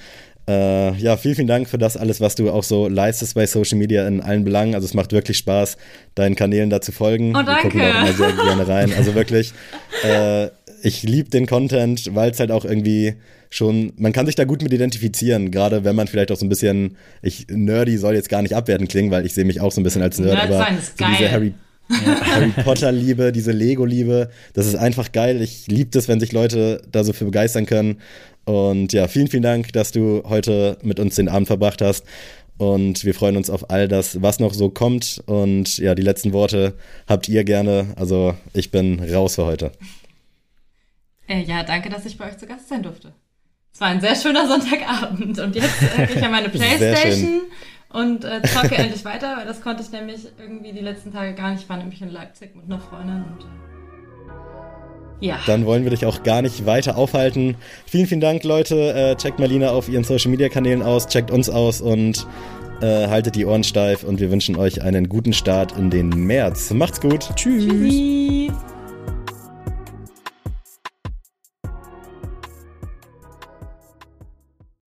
[SPEAKER 1] Äh, ja, vielen, vielen Dank für das alles, was du auch so leistest bei Social Media in allen Belangen. Also es macht wirklich Spaß, deinen Kanälen da zu folgen.
[SPEAKER 3] Oh,
[SPEAKER 1] Wir gucken
[SPEAKER 3] danke.
[SPEAKER 1] da auch immer sehr gerne rein. Also wirklich, äh, ich liebe den Content, weil es halt auch irgendwie schon, man kann sich da gut mit identifizieren, gerade wenn man vielleicht auch so ein bisschen, ich, nerdy soll jetzt gar nicht abwerten klingen, weil ich sehe mich auch so ein bisschen als Nerd,
[SPEAKER 3] Nerd
[SPEAKER 1] aber so diese. Harry Harry Potter-Liebe, diese Lego-Liebe, das ist einfach geil. Ich liebe das, wenn sich Leute da so für begeistern können. Und ja, vielen, vielen Dank, dass du heute mit uns den Abend verbracht hast. Und wir freuen uns auf all das, was noch so kommt. Und ja, die letzten Worte habt ihr gerne. Also ich bin raus für heute.
[SPEAKER 3] Äh, ja, danke, dass ich bei euch zu Gast sein durfte. Es war ein sehr schöner Sonntagabend und jetzt äh, gehe ich an meine Playstation und äh, zocke endlich weiter, weil das konnte ich nämlich irgendwie die letzten Tage gar nicht. Ich war nämlich in Leipzig mit einer Freundin und Ja.
[SPEAKER 1] Dann wollen wir dich auch gar nicht weiter aufhalten. Vielen, vielen Dank, Leute. Äh, checkt Marlina auf ihren Social Media Kanälen aus, checkt uns aus und äh, haltet die Ohren steif und wir wünschen euch einen guten Start in den März. Macht's gut.
[SPEAKER 2] Tschüss.
[SPEAKER 3] Tschüssi.